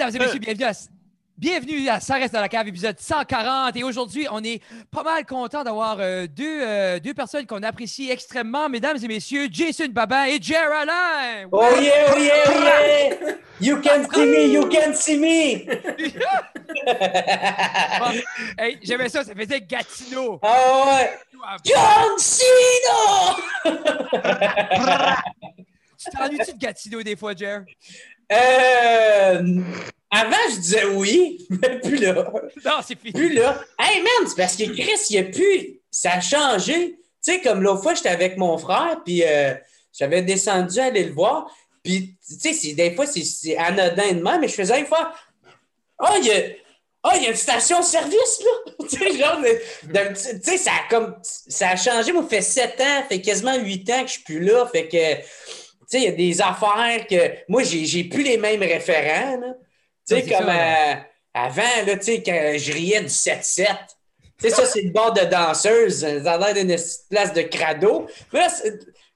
Mesdames et messieurs, bienvenue à, bienvenue à Ça reste dans la cave, épisode 140. Et aujourd'hui, on est pas mal content d'avoir euh, deux, euh, deux personnes qu'on apprécie extrêmement. Mesdames et messieurs, Jason Babin et Jer Alain. Oh yeah, oh yeah, oh yeah! You can see me, you can see me! hey, J'aimais ça, ça faisait Gatineau. Ah ouais! John Cena! tu t'ennuies-tu de Gatineau des fois, Jer? Euh, avant, je disais oui, mais plus là. Non, c'est fini. Plus là. Hey man, c'est parce que Chris, il a plus. Ça a changé. Tu sais, comme l'autre fois, j'étais avec mon frère, puis euh, j'avais descendu aller le voir. Puis, tu sais, des fois, c'est anodin de même, mais je faisais une fois. Oh, il y a. Oh, il y a une station-service, là! tu sais, genre, tu sais, ça a comme. Ça a changé. Moi, ça fait sept ans, ça fait quasiment huit ans que je suis plus là. Fait que. Tu sais, il y a des affaires que. Moi, j'ai plus les mêmes référents. Tu sais, comme euh, avant, là, tu sais, quand je riais du 7-7. Tu sais, ça, c'est le bord de danseuse. Ça a l'air d'une place de crado. là,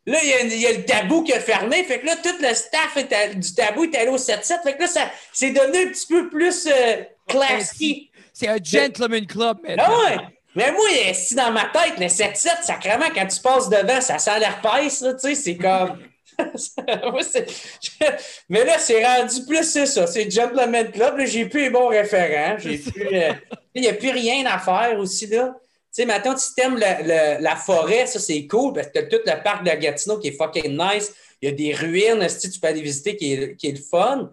là il y, a, le tabou qui a fermé. Fait que là, tout le staff du tabou est allé au 7-7. Fait que là, ça c'est devenu un petit peu plus euh, classique. C'est un gentleman club maintenant. Ah ouais. Mais moi, si dans ma tête, le 7-7, sacrément, quand tu passes devant, ça sent l'air pèse, tu sais, c'est comme. Mais là, c'est rendu plus c'est ça. C'est Gentleman Club. J'ai plus les bons référents. Euh, il n'y a plus rien à faire aussi. là. Tu sais, maintenant, si t'aimes la, la, forêt, ça, c'est cool parce que tu as tout le parc de Gatineau qui est fucking nice. Il y a des ruines, si tu peux aller visiter qui est, qui est le fun.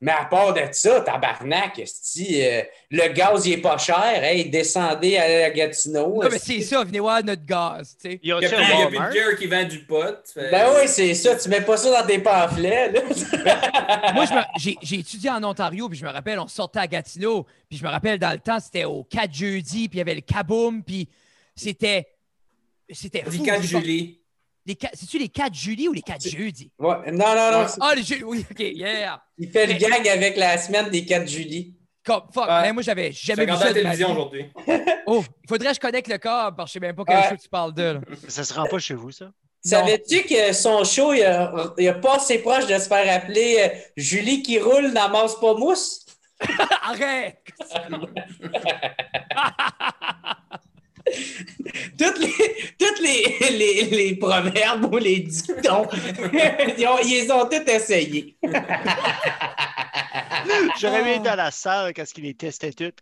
Mais à part de ça, tabarnak, si, euh, le gaz, il est pas cher. Hey, descendez à la Gatineau. Non, mais c'est ça, venez voir notre gaz. Tu sais. Il y a, il y a, gear qui vend du pot. Ben oui, c'est ça. Tu mets pas ça dans tes pamphlets. Moi, j'ai étudié en Ontario, puis je me rappelle, on sortait à Gatineau. Puis je me rappelle, dans le temps, c'était au 4 jeudi, puis il y avait le kaboom, puis c'était. C'était. Le 4 juillet. C'est-tu les 4 juillet ou les 4 jeudi? Ouais. Non, non, non. Ah, les jeudi. Oui, OK, yeah. Il fait le gang avec la semaine des 4 juillet. Comme, fuck, ouais. moi, j'avais jamais vu ça. la télévision aujourd'hui. oh, il faudrait que je connecte le câble parce que je sais même pas quel ouais. show tu parles de. Là. Ça se rend pas chez vous, ça? Savais-tu que son show, il a, il a pas assez proche de se faire appeler euh, Julie qui roule dans Masse pas mousse? Arrête! toutes les, toutes les, les, les, proverbes ou les dictons, ils, ont, ils ont tous essayés. J'aurais aimé être dans la salle quand il les testait toutes.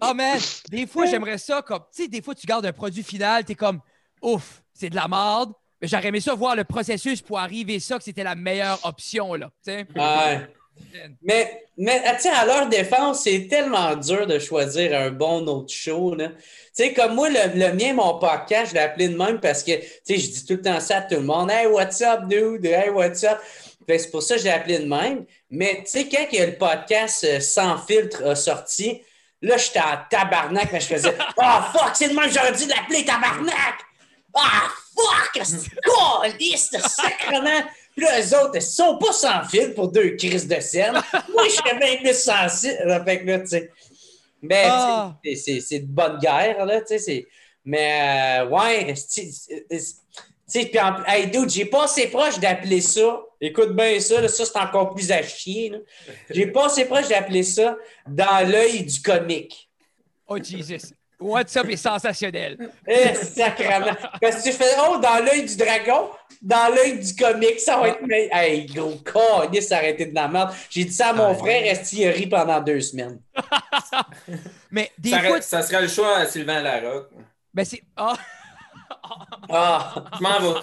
oh man, des fois j'aimerais ça comme, tu sais, des fois tu gardes un produit final, tu es comme, ouf, c'est de la merde. Mais j'aurais aimé ça voir le processus pour arriver ça, que c'était la meilleure option, là. sais. Ouais. Mais, mais à leur défense, c'est tellement dur de choisir un bon autre show. Tu sais, comme moi, le, mien, mon podcast, je l'ai appelé de même parce que, tu sais, je dis tout le temps ça à tout le monde. Hey, what's up, dude? Hey, what's up? c'est pour ça que je l'ai appelé de même. Mais, tu sais, quand le podcast euh, Sans filtre a sorti, là, j'étais en tabarnak, mais je faisais Oh, fuck, c'est de même, j'aurais dû l'appeler tabarnak! Ah, fuck! C'est quoi, liste, sacrement! Puis là, eux autres, ils sont pas sans fil pour deux crises de scène. Moi, je serais bien plus sensible. Fait que là, tu sais. Mais oh. c'est de bonne guerre, là, tu sais. Mais, euh, ouais, tu sais, puis en hey, dude, j'ai pas assez proche d'appeler ça. Écoute bien ça, là, ça, c'est encore plus à chier. J'ai pas assez proche d'appeler ça dans l'œil du comique. Oh, Jesus. What's up est sensationnel. Eh, sacrément. Parce que tu fais, oh, dans l'œil du dragon, dans l'œil du comique, ça va être. Ah. Hey, gros con, ça arrêté de la merde. J'ai dit ça à mon ah, frère, est il a ri pendant deux semaines. Mais des ça, fois. Ça serait le choix à Sylvain Larocque. Ben, c'est. Ah! ah! Je m'en vais.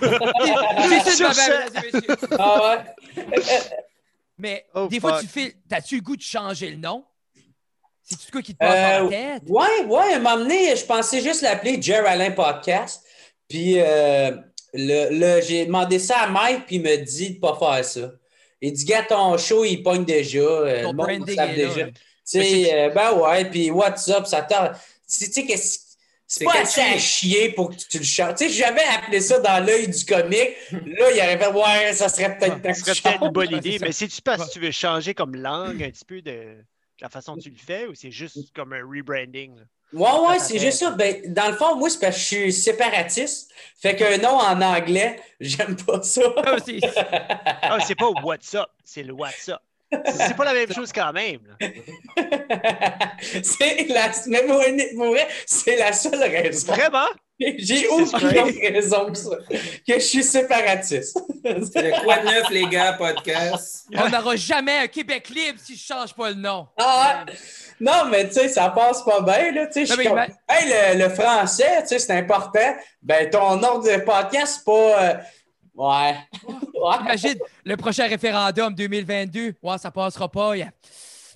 c'est ça, Ah ouais? Mais oh, des fois, tu fais. T'as-tu le goût de changer le nom? C'est-tu quoi qui te passe dans la euh, tête? Ouais, ouais, à un moment donné, je pensais juste l'appeler Jer Alain Podcast. Puis euh, le, j'ai demandé ça à Mike, puis il me dit de ne pas faire ça. Il dit, gars, ton show, il pogne déjà. Euh, branding est déjà. Tu sais, ben ouais, puis what's up, ça t'a. Tu sais, qu'est-ce c'est pas assez à chier pour que tu le chantes. Tu sais, j'avais appelé ça dans l'œil du comique. Là, il aurait fait, ouais, ça serait peut-être Ça serait peut-être une bonne idée, mais si tu penses que tu veux changer comme langue un petit peu de la façon dont tu le fais ou c'est juste comme un rebranding? Ouais, ouais, c'est juste ça. Ben, dans le fond, moi, c'est parce que je suis séparatiste. Fait qu'un nom en anglais, j'aime pas ça. ah, c'est pas What's up, c'est le What's up. C'est pas la même chose quand même. c'est la, mais pour vrai, c'est la seule raison. Vraiment? J'ai aucune raison que ça. Que je suis séparatiste. C'est le quoi de neuf, les gars, podcast? On n'aura jamais un Québec libre si je change pas le nom. Ah, non, mais tu sais, ça passe pas bien, là. Non, mais comme, hey, le, le français, tu sais, c'est important. Ben, ton ordre de podcast, c'est pas. euh, Ouais. ouais. Imagine le prochain référendum 2022. Ouais, ça passera pas.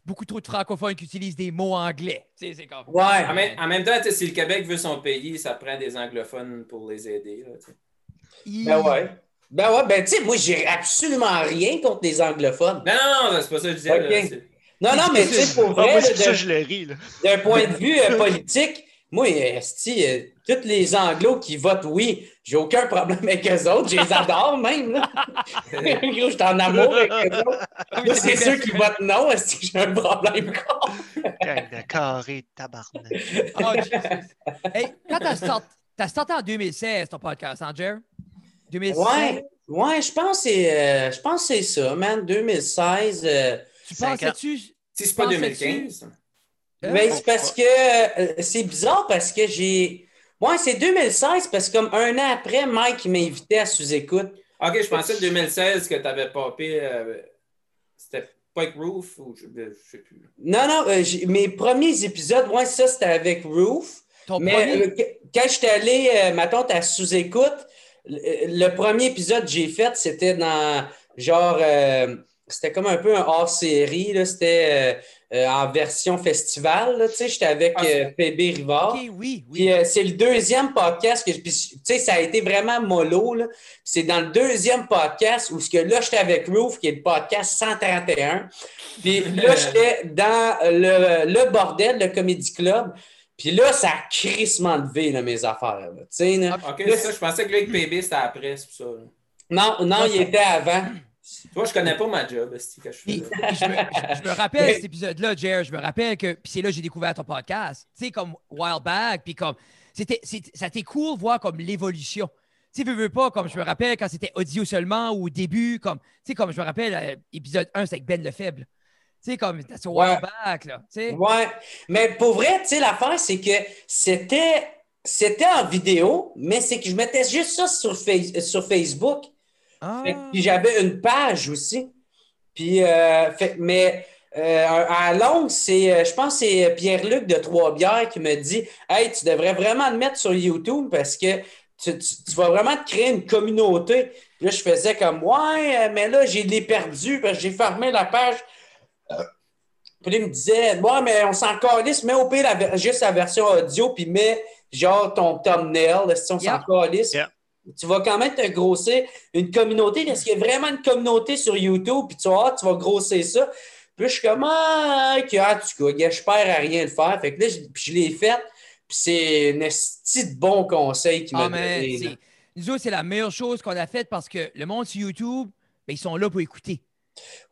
Beaucoup trop de francophones qui utilisent des mots anglais. C'est comme. En Ouais. même, en même temps, si le Québec veut son pays, ça prend des anglophones pour les aider. là. Ben ouais. Ben ouais, ben tu sais, moi, j'ai absolument rien contre les anglophones. Non, non, non, c'est pas ça que je disais. là, Non, non, mais tu sais, pour Ah, vrai, d'un point de vue euh, politique, moi, esti, euh, tous les Anglos qui votent oui, j'ai aucun problème avec eux autres. Je les adore même. Là. Je suis en amour avec eux autres. C'est ceux qui votent non, est-ce que j'ai un problème carré de tabarnak. Oh. Hey, quand t'as sorti, t'as sorti en 2016 ton podcast, hein, Jer? 2016? Ouais, ouais, je pense que c'est euh, je pense que c'est ça, man. 2016. euh, Tu pensais-tu. Si c'est pas Pensais-tu- 2015. Euh, Mais c'est parce que euh, c'est bizarre parce que j'ai. Ouais, c'est 2016 parce que comme un an après, Mike m'a invité à sous-écoute. Ok, je pensais que 2016 que tu avais popé. euh, C'était Pike Roof ou je, je sais plus. Non, non, euh, mes premiers épisodes, ouais, ça c'était avec Roof. Ton Mais premier? euh, quand j'étais allé, euh, ma à sous-écoute, le, le premier épisode que j'ai fait, c'était dans genre. euh, c'était comme un peu un hors-série, là. C'était euh, en version festival, là. Tu sais, j'étais avec Ah, euh, PB Rivard. Ok, oui, oui. Puis euh, c'est le deuxième podcast que je- puis, tu sais ça a été vraiment mollo c'est dans le deuxième podcast où ce que là j'étais avec Roof qui est le podcast 131. Puis là j'étais dans le, le bordel le Comedy Club. Puis là ça a crissement levé là, mes affaires là. Tu sais là. Ok, Là, c'est ça. Je pensais que avec PB, c'était après, c'est ça. Non, non, il était avant. Tu vois, je connais pas ma job, c'est que je fais. Là. je, me, je- me rappelle cet épisode-là, Jer, je me rappelle que. Puis c'est là que j'ai découvert ton podcast. Tu sais, comme Wild Back, puis comme. C'était, c'est- ça été cool de voir comme l'évolution. Tu sais, veux, veux pas, comme je me rappelle quand c'était audio seulement ou au début, comme. Tu sais, comme je me rappelle, euh, épisode 1, c'était avec Ben Lefebvre. Tu sais, comme. A Wild Back, là. Tu sais. Ouais. Mais pour vrai, tu sais, l'affaire, c'est que c'était, c'était en vidéo, mais c'est que je mettais juste ça sur, Face- sur Facebook. Ah. Fait Puis j'avais une page aussi. Puis, euh, fait- mais euh, à longue, c'est, euh, je pense que c'est Pierre-Luc de Trois-Bières qui me dit Hey, tu devrais vraiment le mettre sur YouTube parce que tu, tu- tu vas vraiment te créer une communauté. Puis là, je faisais comme Ouais, euh, mais là, j'ai les perdu parce que j'ai fermé la page. Puis il me disait Ouais, mais on s'en calisse, mets au pire la juste la version audio, puis mets genre ton thumbnail, si on s'en calisse. Tu vas quand même te grossir une communauté, parce qu'il y a vraiment une communauté sur YouTube, puis tu vas, voir, tu vas grossir ça. Puis je suis comme, ah, ah, tu vois, gars, je perds à rien le faire. Fait que là, je, puis je l'ai fait, puis c'est un de bon conseil qui m'a Ah, donné. nous autres, c'est la meilleure chose qu'on a faite parce que le monde sur YouTube, ben, ils sont là pour écouter.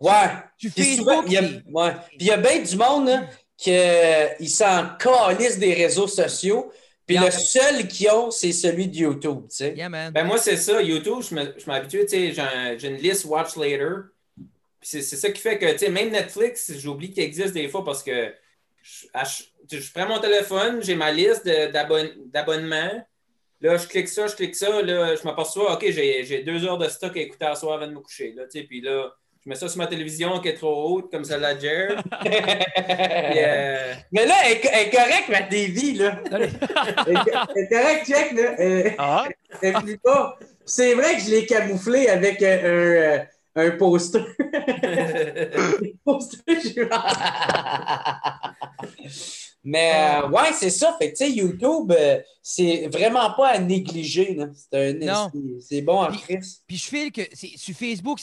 Ouais. Sur Puis souvent, il y a, ouais. Puis il y a bien du monde là, qui euh, s'en calissent des réseaux sociaux. Puis Yeah. le seul qu'ils ont, c'est celui de YouTube, tu sais. Yeah, man. Ben moi, c'est ça. YouTube, je me- je m'habitue, tu sais, j'ai un- j'ai une liste Watch Later. Puis c'est c'est ça qui fait que, tu sais, même Netflix, j'oublie qu'il existe des fois parce que je, prends mon téléphone, j'ai ma liste d'abonnements. Là, je clique ça, je clique ça. Là, je m'aperçois, OK, j'ai j'ai deux heures de stock à écouter à soir avant de me coucher. Là, tu sais, puis là, je mets ça sur ma télévision qui est trop haute, comme celle de Jer. Euh, Mais là, elle, est- elle est correcte, ma TV, là. Elle est elle est correcte, check, là. Euh, Ah, elle plie pas. C'est vrai que je l'ai camouflé avec euh, un, euh, un poster. Mais euh, ouais, c'est ça. Fait que, tu sais, YouTube, euh, c'est vraiment pas à négliger. C'est un- bon en crise. Puis je file que c'est- sur Facebook,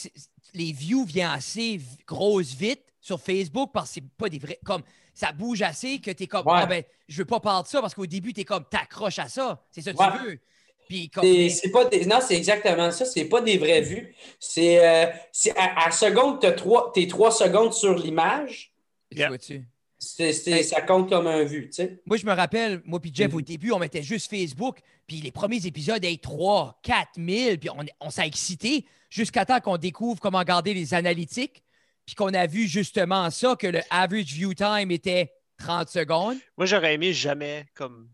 les views viennent assez grosses vite sur Facebook parce que c'est pas des vrais. Comme ça bouge assez que t'es comme Ouais. Ah ben, je veux pas parler de ça parce qu'au début, t'es comme t'accroches à ça. C'est ça que Ouais. tu veux. Puis comme. C'est c'est pas des- Non, c'est exactement ça. C'est pas des vraies vues. C'est euh, c'est à, à seconde, t'as trois, t'es trois secondes sur l'image. Tu Ça compte comme un vu, tu sais. Moi, je me rappelle, moi puis Jeff, Mhm. au début, on mettait juste Facebook, puis les premiers épisodes, hey, 3, 4 000, puis on, on s'est excité jusqu'à temps qu'on découvre comment garder les analytiques. puis qu'on a vu justement ça, que le average view time était 30 secondes. Moi, j'aurais aimé jamais comme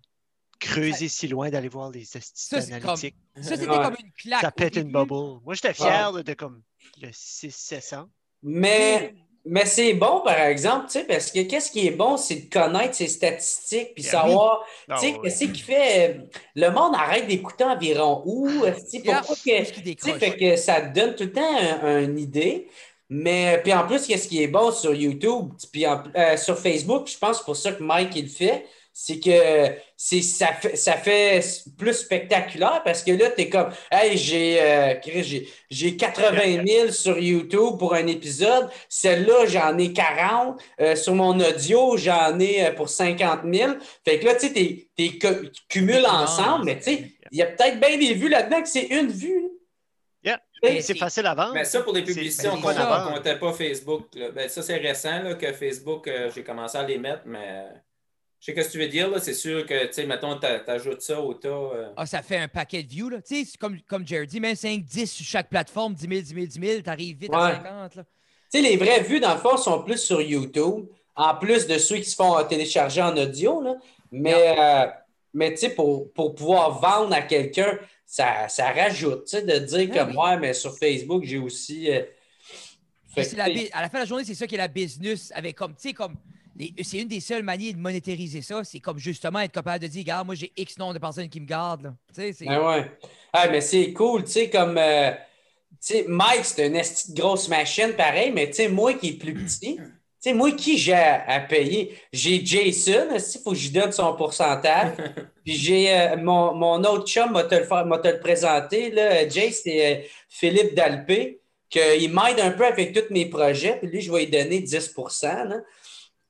creuser si loin d'aller voir les statistiques analytiques. ça, c'était comme une claque. Ça pète une bubble. Moi, j'étais fier de, comme le 600 Mais mais c'est bon, par exemple, parce que qu'est-ce qui est bon, c'est de connaître ses statistiques puis savoir, tu sais, ah qu'est-ce qui fait. Euh, le monde arrête d'écouter environ où, pourquoi que. fait que ça te donne tout le temps une idée. Mais puis en plus, qu'est-ce qui est bon sur YouTube, puis euh, sur Facebook, je pense pour ça que Mike il le fait, c'est que c'est, ça, fait, ça fait plus spectaculaire parce que là, tu es comme Hey, j'ai, euh, j'ai, 80 000 sur YouTube pour un épisode. Celle-là, j'en ai 40. Euh, sur mon audio, j'en ai euh, pour 50 000. Fait que là, tu sais, tu cumules ensemble, mais tu sais, il y a peut-être bien des vues là-dedans que c'est une vue. c'est facile à vendre. Mais ça, pour les publicités, on ne comptait pas Facebook. Ben, ça, c'est récent là, que Facebook, j'ai commencé à les mettre, mais je sais ce que tu veux dire, c'est sûr que, tu sais, mettons, tu ajoutes ça au tas. Euh. Ah, ça fait un paquet de views, là. Tu sais, comme, comme Jared dit, même 5, 10 sur chaque plateforme, 10 000, 10 000, 10 000, t'arrives vite à 50, là. Tu sais, les vraies vues, dans le fond, sont plus sur YouTube, en plus de ceux qui se font télécharger en audio, là. Mais, euh, mais tu sais, pour, pour pouvoir vendre à quelqu'un, ça, ça rajoute, tu sais, de dire que moi, ouais, mais sur Facebook, j'ai aussi. Euh, la, à la fin de la journée, c'est ça qui est la business avec comme, tu sais, comme c'est une des seules manières de monétariser ça. C'est comme justement être capable de dire, regarde, moi, j'ai X nombre de personnes qui me gardent. Tu sais, ben ouais. Ah, mais c'est cool, tu sais, comme. Euh, tu sais, Mike, c'est une grosse machine, pareil, mais tu sais, moi qui est plus petit, tu sais, moi qui j'ai à, payer, j'ai Jason, il faut que je lui donne son pourcentage? Puis j'ai euh, mon, mon, autre chum, m'a te le, te le présenter, là, Jay, c'est euh, Philippe Dalpé, qu'il m'aide un peu avec tous mes projets, puis lui, je vais lui donner 10 là.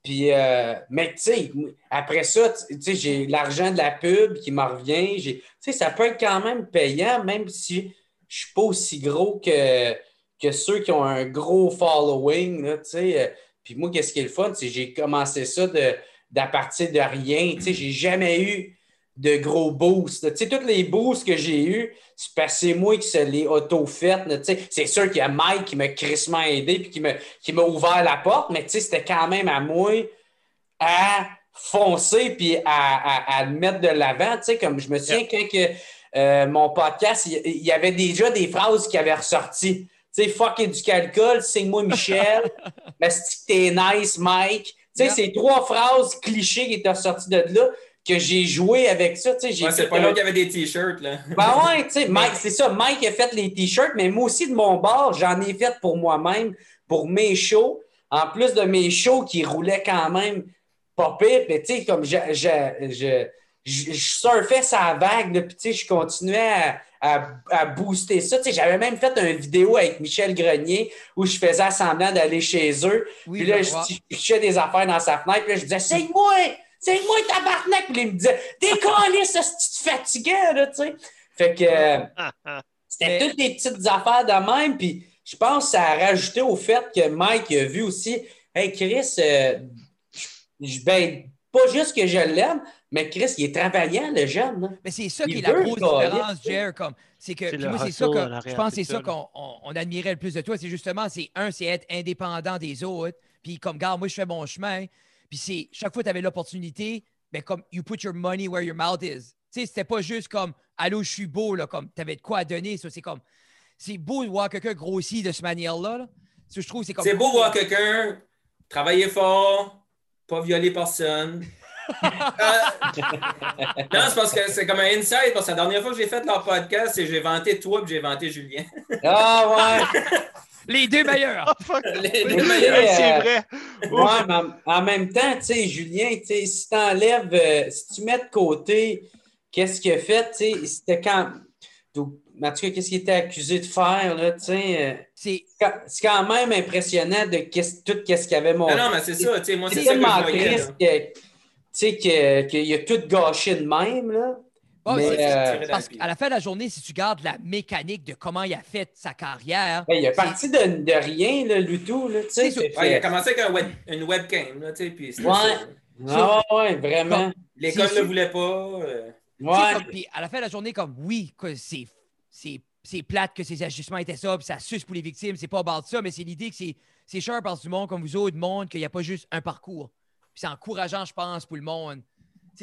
Puis, euh, mais tu sais, après ça, tu sais, j'ai l'argent de la pub qui m'en revient. Tu sais, ça peut être quand même payant, même si je suis pas aussi gros que, que ceux qui ont un gros following, tu sais. Euh. Puis moi, qu'est-ce qui est le fun? J'ai commencé ça de, d'à partir de rien. Tu sais, j'ai jamais eu de gros boosts. Tu sais, tous les boosts que j'ai eus, c'est c'est moi qui se les auto-fait. C'est sûr qu'il y a Mike qui m'a crissement aidé puis qui m'a ouvert la porte, mais c'était quand même à moi à foncer puis à, à, le mettre de l'avant. Comme je me souviens quand que, euh, mon podcast, il, y avait déjà des phrases qui avaient ressorti. Tu sais, fuck du calcul, signe-moi Michel, mais c'est t'es nice, Mike? Tu sais, c'est trois phrases clichés qui étaient ressorties de là que j'ai joué avec ça. Ouais, c'est pas là qu'il y avait des t-shirts. Là. Ben ouais, tu sais, Mike, c'est ça. Mike a fait les t-shirts, mais moi aussi, de mon bord, j'en ai fait pour moi-même, pour mes shows. En plus de mes shows qui roulaient quand même pas pire. tu sais, comme je, je, je, surfais sa vague, puis tu sais, je continuais à, à, booster ça. Tu sais, j'avais même fait une vidéo avec Michel Grenier où je faisais semblant d'aller chez eux. puis là, je, je, des affaires dans sa fenêtre. Puis là, je disais, c'est moi! C'est moi, tabarnak! Puis il me disait, décollez, ça, si tu fatiguais, là, tu sais? Fait que euh, c'était toutes des petites affaires de même. Puis je pense que ça a rajouté au fait que Mike a vu aussi, hey, Chris, euh, ben, pas juste que je l'aime, mais Chris, il est travaillant, le jeune. Hein. Mais c'est ça qui est la grosse différence, Jer. Comme, c'est que, moi, c'est ça que, je pense que c'est ça qu'on on, admirait le plus de toi. C'est justement, c'est un, c'est être indépendant des autres. Puis comme, gars, moi, je fais mon chemin. Puis c'est chaque fois que tu avais l'opportunité, ben comme you put your money where your mouth is. Tu sais, c'était pas juste comme allô, je suis beau, là, comme tu avais de quoi à donner. Ça, c'est comme c'est beau de voir quelqu'un grossir de cette manière-là. Là. je trouve c'est comme. C'est beau de voir quelqu'un travailler fort, pas violer personne. Euh, non, c'est parce que c'est comme un insight, parce que la dernière fois que j'ai fait leur podcast, c'est j'ai vanté toi et j'ai vanté Julien. Ah ouais! Les deux meilleurs. Ah, les deux meilleurs. C'est vrai. Ouais, mais en, même temps, tu sais, Julien, tu sais, si tu enlèves, euh, si tu mets de côté qu'est-ce qu'il a fait, tu sais, c'était quand. Tout cas, qu'est-ce qu'il était accusé de faire, là, tu sais. Euh, c'est quand même impressionnant de tout ce qu'il avait montré. Non, non, mais c'est ça, tu sais, moi, c'est ça que je Tu sais, qu'il a tout gâché de même, là. Euh, parce qu'à la fin de la journée, si tu gardes la mécanique de comment il a fait sa carrière. Ben, il est parti de, de, rien, là, Luto. Là, il a commencé avec un web, une webcam. Là, puis ouais. Ah, ouais, vraiment. L'école ne le voulait pas. Euh... Ouais. puis à la fin de la journée, comme oui, c'est plate que ces ajustements étaient ça, puis ça suce pour les victimes, c'est pas bas de ça, mais c'est l'idée que c'est c'est cher par du monde comme vous autres, monde qu'il n'y a pas juste un parcours. Puis c'est encourageant, je pense, pour le monde.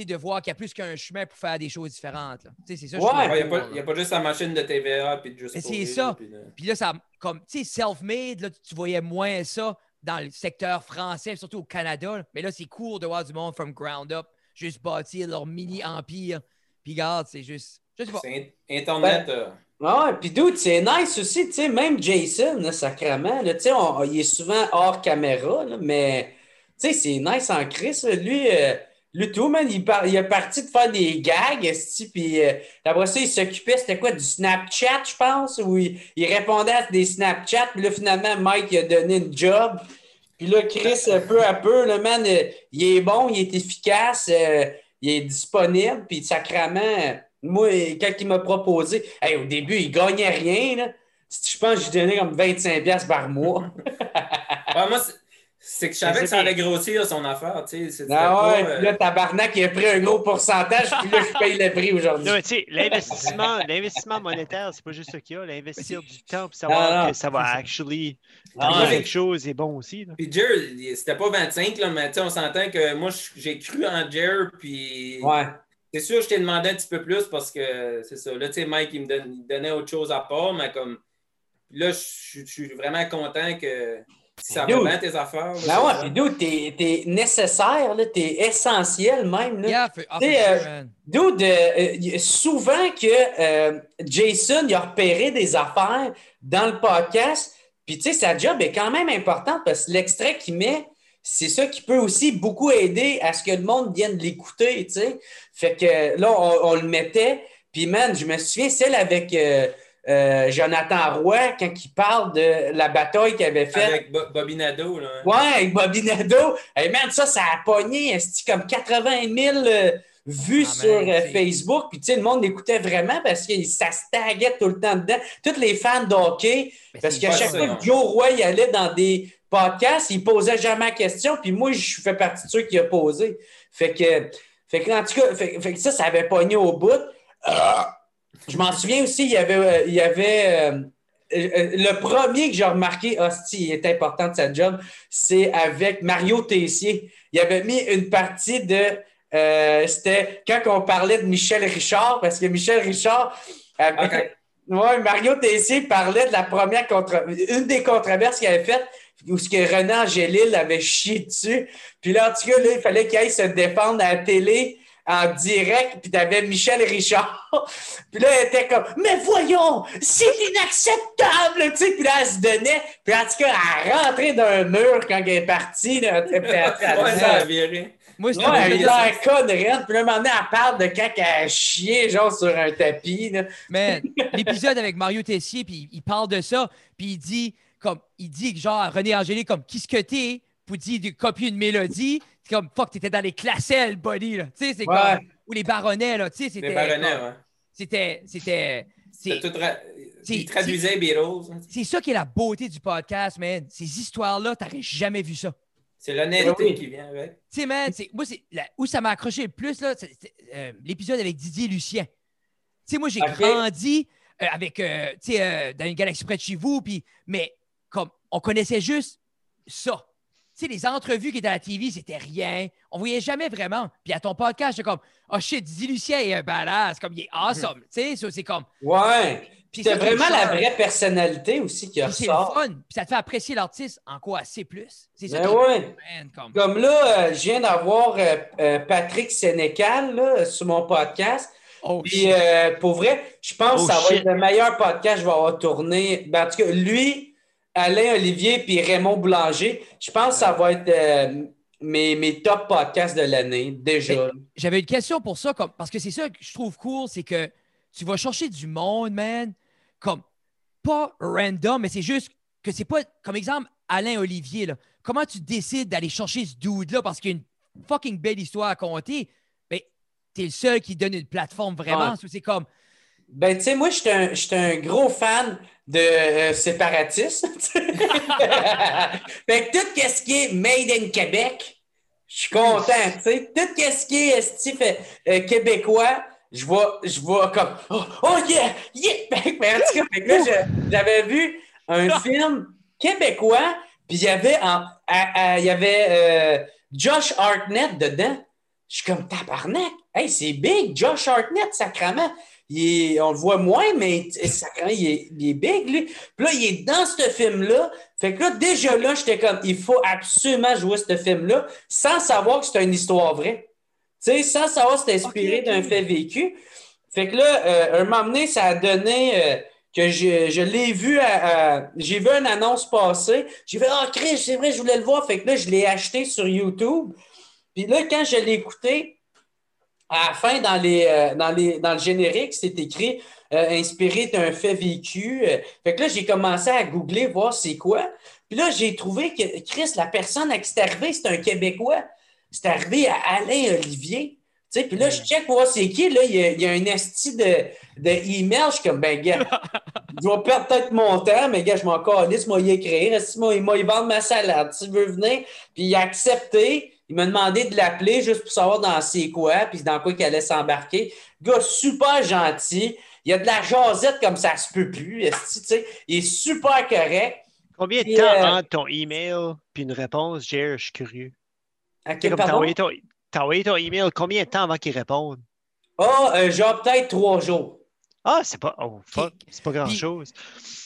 De voir qu'il y a plus qu'un chemin pour faire des choses différentes. C'est ça, ouais, il n'y a, pas juste la machine de TVA puis juste. C'est ça. Puis, là, ça, comme, tu sais, self-made, tu voyais moins ça dans le secteur français, surtout au Canada. Mais là, c'est cool de voir du monde from ground up, juste bâtir leur mini-empire. Puis regarde, c'est juste. C'est Internet. Euh, ah ouais, puis dude, c'est nice aussi, tu sais, même Jason, là, sacrément, tu sais, il est souvent hors caméra, mais tu sais, c'est nice en Chris, lui, euh, lui tout, man, il, il est parti de faire des gags, puis euh, après ça, il s'occupait, c'était quoi, du Snapchat, je pense, où il, répondait à des Snapchat, puis là, finalement, Mike, il a donné une job, puis là, Chris, peu à peu, le man, euh, il est bon, il est efficace, il est disponible, puis sacrément moi, quand il m'a proposé, au début, il gagnait rien. Là. Je pense que je donnais comme 25$ par mois. moi, c'est que je savais que ça allait grossir son affaire. Tu sais, ah ouais, là, euh, Tabarnak, il a pris un gros pourcentage, puis là, je paye le prix aujourd'hui. Non, tu sais, l'investissement, l'investissement monétaire, c'est pas juste ça qu'il y a. L'investir du temps pour savoir que ça va actually ah, quelque chose est bon aussi. Puis Jer, c'était pas 25, là, mais on s'entend que moi, j'ai cru en Jer, puis. Ouais. C'est sûr, je t'ai demandé un petit peu plus parce que c'est ça. Là, tu sais, Mike, il me donnait autre chose à part, mais comme là, je suis vraiment content que ça va bien tes affaires. Ben ouais, puis dude, t'es nécessaire, t'es essentiel même. Là. Yeah, euh, dude, euh, souvent que euh, Jason il a repéré des affaires dans le podcast, puis tu sais, sa job est quand même importante parce que l'extrait qu'il met, c'est ça qui peut aussi beaucoup aider à ce que le monde vienne l'écouter, tu sais. Fait que là, on, le mettait. Puis, man, je me souviens, celle avec euh, euh, Jonathan Roy, quand il parle de la bataille qu'il avait faite. Avec Bobby Nadeau, là. Ouais, avec Bobby Nadeau. Hey, man, ça, ça a pogné, comme 80 000 euh, vues ah, sur Facebook. Puis, tu sais, le monde l'écoutait vraiment parce que ça se taguait tout le temps dedans. Tous les fans d'hockey, parce qu'à chaque fois que Joe Roy y allait dans des podcast, il posait jamais la question, puis moi, je fais partie de ceux qui a posé. Fait que, fait que en tout cas, fait, ça, ça avait pogné au bout. Euh, je m'en souviens aussi, il y avait, euh, il y avait euh, le premier que j'ai remarqué, hostie, il est important de sa job, c'est avec Mario Tessier. Il avait mis une partie de. C'était quand on parlait de Michel Richard, parce que Michel Richard. Ouais, Mario Tessier parlait de la première contre... une des controverses qu'il avait faites, où ce que René Angélil avait chié dessus. Puis là, en tout cas, là, il fallait qu'il aille se défendre à la télé en direct, puis t'avais Michel Richard. puis là, elle était comme, mais voyons, c'est inacceptable, tu sais. Puis là, elle se donnait. Puis en tout cas, elle rentrait d'un mur quand elle est partie. Là, ouais, ça a viré. Moi, je ouais, elle a un conne Puis là, un moment donné, elle parle de quand elle a chié, genre, sur un tapis. Là. Mais l'épisode avec Mario Tessier, puis il parle de ça, puis il dit comme il dit genre à René Angélil comme qui ce que t'es pour dire de copier une mélodie c'est comme fuck t'étais dans les classelles buddy là. Tu sais c'est comme ou les baronnets là. Tu sais c'était les baronnets ouais. c'était c'était il traduisait Beatles hein. c'est ça qui est la beauté du podcast man. Ces histoires là t'aurais jamais vu ça. C'est l'honnêteté qui vient avec. Tu sais man moi c'est où ça m'a accroché le plus là euh, l'épisode avec Didier Lucien. Tu sais moi j'ai grandi euh, avec euh, tu sais dans une galaxie près de chez vous puis mais comme on connaissait juste ça. Tu sais, les entrevues qui étaient à la TV, c'était rien. On voyait jamais vraiment. Puis à ton podcast, j'étais comme, oh shit, Didi Lucien est un badass. Comme, il est awesome. tu sais, c'est comme. Ouais. Puis c'est vraiment la vraie personnalité aussi qui ressort. C'est fun. Puis ça te fait apprécier l'artiste en quoi assez plus? C'est ça. Ben ouais. comme... là, euh, je viens d'avoir euh, euh, Patrick Sénécal là, sur mon podcast. Oh, Puis pour vrai, je pense oh, que ça va être le meilleur podcast que je vais avoir tourné. Ben, en tout cas, lui, Alain Olivier puis Raymond Boulanger. Je pense que ça va être euh, mes, mes, top podcasts de l'année, déjà. J'avais une question pour ça, comme, parce que c'est ça que je trouve cool, c'est que tu vas chercher du monde, man, comme pas random, mais c'est juste que c'est pas, comme exemple, Alain Olivier, là. Comment tu décides d'aller chercher ce dude-là? Parce qu'il y a une fucking belle histoire à compter? Ben, t'es le seul qui donne une plateforme vraiment. C'est comme. Ben, tu sais, moi, je suis un, gros fan de euh, séparatisme. fait que tout ce qui est made in Québec, je suis content, tu sais. Tout ce qui est Steve euh, québécois, je vois, je vois comme oh, oh yeah, yeah! en tout cas, là, j'avais vu un film québécois, Puis il y avait, il y avait euh, Josh Hartnett dedans. Je suis comme tabarnak. Hey, c'est big, Josh Hartnett, sacrament. Il on le voit moins, mais il est, il est big, lui. Puis là, il est dans ce film-là. Fait que là, déjà là, j'étais comme, il faut absolument jouer ce film-là sans savoir que c'est une histoire vraie. Tu sais, sans savoir que c'est inspiré d'un fait vécu. Fait que là, euh, un moment donné, ça a donné euh, que je, je l'ai vu à, j'ai vu une annonce passer. J'ai fait Ah, oh, Chris, c'est vrai, je voulais le voir. Fait que là, je l'ai acheté sur YouTube. Puis là, quand je l'ai écouté, à la fin, dans, les, euh, dans, les, dans le générique, c'est écrit inspiré d'un fait vécu. fait que là, j'ai commencé à googler, voir c'est quoi. Puis là, j'ai trouvé que Chris, la personne à qui c'est arrivé, c'est un Québécois. C'est arrivé à Alain Olivier puis là, je check voir c'est qui. Là, il y a, un esti de, de email. Je suis comme, ben, gars, je vais perdre peut-être mon temps, mais gars, je m'en calisse, moi, y écrire. Moi, il m'a vendre ma salade. Tu veux venir? Puis il a accepté. Il m'a demandé de l'appeler juste pour savoir dans c'est quoi, puis dans quoi qu'il allait s'embarquer. Gars, super gentil. Il y a de la jasette comme ça se peut plus. Il est super correct. Combien de temps euh, entre ton email puis une réponse, Jerry? Je suis curieux. Pardon? T'as envoyé ton email combien de temps avant qu'il réponde? Ah, oh, genre peut-être trois jours. Ah, c'est pas. Oh, fuck. C'est pas grand-chose.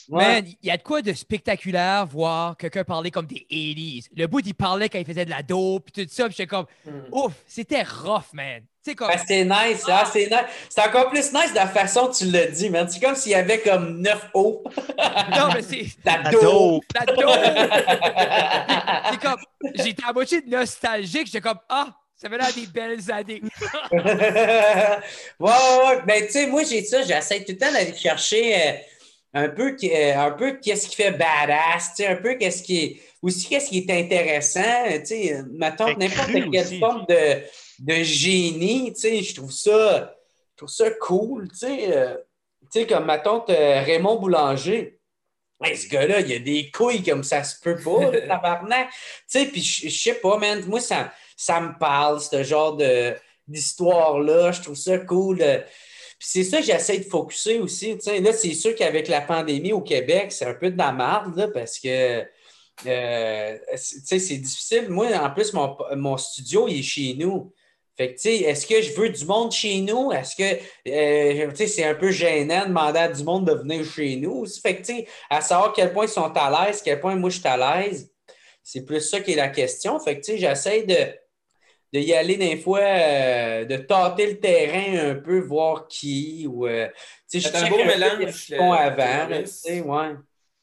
Man, il y a de quoi de spectaculaire voir quelqu'un parler comme des 80s. Le bout, il parlait quand il faisait de la dope, puis tout ça, puis j'étais comme, hmm. ouf, c'était rough, man. C'est comme... Ben, c'est nice, hein, c'est nice. C'est encore plus nice de la façon dont tu l'as dit, man. C'est comme s'il y avait comme neuf hauts. non, mais c'est. La dope. La dope. c'est comme, j'étais à moitié de nostalgique, j'étais comme, ah, ça avait l'air des belles années. ouais, ouais, Ben, tu sais, moi, j'ai ça, j'essaie tout le temps d'aller chercher euh, un peu, euh, un peu qu'est-ce qui fait badass, tu sais, un peu qu'est-ce qui est. Aussi, qu'est-ce qui est intéressant, tu sais, mettons, n'importe quelle forme de, de génie, tu sais, je trouve ça, je trouve ça cool, tu sais. Euh, tu sais, comme, mettons, Raymond Boulanger. ce gars-là, il a des couilles comme ça se peut pas, tabarnak. Tu sais, puis je sais pas, man, moi, ça ça me parle, ce genre d'histoire-là. Je trouve ça cool. C'est ça que j'essaie de focuser aussi. Là, c'est sûr qu'avec la pandémie au Québec, c'est un peu de la merde parce que euh, c'est difficile. Moi, en plus, mon, studio il est chez nous. Fait que, est-ce que je veux du monde chez nous? Est-ce que, euh, c'est un peu gênant de demander à du monde de venir chez nous? Fait que, à savoir quel point ils sont à l'aise, quel point moi je suis à l'aise, c'est plus ça qui est la question. Fait que, j'essaie de, de y aller des fois, euh, de tâter le terrain un peu, voir qui. ou euh, C'est un beau mélange. avant, ouais.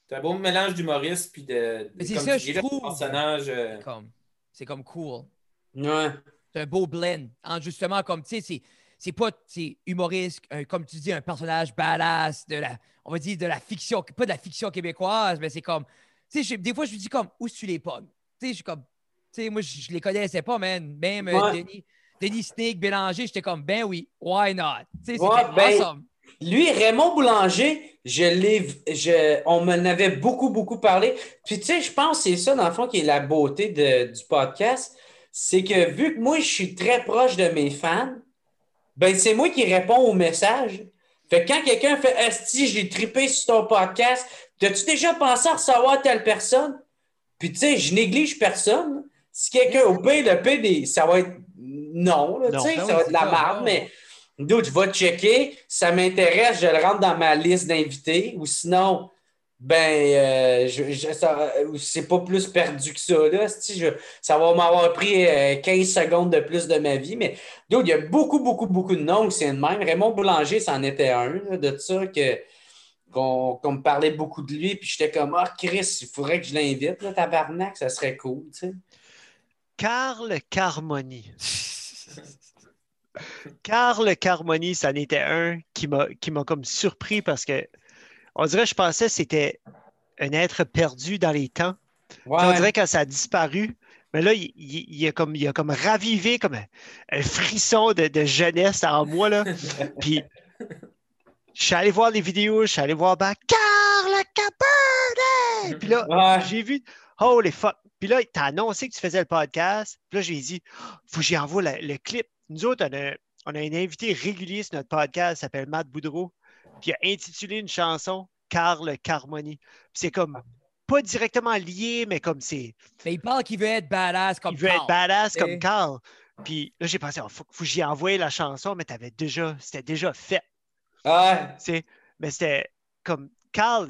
C'est un beau mélange d'humoriste puis de. c'est ça, je trouve. Personnage, euh, C'est comme, cool. Ouais. C'est un beau blend. justement, comme, tu sais, c'est pas humoriste, comme tu dis, un personnage badass de la, on va dire, de la fiction, pas de la fiction québécoise, mais c'est comme, tu sais, des fois, je me dis comme, où tu les pognes? Tu sais, je suis comme, moi, je, les connaissais pas, man. Même euh, Denis, Denis Snake, Bélanger, j'étais comme, ben oui, why not? c'était ben, awesome. Lui, Raymond Boulanger, je l'ai, je, on m'en avait beaucoup, beaucoup parlé. Puis, tu sais, je pense que c'est ça, dans le fond, qui est la beauté du podcast. C'est que vu que moi, je suis très proche de mes fans, ben, c'est moi qui réponds aux messages. Fait que quand quelqu'un fait Asti, j'ai trippé sur ton podcast, as-tu déjà pensé à recevoir telle personne? Puis, tu sais, je néglige personne. Si quelqu'un au pays le PD, ça va être non, là, sais, ça va être de la merde, mais d'où je vais checker, ça m'intéresse, je le rentre dans ma liste d'invités, ou sinon, ben, euh, c'est pas plus perdu que ça. Là. ça va m'avoir pris 15 euh, secondes de plus de ma vie. Mais il y a beaucoup, beaucoup, beaucoup de noms c'est le même. Raymond Boulanger, c'en était un de ça que qu'on me parlait beaucoup de lui. Puis j'étais comme Ah, Chris, il faudrait que je l'invite, là, tabarnak, ça serait cool. sais. Carl Carmoni. Carl Carmoni, ça en était un qui m'a, qui m'a comme surpris parce que on dirait, je pensais que c'était un être perdu dans les temps. On dirait que ça a disparu. Mais là, il, il, a, comme, il a comme ravivé comme un, frisson de, jeunesse en moi. Là. Puis, je suis allé voir les vidéos, je suis allé voir ben, Carl Carmoni! Puis là, j'ai vu, holy fuck, puis là, tu as annoncé que tu faisais le podcast. Puis là, j'ai dit, faut que j'y envoie le, clip. Nous autres, on a, un invité régulier sur notre podcast, s'appelle Matt Boudreau. Puis il a intitulé une chanson Carl Carmoni. c'est comme pas directement lié, mais comme c'est. Mais il parle qu'il veut être badass comme Il veut être badass comme Carl. Puis là, j'ai pensé, il oh, faut, que j'y envoie la chanson, mais t'avais déjà, c'était déjà fait. Ouais. Mais c'était comme Carl,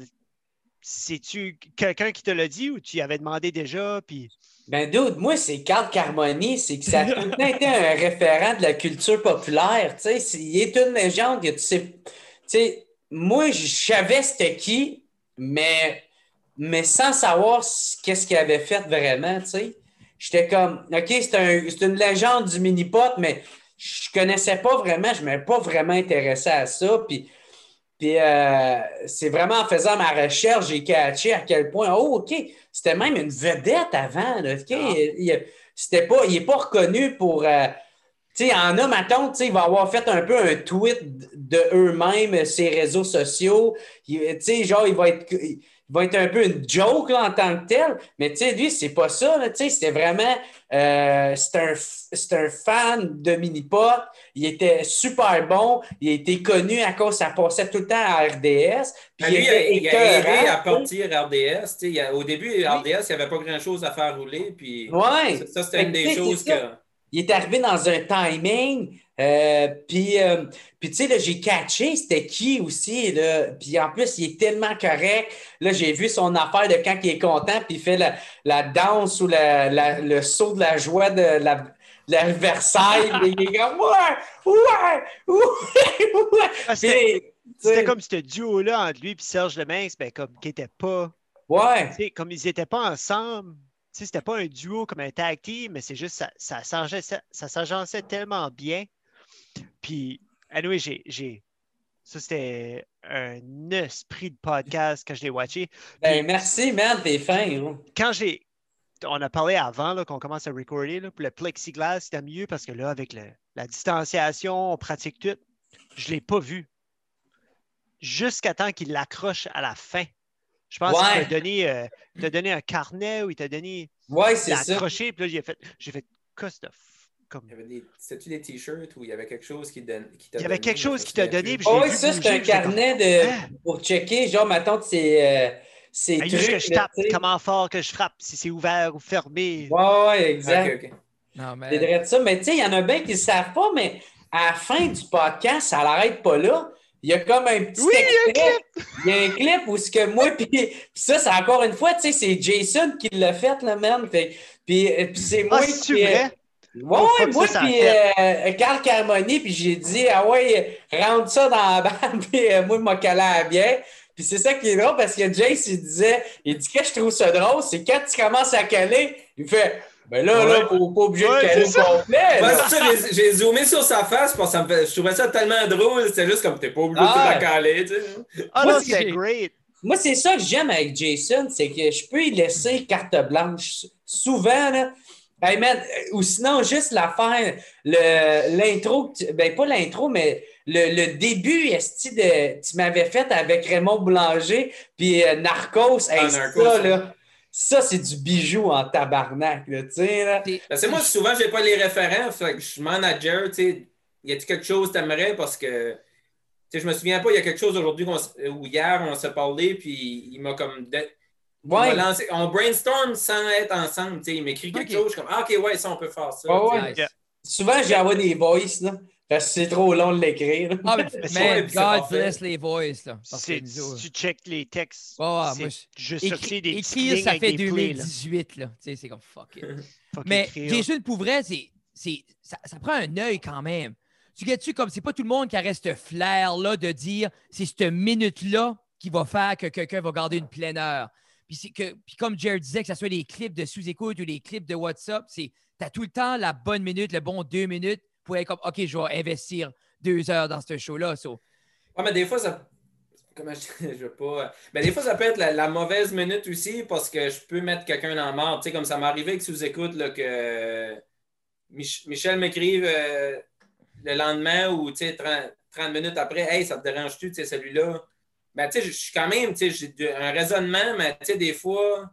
c'est-tu quelqu'un qui te l'a dit ou tu y avais demandé déjà? Puis... Ben, dude, moi, c'est Carl Carmoni. C'est que ça a tout été un référent de la culture populaire. Tu sais, il est une légende que tu sais. Moi, je savais c'était qui, mais, sans savoir qu'est-ce qu'il avait fait vraiment, tu sais. J'étais comme, OK, c'est un, une légende du mini-pot, mais je connaissais pas vraiment, je ne m'avais pas vraiment intéressé à ça. Puis euh, c'est vraiment en faisant ma recherche, j'ai catché à quel point, oh, OK, c'était même une vedette avant. Là, OK, ah. il, c'était pas, il n'est pas reconnu pour. Euh, tu sais, en a, ma tante, il va avoir fait un peu un tweet de eux-mêmes, ses réseaux sociaux. Tu sais, genre, il va être va être un peu une joke en tant que tel, mais tu sais, lui, c'est pas ça. C'était vraiment. Euh, c'est un, un, fan de Minipot. Il était super bon. Il été connu à cause ça passait tout le temps à RDS. Puis il, a, il a aidé à partir RDS. au début, RDS, il n'y avait pas grand-chose à faire rouler. Puis ouais. ça, c'était une des choses que. Il est arrivé dans un timing. Euh, puis, euh, puis tu sais, j'ai catché c'était qui aussi. Là. Puis en plus, il est tellement correct. Là, j'ai vu son affaire de quand il est content, puis il fait la, la danse ou la, la, le saut de la joie de la, Versailles. il est comme Ouais, ouais, ouais, ah, C'était comme ce duo-là entre lui et Serge Lemaire, ben, comme qui n'était pas. Ouais. Comme ils n'étaient pas ensemble c'était pas un duo comme un tag team, mais c'est juste ça, ça s'agençait tellement bien. Puis, anyway, j'ai. Ça, c'était un esprit de podcast que je l'ai watché. Ben, merci, man, t'es fin. Quand j'ai. On a parlé avant qu'on commence à recorder, là, le plexiglas, c'était mieux parce que là, avec la distanciation, on pratique tout. Je ne l'ai pas vu. Jusqu'à temps qu'il l'accroche à la fin. Je pense qu'il t'a donné, euh, donné un carnet ou il t'a donné. Ouais, c'est ça. accroché, puis là, j'ai fait, j'ai fait comme... Il y avait des... C'était-tu des t-shirts ou il y avait quelque chose qui, donne... qui t'a Il y avait quelque chose qui t'a donné. oh, oui, ça, c'est un carnet de... Hein? pour checker. Genre, maintenant, c'est. Euh, c'est trucs, que je tape, comment fort que je frappe, si c'est ouvert ou fermé. Oui, ouais, exact. Okay, okay. Non, mais... C'est ça. Mais tu sais, il y en a bien qui ne savent pas, mais à la fin du podcast, ça n'arrête pas là. Il y a comme un petit oui, il y a un clip. Il y a un clip où ce que moi, puis ça, c'est encore une fois, tu sais, c'est Jason qui l'a fait, là, man. Puis, puis, c'est moi ah, qui. Vrai? Ouais, moi, puis euh, Carl Carmoni, puis j'ai dit, ah ouais, rentre ça dans la bande, puis euh, moi, je m'a calé à bien. Puis c'est ça qui est drôle parce que Jace, il disait, il dit que je trouve ça drôle, c'est quand tu commences à caler, il fait, ben là, ouais. là, faut pas obligé de caler complet. Ouais, j'ai zoomé sur sa face parce que ça me fait, je trouvais ça tellement drôle, c'était juste comme t'es pas obligé ah, de la caler, tu sais. Ah non, c'est great. Moi, c'est ça que j'aime avec Jason, c'est que je peux y laisser carte blanche. Souvent, là, Hey man, ou sinon, juste l'affaire, l'intro, ben pas l'intro, mais le, le début, de, tu m'avais fait avec Raymond Boulanger, puis euh, Narcos, hey, ah, ça, là, ça, c'est du bijou en tabarnak, tu sais, là. Ben, c'est moi, souvent, j'ai pas les référents, fait que je manager, tu sais, y a-t-il quelque chose que t'aimerais? Parce que, tu sais, je me souviens pas, il y a quelque chose aujourd'hui ou hier, on s'est parlé, puis il m'a comme on, brainstorm sans être ensemble. Il m'écrit quelque chose, je suis comme ah, OK, ouais, ça, on peut faire ça. Souvent, j'envoie des voices, là, parce que c'est trop long de l'écrire. Ah, mais, God bless les voices. Là, si tu check les textes, oh, je sortis des Écrire, ça fait 2018. Là. C'est comme fuck it. mais Jason, pour vrai, ça, ça prend un œil quand même. Tu sais-tu, comme c'est pas tout le monde qui a ce flair-là de dire c'est cette minute-là qui va faire que quelqu'un va garder une pleine heure. Puis, que, puis comme Jared disait, que ce soit les clips de sous-écoute ou les clips de WhatsApp, c'est tu as tout le temps la bonne minute, le bon deux minutes pour être comme OK, je vais investir deux heures dans ce show-là. So. Mais des fois, ça. Je, je pas. Mais des fois, ça peut être la, mauvaise minute aussi parce que je peux mettre quelqu'un le mort. Tu sais, comme ça m'est arrivé que sous-écoute, que Michel m'écrive euh, le lendemain ou 30, 30 minutes après Hey, ça te dérange-tu, tu sais, celui-là? Ben, tu sais, je suis quand même, tu sais, j'ai un raisonnement, mais tu sais, des fois,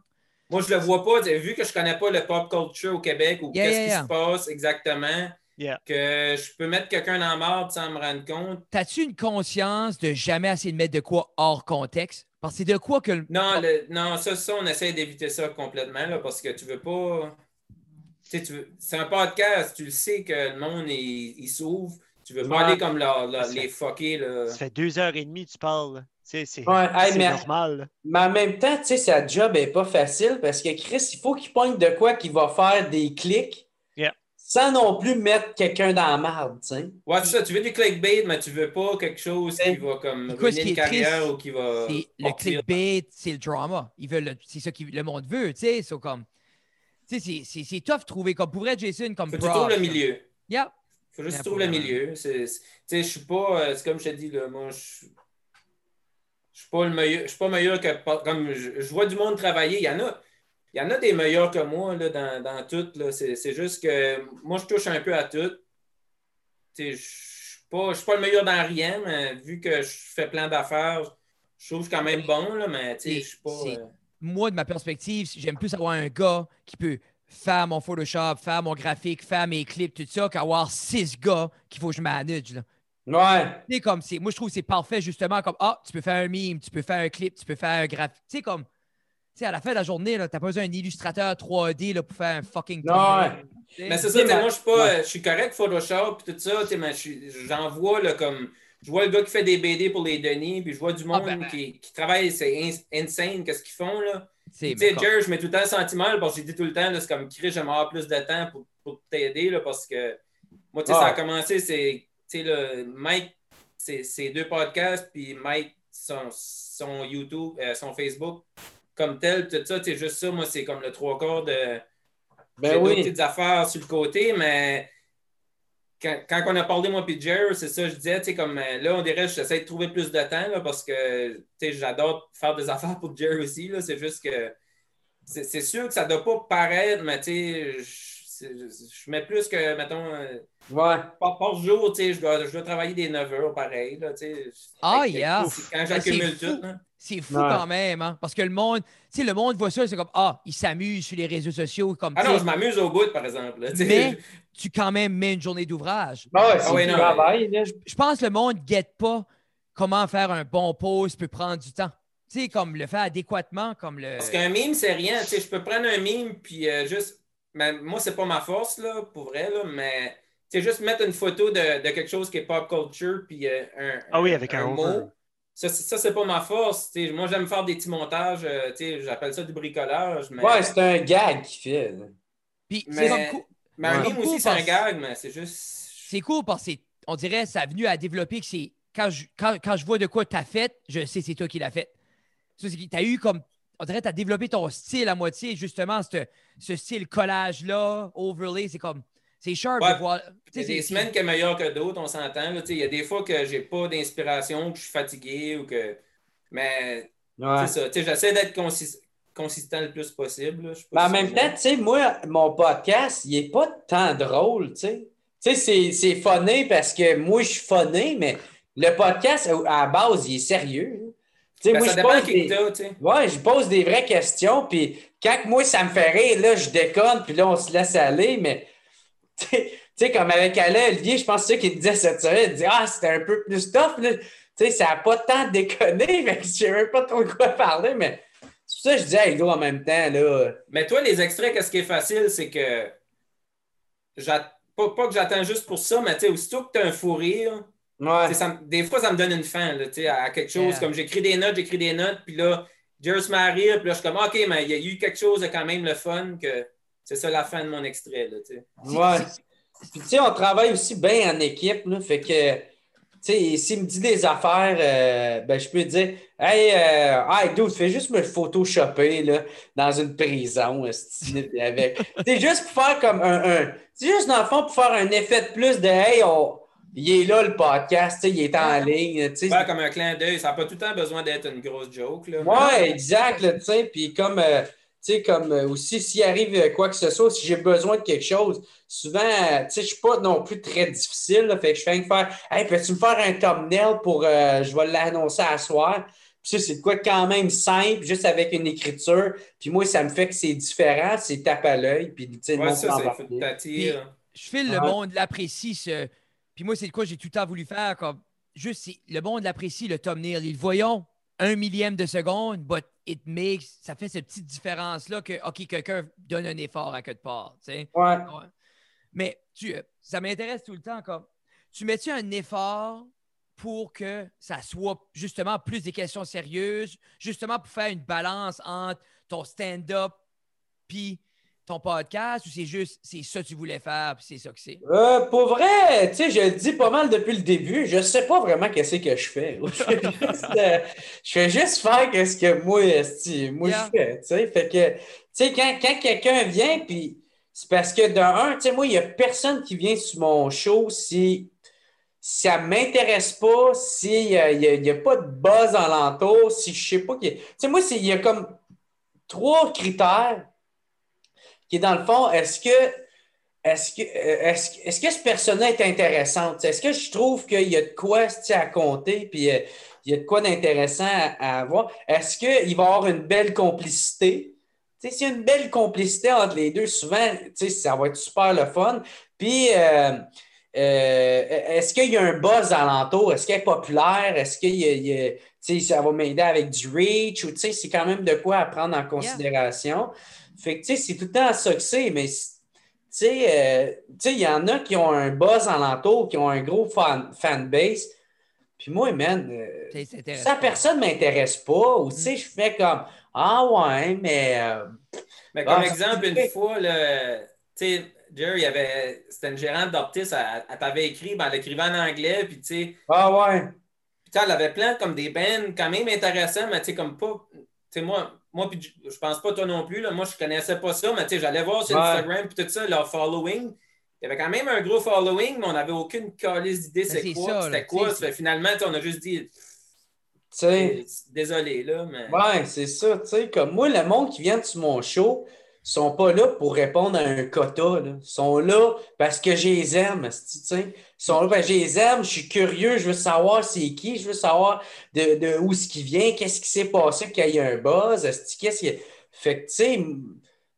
moi, je le vois pas, vu que je connais pas le pop culture au Québec ou qu'est-ce qui se passe exactement, Que je peux mettre quelqu'un la marde sans me rendre compte. T'as-tu une conscience de jamais essayer de mettre de quoi hors contexte? Parce que c'est de quoi que. Non, non ça, ça, on essaie d'éviter ça complètement là, parce que tu veux pas. Tu veux... C'est un podcast, tu le sais que le monde il, s'ouvre. Tu veux pas aller comme les fucker. Là. Ça fait deux heures et demie tu parles. C'est normal. Mais en même temps, tu sais, sa job n'est pas facile parce que Chris, il faut qu'il pointe de quoi qu'il va faire des clics sans non plus mettre quelqu'un dans la merde, tu sais. Ouais, c'est ça. Tu veux du clickbait, mais tu veux pas quelque chose qui va comme ruiner une carrière ou qui va... Le clickbait, c'est le drama. C'est ça que le monde veut, tu sais. C'est comme... Tu sais, c'est tough de trouver comme... Pour Jason, comme Faut que tu trouves le milieu. Yeah. Faut juste trouver le milieu. Tu sais, je suis pas... Euh, c'est comme je te dis, là, moi, je je suis pas le meilleur. Je suis pas meilleur que. Comme je, vois du monde travailler. Il y en a. Il y en a des meilleurs que moi là, dans, dans tout. C'est juste que moi, je touche un peu à tout. Je ne suis pas, le meilleur dans rien, mais vu que je fais plein d'affaires, je trouve que je suis quand même bon, là, mais je suis pas. Euh, moi, de ma perspective, j'aime plus avoir un gars qui peut faire mon Photoshop, faire mon graphique, faire mes clips, tout ça, qu'avoir six gars qu'il faut que je manage. Là. Ouais. comme c'est, moi je trouve que c'est parfait justement comme ah, tu peux faire un meme, tu peux faire un clip, tu peux faire un graphique. Tu sais, comme sais, à la fin de la journée, tu n'as pas besoin d'un illustrateur 3D là, pour faire un fucking Non, Mais c'est ça, moi, je suis pas. Je suis correct Photoshop et tout ça, mais j'en vois là, comme. Je vois le gars qui fait des BD pour les Denis, puis je vois du ah, monde ben, qui, qui, travaille, c'est insane, qu'est-ce qu'ils font, là. Tu sais, Jerry, je mets tout le temps sentiment, parce que j'ai dit tout le temps, c'est comme, Chris, j'aimerais avoir plus de temps pour, pour t'aider, là, parce que moi, tu sais, ça a commencé, c'est le Mike, c'est deux podcasts, puis Mike, son, son YouTube, euh, son Facebook, comme tel, tout ça, c'est juste ça, moi, c'est comme le trois quarts de. Ben oui. petites affaires sur le côté, mais quand, quand on a parlé, moi et Jerry, c'est ça, je disais, tu sais, comme euh, là, on dirait, j'essaie de trouver plus de temps, là, parce que, tu sais, j'adore faire des affaires pour Jerry aussi, là, c'est juste que. C'est sûr que ça ne doit pas paraître, mais tu sais, je mets plus que, mettons, euh, Ouais. Par, par jour, tu sais, je dois, je dois travailler des 9 heures pareil. Là, ah, yeah. Quand j'accumule tout. C'est fou quand même, hein? Parce que le monde, tu sais, le monde voit ça, c'est comme, ah, il s'amuse sur les réseaux sociaux. Comme, ah non, je m'amuse au bout, par exemple. mais tu quand même mets une journée d'ouvrage. Ah ouais, c'est ah travail. Je, pense que le monde ne guette pas comment faire un bon pause peut prendre du temps. Tu sais, comme le faire adéquatement, comme le... Parce qu'un mime, c'est rien. Tu sais, je peux prendre un mime, puis euh, juste... Mais moi, c'est pas ma force, là, pour vrai, là, mais c'est juste mettre une photo de, de, quelque chose qui est pop culture, puis euh, un, ah oui, avec un, mot. Ça, ça c'est pas ma force. moi, j'aime faire des petits montages. Euh, j'appelle ça du bricolage. Mais... Ouais, c'est un gag qui fait. Puis, mais, mais un meme aussi, c'est un gag, mais c'est juste. C'est cool parce qu'on dirait ça a venu à développer que c'est. Quand je, quand, quand je vois de quoi tu as fait, je sais c'est toi qui l'as fait. Tu as eu comme. On dirait que tu as développé ton style à moitié, justement, ce, ce style collage-là, overlay, c'est comme. C'est sharp de voir. Il y a des semaines qui sont meilleures que d'autres, on s'entend. Il y a des fois que j'ai pas d'inspiration, que je suis fatigué ou que. Mais c'est ça. J'essaie d'être consistant le plus possible. Mais en même temps, tu sais, moi, mon podcast, il n'est pas tant drôle, tu sais. Tu sais, c'est funné parce que moi, je suis funné, mais le podcast, à la base, il est sérieux. Ben, moi, ça je pose des... Ouais, je pose des vraies questions, puis quand moi, ça me fait rire, là, je déconne, puis là, on se laisse aller, mais tu sais, comme avec Alain Olivier, je pense que qu'il disait cette semaine, il dit Ah, c'était un peu plus tough. Tu sais, ça n'a pas tant déconné, mais je sais même pas trop de quoi parler, mais c'est pour ça que je dis à Hugo en même temps. Là. Mais toi, les extraits, qu'est-ce qui est facile, c'est que. Pas, pas, que j'attends juste pour ça, mais tu sais, aussitôt que tu as un fou rire, des fois, ça me donne une fin là, à, à quelque chose. Comme j'écris des notes, j'écris des notes, puis là, Jerry se met rire, puis là, je suis comme, OK, mais il y a eu quelque chose de quand même le fun que c'est ça la fin de mon extrait. Là, ouais. Puis, tu sais, on travaille aussi bien en équipe. Là, fait que, tu sais, s'il me dit des affaires, euh, ben, je peux dire Hey, euh, hey, dude, fais juste me photoshopper là, dans une prison. avec. c'est juste pour faire comme un. c'est juste, dans le fond, pour faire un effet de plus de Hey, il est là le podcast, il est en ligne. Faire comme un clin d'œil, ça n'a pas tout le temps besoin d'être une grosse joke. Là, ouais, exact. tu sais, puis comme. Euh, tu sais, comme euh, aussi, s'il arrive quoi que ce soit, si j'ai besoin de quelque chose, souvent, tu sais, je suis pas non plus très difficile, là, fait que je fais faire Hey, peux-tu me faire un thumbnail pour, euh, je vais l'annoncer à soir. Puis ça, c'est quoi quand même simple, juste avec une écriture. Puis moi, ça me fait que c'est différent, c'est tape à l'œil. Puis, tu sais, ouais, ça, c'est je file le monde l'apprécie. Ce... Puis moi, c'est de quoi j'ai tout le temps voulu faire. Comme, juste, le monde l'apprécie, le thumbnail. Ils voyons un millième de seconde, but it makes, ça fait cette petite différence-là que, OK, quelqu'un donne un effort à quelque part. Ouais. Mais tu, ça m'intéresse tout le temps. Comme, tu mets-tu un effort pour que ça soit justement plus des questions sérieuses, justement pour faire une balance entre ton stand-up puis ton podcast ou c'est juste c'est ça que tu voulais faire puis c'est ça que c'est? Euh, pour vrai, tu sais, je le dis pas mal depuis le début. Je sais pas vraiment qu'est-ce que je fais. Euh, je fais juste, faire ce que moi, moi je fais. Tu sais, fait que, tu sais, quand, quand quelqu'un vient, puis c'est parce que d'un, tu sais, moi, il n'y a personne qui vient sur mon show si ça ne m'intéresse pas, s'il n'y a, a, pas de buzz alentour, si je ne sais pas. Tu sais, moi, il y a comme trois critères qui est dans le fond, est-ce que est-ce que, est-ce, est que ce personnage est intéressant? Est-ce que je trouve qu'il y a de quoi à compter, puis euh, il y a de quoi d'intéressant à, avoir? Est-ce qu'il va y avoir une belle complicité? S'il y a une belle complicité entre les deux, souvent, ça va être super le fun. Puis, euh, euh, est-ce qu'il y a un buzz alentour? Est-ce qu'elle est populaire? Est-ce qu'il y a, ça va m'aider avec du reach? Ou c'est quand même de quoi à prendre en considération. Fait que, c'est tout le temps ça que c'est, mais euh, il y en a qui ont un buzz alentour, qui ont un gros fan, fanbase. Puis moi, man, euh, ça, personne ne m'intéresse pas. Ou, tu sais, je fais comme, ah ouais, mais... Euh, mais comme exemple, une fois, tu sais, Jerry, avait, c'était une gérante d'Optis, elle, t'avait écrit, ben, elle écrivait en anglais, puis tu sais... Ah ouais! Puis elle avait plein comme des bands quand même intéressants, mais tu sais, comme pas... Tu sais, moi, moi, puis je pense pas toi non plus, là, moi, je connaissais pas ça, mais tu sais, j'allais voir sur Instagram, puis tout ça, leur following. Il y avait quand même un gros following, mais on n'avait aucune calice d'idée c'est quoi, c'était quoi. finalement, on a juste dit... Désolé, là, mais... Ouais, c'est ça, tu sais, comme moi, le monde qui vient sur mon show, sont pas là pour répondre à un quota. Ils sont là parce que je les aime. Ils sont là parce que je les aime. Je suis curieux. Je veux savoir c'est qui. Je veux savoir de, de où ce qui vient. Qu'est-ce qui s'est passé qu'il y a un buzz. Qu'est-ce qui... Fait que, tu sais,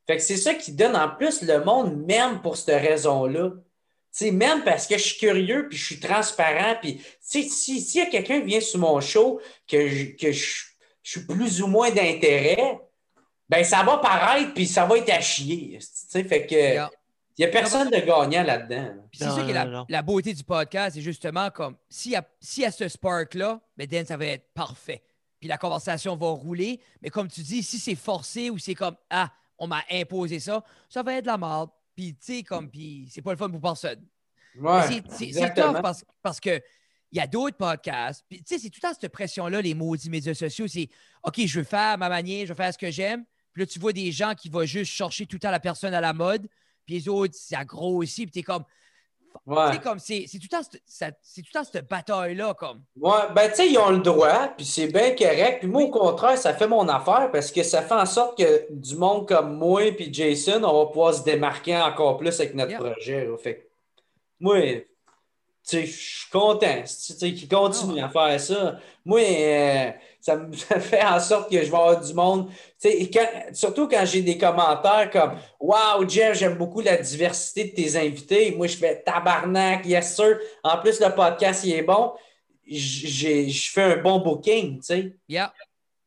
fait que c'est ça qui donne en plus le monde même pour cette raison-là. sais, même parce que je suis curieux puis je suis transparent. Puis, s'il si, y a quelqu'un qui vient sur mon show que que je suis plus ou moins d'intérêt, ben ça va paraître, puis ça va être à chier. Fait que. Il n'y a personne de gagnant là-dedans. C'est ça qui est la, beauté du podcast, c'est justement comme s'il y, a, si y a ce spark-là, ben ça va être parfait. Puis la conversation va rouler. Mais comme tu dis, si c'est forcé ou c'est comme Ah, on m'a imposé ça, ça va être de la merde. Puis tu sais, comme, puis c'est pas le fun pour personne. Ouais, c'est tough parce, parce que il y a d'autres podcasts. Puis, tu sais, c'est tout le temps cette pression-là, les maudits médias sociaux. C'est OK, je veux faire ma manière, je veux faire ce que j'aime. Puis là, tu vois des gens qui vont juste chercher tout le temps la personne à la mode. Puis les autres, ça grossit. Puis t'es comme. Ouais. comme c'est tout le temps, c'est tout cette bataille-là, comme. Ouais, ben tu sais, ils ont le droit, puis c'est bien correct. Puis moi, au contraire, ça fait mon affaire parce que ça fait en sorte que du monde comme moi et Jason, on va pouvoir se démarquer encore plus avec notre projet. Fait moi, je suis content qu'ils continuent ah à faire ça. Moi, euh, ça, me, fait en sorte que je vais avoir du monde. surtout quand j'ai des commentaires comme Wow, Jeff, j'aime beaucoup la diversité de tes invités. Moi, je fais tabarnak, yes sir. En plus, le podcast, il est bon. Je fais un bon booking, tu sais. Yeah.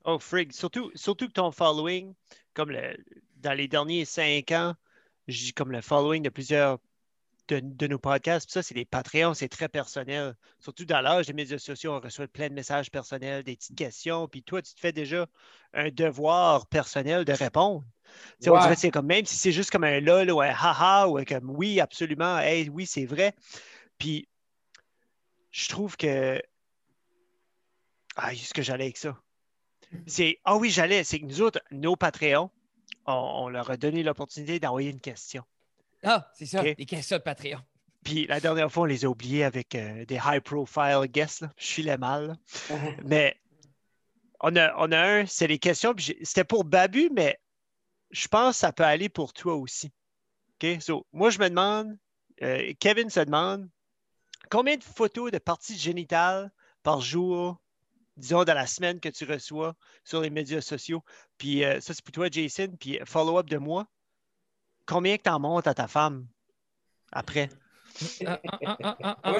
Oh, frig. Surtout, surtout que ton following, comme le, dans les derniers cinq ans, j'ai comme le following de plusieurs de, nos podcasts. ça, c'est des Patreons, c'est très personnel. Surtout dans l'âge des médias sociaux, on reçoit plein de messages personnels, des petites questions. Puis toi, tu te fais déjà un devoir personnel de répondre. On dirait c'est comme même si c'est juste comme un lol ou un haha ou comme oui, absolument, hey, oui, c'est vrai. Puis je trouve que. Ah, ce que j'allais avec ça? C'est. Ah oui, j'allais. C'est que nous autres, nos Patreons, on leur a donné l'opportunité d'envoyer une question. Ah, c'est ça, les questions de Patreon. Puis la dernière fois, on les a oubliés avec euh, des high-profile guests. Je suis les mal. mais on a, on a un, c'est les questions. C'était pour Babu, mais je pense que ça peut aller pour toi aussi. OK? So, moi, je me demande, euh, Kevin se demande, combien de photos de parties génitales par jour, disons, dans la semaine que tu reçois sur les médias sociaux? Puis euh, ça, c'est pour toi, Jason. Puis follow-up de moi combien que tu en montes à ta femme après? Moi,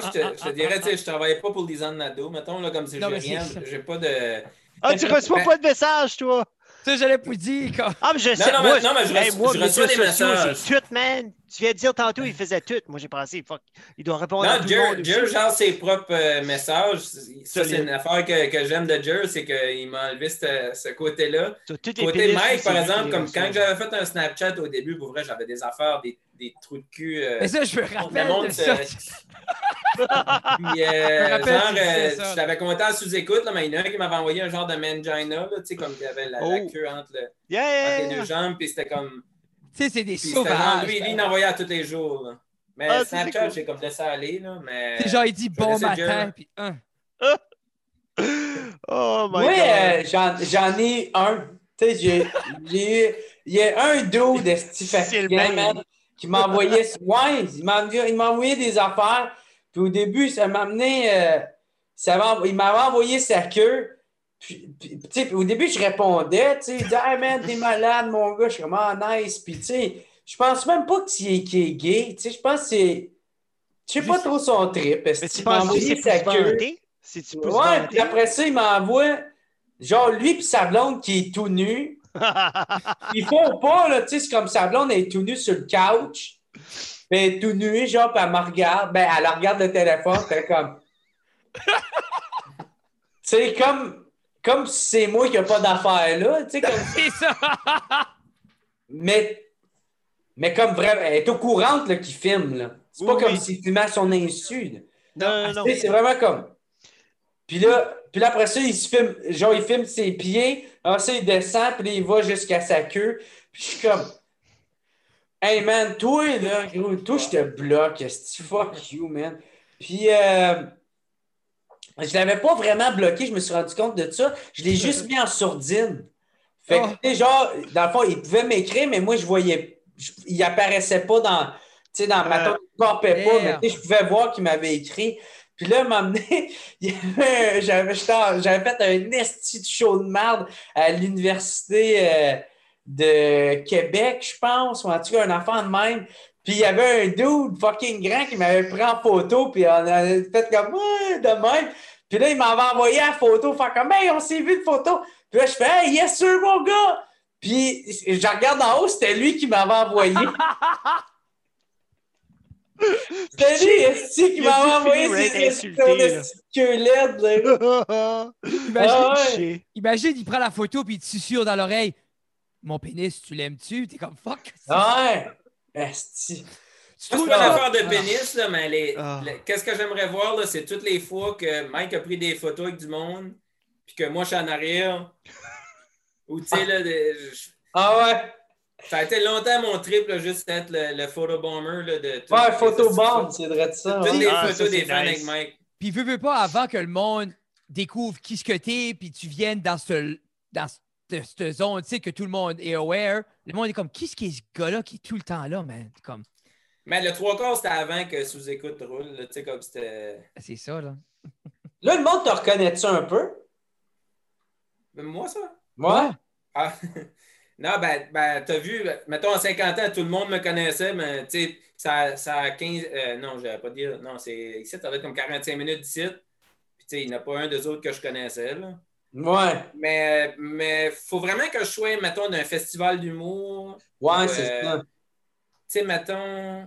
je te, dirais, je travaillais pas pour Lisanne Nadeau, mettons, là, comme si j'ai rien, j'ai pas de... Ah, tu reçois pas de message, toi? Tu sais, j'allais vous dire, quoi. Ah, mais je sais. Non, moi, non, mais je, hey, moi, je reçois des messages. Tout, man. Tu viens de dire tantôt, il faisait tout. Moi, j'ai pensé, fuck, il doit répondre non, à tout Jer, le monde. Genre ses propres euh, messages. Ça, c'est une affaire que, que j'aime de Jer, c'est qu'il m'a enlevé ce, ce côté-là. Côté Mike, par exemple, comme quand j'avais fait un Snapchat au début, pour vrai, j'avais des affaires, des, des trous de cul. Euh, mais ça, je me rappelle de ça. Puis, euh, genre, euh, je t'avais commenté à sous-écoute, mais il y en a un qui m'avait envoyé un genre de mangina, tu sais, comme il y avait la, oh. la queue entre, le, yeah, yeah, entre les deux jambes, puis c'était comme. Tu sais, c'est des sauvages. Lui, lui, il envoyait à tous les jours. Là. Mais ah, Snapchat, cool. j'ai comme laissé aller, là, mais... C'est genre, il dit bon matin, puis un. oh my oui, God! Euh, j'en ai un. Tu sais, j'ai eu... Il y a un dos de Steve qui m'a envoyé... Ouais, il m'a envoyé des affaires puis au début, ça m'a amené. Euh, ça il m'avait envoyé sa queue. Puis, puis, au début, je répondais, tu sais, hey man, t'es malade, mon gars. Je suis ah, nice. Puis, tu sais, je pense même pas qu'il est, qu est, gay. Tu sais, je pense que c'est. Je sais pas trop son trip. Mais tu penses que c'est sa queue? Si tu peux ouais, puis après ça, il m'envoie, genre, lui puis sa blonde qui est tout nu. Ils font pas, là, tu sais, c'est comme sa blonde est tout nue sur le couch. Ben, tout nu, genre, puis elle me regarde. Ben, elle regarde le téléphone, c'est comme. tu comme, comme si c'est moi qui n'ai pas d'affaires là. Tu sais, comme. C'est ça! mais, mais comme vraiment, elle est au courant qu'il filme, là. C'est pas comme s'il filmait à son insu. Non, non, C'est vraiment comme. Puis là, puis là, après ça, il se filme, genre, il filme ses pieds, après ça, il descend, puis là, il va jusqu'à sa queue. Puis je suis comme. Hey man, toi, là, gros, toi, je te bloque. Fuck you, man. Puis, euh, je l'avais pas vraiment bloqué, je me suis rendu compte de ça. Je l'ai juste mis en sourdine. Fait que, oh. genre, dans le fond, il pouvait m'écrire, mais moi, je voyais. il apparaissait pas dans. Tu sais, dans ma tête, il ne pas, mais je pouvais voir qu'il m'avait écrit. Puis là, m'a amené, j'avais fait un esti de show de merde à l'université. Euh, de Québec, je pense, ou en tout cas un enfant de même. Puis il y avait un dude fucking grand qui m'avait pris en photo, puis on a fait comme ouais, de même. Puis là, il m'avait envoyé la photo, faire comme Hey, on s'est vu de photo. Puis là, je fais Hey, yes, sir, mon gars! Puis je regarde en haut, c'était lui qui m'avait envoyé. C'était lui, qui m'avait envoyé ses LED. Imagine, imagine, il prend la photo puis il te susurre dans l'oreille mon pénis, tu l'aimes-tu? T'es comme fuck. Ouais! Esti. C'est pas une affaire de pénis, là, mais les, ah. qu'est-ce que j'aimerais voir, c'est toutes les fois que Mike a pris des photos avec du monde, puis que moi, je suis en arrière. Ou, tu sais, là. Ah ouais! Ça a été longtemps mon trip, juste être le, le photobomber. Là, de tout, ouais, photobomb, c'est vrai de ça. Toutes les ah, photos des fans avec Mike. Puis, veux, veux pas, avant que le monde découvre qui ce que t'es, puis tu viennes dans ce, dans cette zone, tu sais, que tout le monde est aware. Le monde est comme, qui est-ce qui est ce gars-là qui est tout le temps là, man? Comme... Mais le trois quarts, c'était avant que sous-écoute roule, tu sais, comme c'était. C'est ça, là. là, le monde te reconnaît-tu un peu? moi, ça? Ouais. Ah. non, ben, ben t'as vu, mettons, en 50 ans, tout le monde me connaissait, mais tu sais, ça, ça a 15. Euh, non, je vais pas dire. Non, c'est ici, ça va être comme 45 minutes d'ici. Puis, tu sais, il n'y en a pas un des autres que je connaissais, là. Ouais. Mais mais faut vraiment que je sois, mettons, d'un festival d'humour. Ouais, c'est euh, ça. Tu sais, mettons.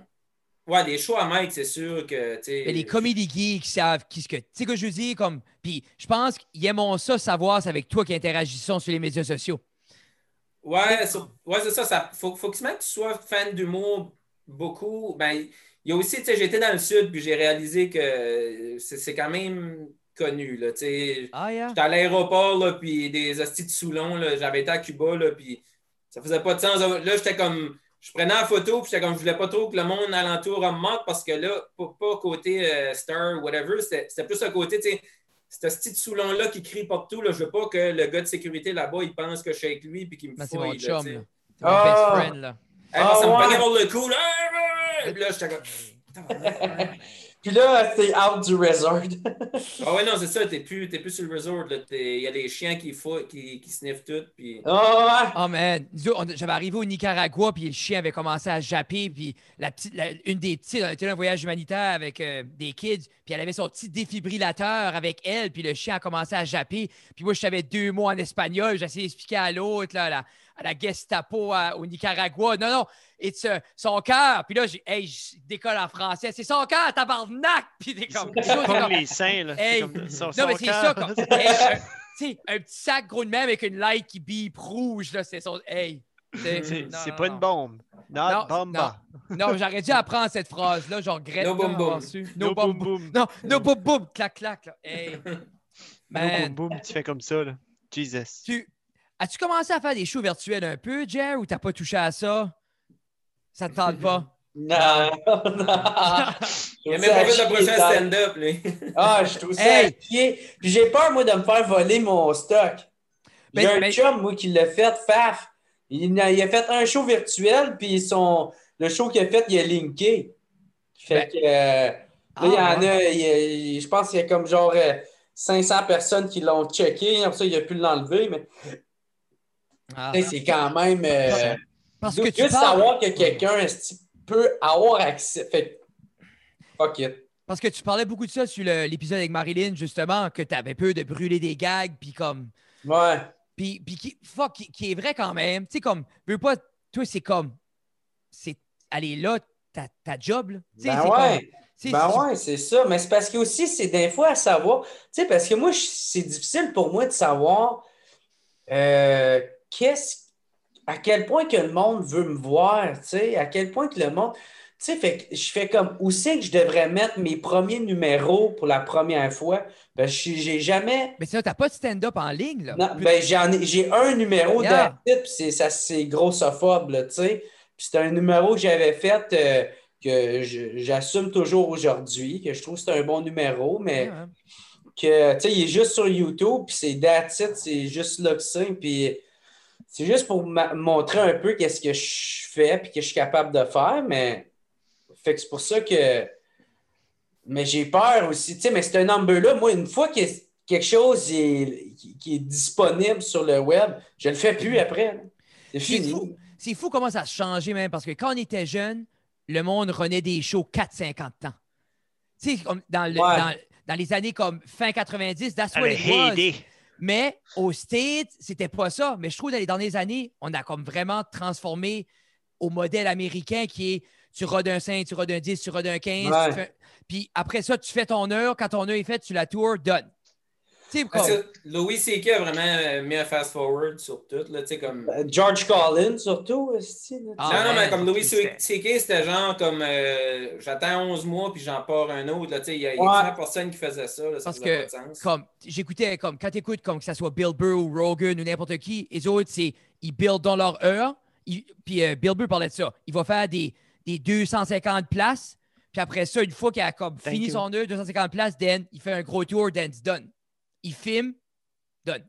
Ouais, des shows à Mike, c'est sûr que. Mais les comédie geeks savent qui ce que. Tu sais que je veux dire, comme. Puis je pense qu'ils aiment ça savoir, c'est avec toi qui interagissons sur les médias sociaux. Ouais, ouais c'est ça. ça. Faut, faut que tu sois fan d'humour beaucoup. Ben, il y a aussi, tu sais, j'étais dans le sud, puis j'ai réalisé que c'est quand même connu. Là, ah, J'étais à l'aéroport, puis des hosties de Soulon, j'avais été à Cuba, là, puis ça faisait pas de sens. Là, j'étais comme. Je prenais la photo, puis j'étais comme, je voulais pas trop que le monde alentour me manque parce que là, pas, côté euh, star whatever, c'était plus à côté, tu sais, ce petit Soulon-là qui crie partout, là, je veux pas que le gars de sécurité là-bas, il pense que je suis avec lui puis qu'il me ben, fouille. C'est mon chum, là. C'est mon best ah! friend, là. ça me prenait pour le coup, là. Et puis là, j'étais comme... Puis là, t'es out du resort. ah ouais, non, c'est ça. T'es plus, plus sur le resort. Il y a des chiens qui, qui, qui sniffent tout. Puis... Oh, ouais. oh man. J'avais arrivé au Nicaragua, puis le chien avait commencé à japper. Puis la petite, une des petites, on était un voyage humanitaire avec euh, des kids. Puis elle avait son petit défibrillateur avec elle. Puis le chien a commencé à japper. Puis moi, je savais deux mots en espagnol. J'essayais d'expliquer à l'autre, là, là à la Gestapo au Nicaragua. Non, non, et son cœur. Puis là, hey, je décolle en français. C'est son cœur, tabarnak! Puis t'es comme. C'est comme les seins, là. non, mais c'est ça. Comme, hey, un, petit sac gros de même avec une light qui bip rouge, là. C'est son. Hey. C'est pas une bombe. non, bombe. Non, j'aurais dû apprendre cette phrase-là. Je regrette. No boom boom. No, boom boom. Non, no boom boom. Clac, clac. Là. Hey. No boom boom, tu fais comme ça, là. Jesus. Tu, As-tu commencé à faire des shows virtuels un peu, Jer, ou t'as pas touché à ça? Ça te tente pas? Non, non. Il a même pas fait le prochain stand-up, lui. ah, je trouve ça hey. Puis j'ai peur, moi, de me faire voler mon stock. J'ai ben, un ben- chum, moi, qui l'a fait, Faf. Il a, il a, fait un show virtuel, puis son, le show qu'il a fait, il a linké. Fait ben- que euh, là, il y en ah, a, je pense qu'il y a comme genre 500 euh, personnes qui l'ont checké. Après ça, il a pu l'enlever, mais ah. C'est quand même. Euh, parce que juste savoir que quelqu'un peut avoir accès. Fait, fuck it. Parce que tu parlais beaucoup de ça sur l'épisode avec Marilyn, justement, que tu avais peur de brûler des gags, puis comme. Ouais. Puis, puis qui, fuck, qui, est vrai quand même. Tu sais, comme, veux pas, toi, c'est comme. C'est. Aller là, ta, ta job, là. Ben ouais. ben ouais, c'est ça. Mais c'est parce que aussi, c'est des fois à savoir. Tu sais, parce que moi, c'est difficile pour moi de savoir. Euh, qu'est-ce, à quel point que le monde veut me voir, tu sais, à quel point que le monde. Tu sais, fait je fais comme où c'est que je devrais mettre mes premiers numéros pour la première fois? Ben, j'ai jamais. Mais ça, t'as pas de stand-up en ligne, là? Non, ben, j'en ai, j'ai un numéro yeah. puis c'est, ça, c'est grossophobe, là, tu sais. Puis c'est un numéro que j'avais fait euh, que j'assume toujours aujourd'hui, que je trouve que c'est un bon numéro, mais que, tu sais, il est juste sur YouTube, puis c'est that's c'est juste là que c'est, puis c'est juste pour montrer un peu qu'est-ce que je fais et que je suis capable de faire, mais fait que c'est pour ça que. Mais j'ai peur aussi. Tu sais, mais c'est un number-là. Moi, une fois que quelque chose est, qui est disponible sur le web, je ne le fais plus après. C'est fini. C'est fou comment ça a changé, même, parce que quand on était jeune, le monde renaît des shows 4-50 ans. Tu sais, dans, dans, les années comme fin 90, that's what it mais au States, c'était pas ça. Mais je trouve que dans les dernières années, on a comme vraiment transformé au modèle américain qui est tu rodes un 5, tu rodes un 10, tu rodes un 15. Puis après ça, tu fais ton heure. Quand ton heure est faite, tu la tour, donne. Louis C.K. a vraiment euh, mis un fast-forward sur tout. Là, comme... Euh, George Collins, surtout. Aussi, ah, non, mais comme Louis C.K., c'était genre comme euh, j'attends 11 mois puis j'en pars un autre. Il y a, ouais. personne qui faisait ça. Là, Parce que, comme j'écoutais, comme quand tu écoutes, comme que ce soit Bill Burr ou Rogan ou n'importe qui, les autres, c'est ils build dans leur heure. puis Bill Burr parlait de ça. Il va faire des, des 250 places. Puis après ça, une fois qu'il a comme fini son heure, 250 places, then, il fait un gros tour, then it's done il filme, donne.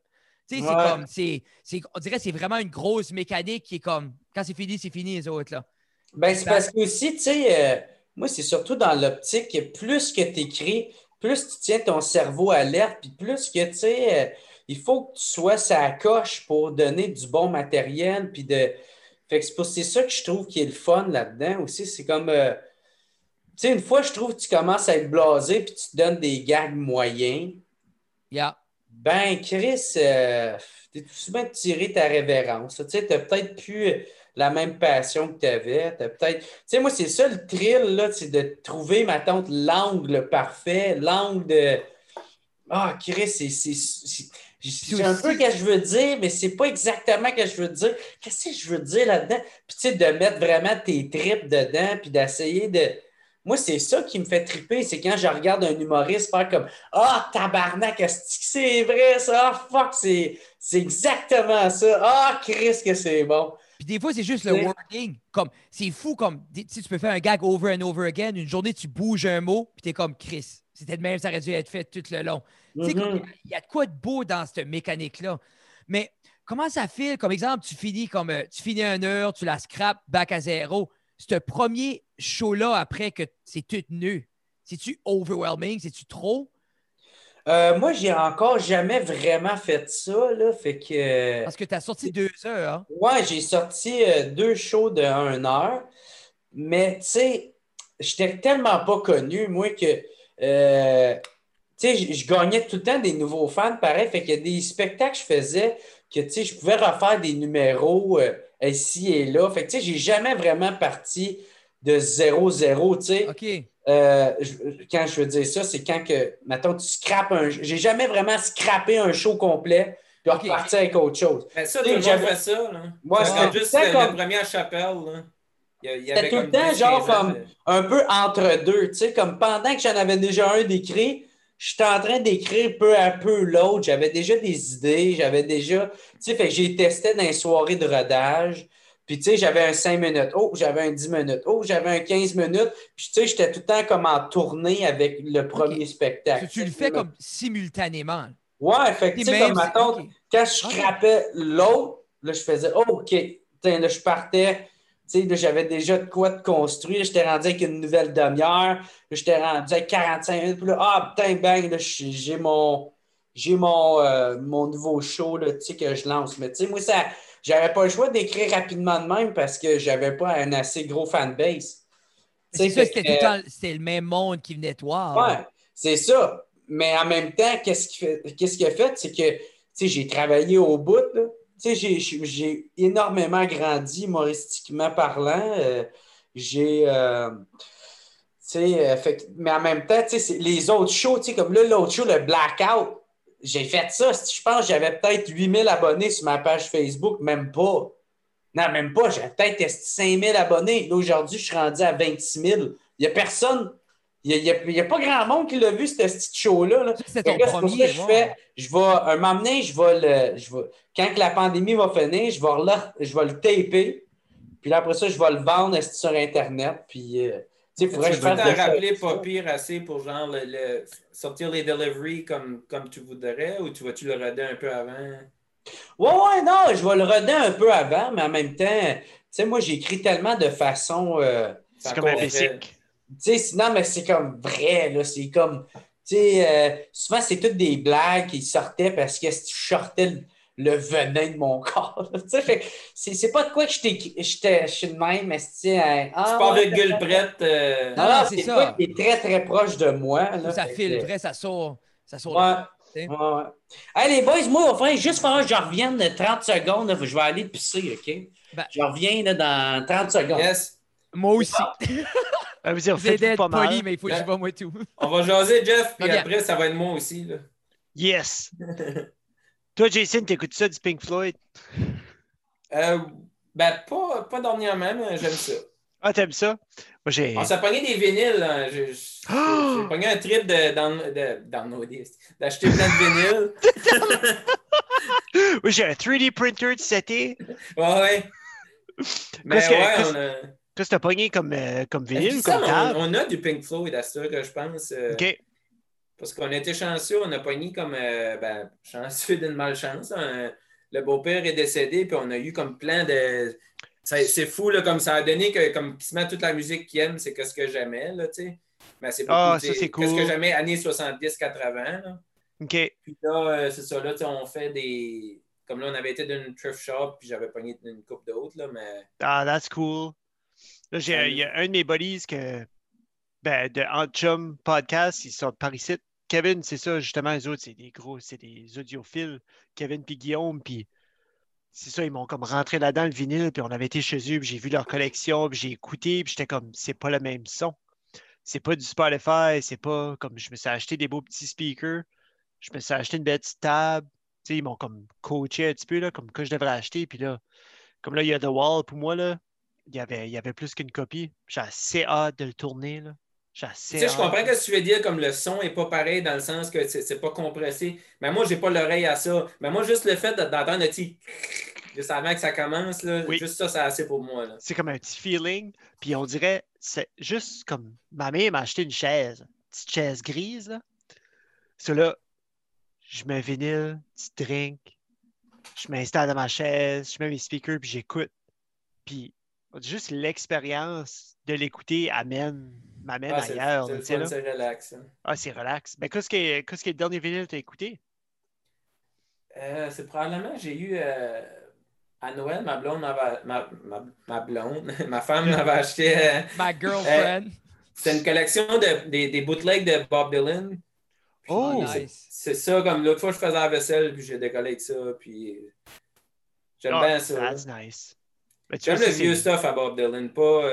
Tu sais, c'est comme, c'est, on dirait que c'est vraiment une grosse mécanique qui est comme, quand c'est fini, c'est fini, les autres, là. Ben, c'est parce que aussi, tu sais, euh, moi, c'est surtout dans l'optique que plus que tu écris, plus tu tiens ton cerveau alerte, puis plus que, tu sais, euh, il faut que tu sois sa coche pour donner du bon matériel, puis de... Fait que c'est ça que je trouve qui est le fun là-dedans aussi. C'est comme... Euh, tu sais, une fois, je trouve que tu commences à être blasé, puis tu te donnes des gags moyens, ben, Chris, euh, tu es tout souvent tirer ta révérence? Tu sais, peut-être plus la même passion que tu avais. peut-être. Tu sais, moi, c'est ça le thrill, là, c'est de trouver, ma tante, l'angle parfait, l'angle de. Ah, Chris, c'est. C'est un peu ce que je veux dire, mais c'est pas exactement ce que je veux dire. Qu'est-ce que je veux dire là-dedans? Puis, tu sais, de mettre vraiment tes tripes dedans, puis d'essayer de moi, c'est ça qui me fait triper, c'est quand je regarde un humoriste faire comme Ah, tabarnak, c'est vrai ça? Ah, fuck, c'est exactement ça. Ah, Chris, que c'est bon. Puis des fois, c'est juste le wording. Comme, c'est fou, comme, si tu peux faire un gag over and over again, une journée, tu bouges un mot, puis t'es comme Chris. C'était de même, ça aurait dû être fait tout le long. Tu sais, mm-hmm. il y, a de quoi de beau dans cette mécanique-là. Mais comment ça file? Comme exemple, tu finis comme euh, tu finis une heure, tu la scrapes, back à zéro. Ce premier show-là après que c'est tout nu. C'est-tu overwhelming? C'est-tu trop? Euh, moi, j'ai encore jamais vraiment fait ça, là. Fait que. Parce que tu as sorti deux heures. Hein? Ouais, j'ai sorti euh, deux shows de 1 heure. Mais, tu sais, j'étais tellement pas connu, moi, que. Euh, tu sais, je gagnais tout le temps des nouveaux fans, pareil. Fait qu'il y a des spectacles que je faisais que, tu sais, je pouvais refaire des numéros ici et là. Fait que, tu sais, j'ai jamais vraiment parti de 0-0, tu sais. OK. Euh, quand je veux dire ça, c'est quand que, mettons, tu scrapes un. J'ai jamais vraiment scrappé un show complet puis okay. repartir avec autre chose. Mais ça, tout le monde fait ça. Là. Moi, c'était juste comme... premier chapelle. Là. C'était tout le temps, genre, comme un peu entre deux. Tu sais, comme pendant que j'en avais déjà un d'écrit, j'étais en train d'écrire peu à peu l'autre. J'avais déjà des idées, j'avais déjà. Tu sais, fait que j'ai testé dans les soirées de rodage. Puis, tu sais, j'avais un 5 minutes. Oh, j'avais un 10 minutes. Oh, j'avais un 15 minutes. Puis, tu sais, j'étais tout le temps comme en tournée avec le premier spectacle. Tu, le fais comme simultanément. Ouais, fait que, tu sais, comme, attends, quand je scrapais l'autre, là, je faisais, oh, OK. là, je partais. Tu sais, j'avais déjà de quoi de construire. J'étais rendu avec une nouvelle demi-heure. J'étais rendu avec 45 minutes. Puis là, ah, putain, bang, là, j'ai mon, j'ai mon, euh, mon nouveau show, là, tu sais, que je lance. Mais, tu sais, moi, ça j'avais pas le choix d'écrire rapidement de même parce que j'avais pas un assez gros fanbase. C'est ça, c'était le même monde qui venait toi. Ouais, c'est ça. Mais en même temps, qu'est-ce qu'il a fait? C'est que j'ai travaillé au bout. J'ai énormément grandi humoristiquement parlant. Euh, j'ai. Euh, euh, mais en même temps, les autres shows, comme là, l'autre show, le Blackout, j'ai fait ça. Je pense que j'avais peut-être 8000 abonnés sur ma page Facebook, même pas. Non, même pas. J'avais peut-être 5000 abonnés. Aujourd'hui, je suis rendu à 26 000. Il n'y a personne. Il n'y a, pas grand monde qui l'a vu, ce petit show-là. C'est ton premier. je fais, je vais, un moment donné, je vais le. Je vais, quand la pandémie va finir, je vais, le, je vais le taper. Puis là, après ça, je vais le vendre sur Internet? Puis. Euh, tu pourrais je t'en rappeler pas pire assez pour genre le, sortir les deliveries comme, comme tu voudrais ou tu vas-tu le roder un peu avant? Ouais, ouais, non, je vais le roder un peu avant, mais en même temps, tu sais, moi, j'écris tellement de façon. Euh, c'est comme un basic. Tu sais, non, mais c'est comme vrai, là. C'est comme. Tu sais, euh, souvent, c'est toutes des blagues qui sortaient parce que si tu sortais le venin de mon corps. c'est pas de quoi que je suis de même, mais c'est. Hein, ah, tu parles de gueule prête. Euh, non, non, c'est ça. qui est très, très proche de moi. Là, ça file, vrai, ça sort. Ça sort. Ouais. ouais, ouais. Hey, les boys, moi, au fond, juste falloir que je revienne de 30 secondes. je vais aller pisser, OK? Ben, je reviens là, dans 30 secondes. Yes. Moi aussi. Ah, vous dire, faites pas mal? Poli, mais il faut que je vois moi tout. On va jaser, Jeff, puis après, ça va être moi aussi. Là. Yes. Toi, Jason, t'écoutes ça du Pink Floyd? Euh, ben, pas, pas dernièrement, mais j'aime ça. Ah, t'aimes ça? Moi, j'ai... On s'est pogné des vinyles. J'ai, j'ai, pogné un trip de, dans, de, dans nos d'acheter plein de vinyles. oui, j'ai un 3D printer de été. Ouais, ouais. Mais qu'est-ce ouais, que, on a... Qu'est-ce que t'as pogné comme, euh, comme vinyle, comme ça, on, on, a du Pink Floyd à ça, que je pense. Euh, OK. Parce qu'on été chanceux, on a pogné comme. Euh, ben, chanceux d'une malchance. Hein. Le beau-père est décédé, puis on a eu comme plein de. C'est fou, là, comme ça a donné que, comme met toute la musique qu'il aime, c'est ce que j'aimais, là, tu sais. Ben, c'est ah, ça, c'est cool. Qu'est-ce que j'aimais, années 70-80, OK. Puis là, euh, c'est ça, là, on fait des. Comme là, on avait été d'une thrift shop, puis j'avais pogné une coupe d'autres, là, mais. Ah, that's cool. Là, il y a un de mes buddies que ben, de Antchum Podcast, ils sont par ici. Kevin, c'est ça, justement, les autres, c'est des gros, c'est des audiophiles. Kevin puis Guillaume, puis c'est ça, ils m'ont comme rentré là-dedans le vinyle, puis on avait été chez eux, puis j'ai vu leur collection, puis j'ai écouté, puis j'étais comme, c'est pas le même son. C'est pas du Spotify, c'est pas comme je me suis acheté des beaux petits speakers, je me suis acheté une belle petite table. Tu sais, ils m'ont comme coaché un petit peu, là, comme que je devrais acheter, puis là, comme là, il y a The Wall pour moi, là, il y avait, il y avait plus qu'une copie. J'ai assez hâte de le tourner, là. Tu sais, je comprends ce que tu veux dire, comme le son n'est pas pareil dans le sens que c'est pas compressé. Mais moi, j'ai pas l'oreille à ça. Mais moi, juste le fait d'entendre un petit juste avant que ça commence, là, juste ça, c'est assez pour moi. C'est comme un petit feeling. Puis on dirait, c'est juste comme ma mère m'a acheté une chaise, une petite chaise grise. Là. Ça là, je mets un vinyle, petit drink, je m'installe dans ma chaise, je mets mes speakers, puis j'écoute. Puis juste l'expérience de l'écouter amène m'amène ah, ailleurs. C'est relax. Hein. Ah, c'est relax. Mais qu'est-ce que, qu'est-ce que le dernier vinyle que tu as écouté? Euh, c'est probablement, j'ai eu euh, à Noël, ma blonde m'avait, ma, ma, ma, blonde, ma femme m'avait acheté. Euh, ma girlfriend. c'est une collection de, des, des bootlegs de Bob Dylan. oh, nice. C'est ça, comme l'autre fois, je faisais la vaisselle, puis j'ai décollé avec ça, puis j'aime oh, bien ça. That's nice. J'aime le vieux stuff à Bob Dylan, pas,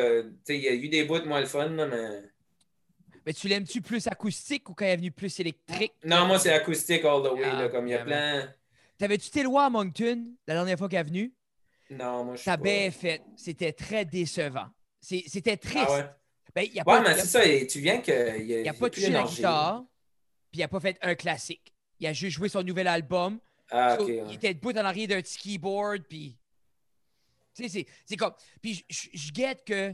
il y a eu des bouts moins le fun, mais... Mais tu l'aimes-tu plus acoustique ou quand il est venu plus électrique? Non, moi, c'est acoustique all the way, là, comme il y a plein... T'avais-tu été loin à Moncton la dernière fois qu'il est venu? Non, moi, je T'as bien fait. C'était très décevant. C'était triste. Ah ouais? Ben, y a ouais, pas, mais c'est ça. Tu viens que. Il, il a, pas touché la guitare, puis il a pas fait un classique. Il a juste joué son nouvel album. Ah, ok. Il était debout dans l'arrière d'un petit keyboard, puis. Tu sais, c'est comme. Puis je guette que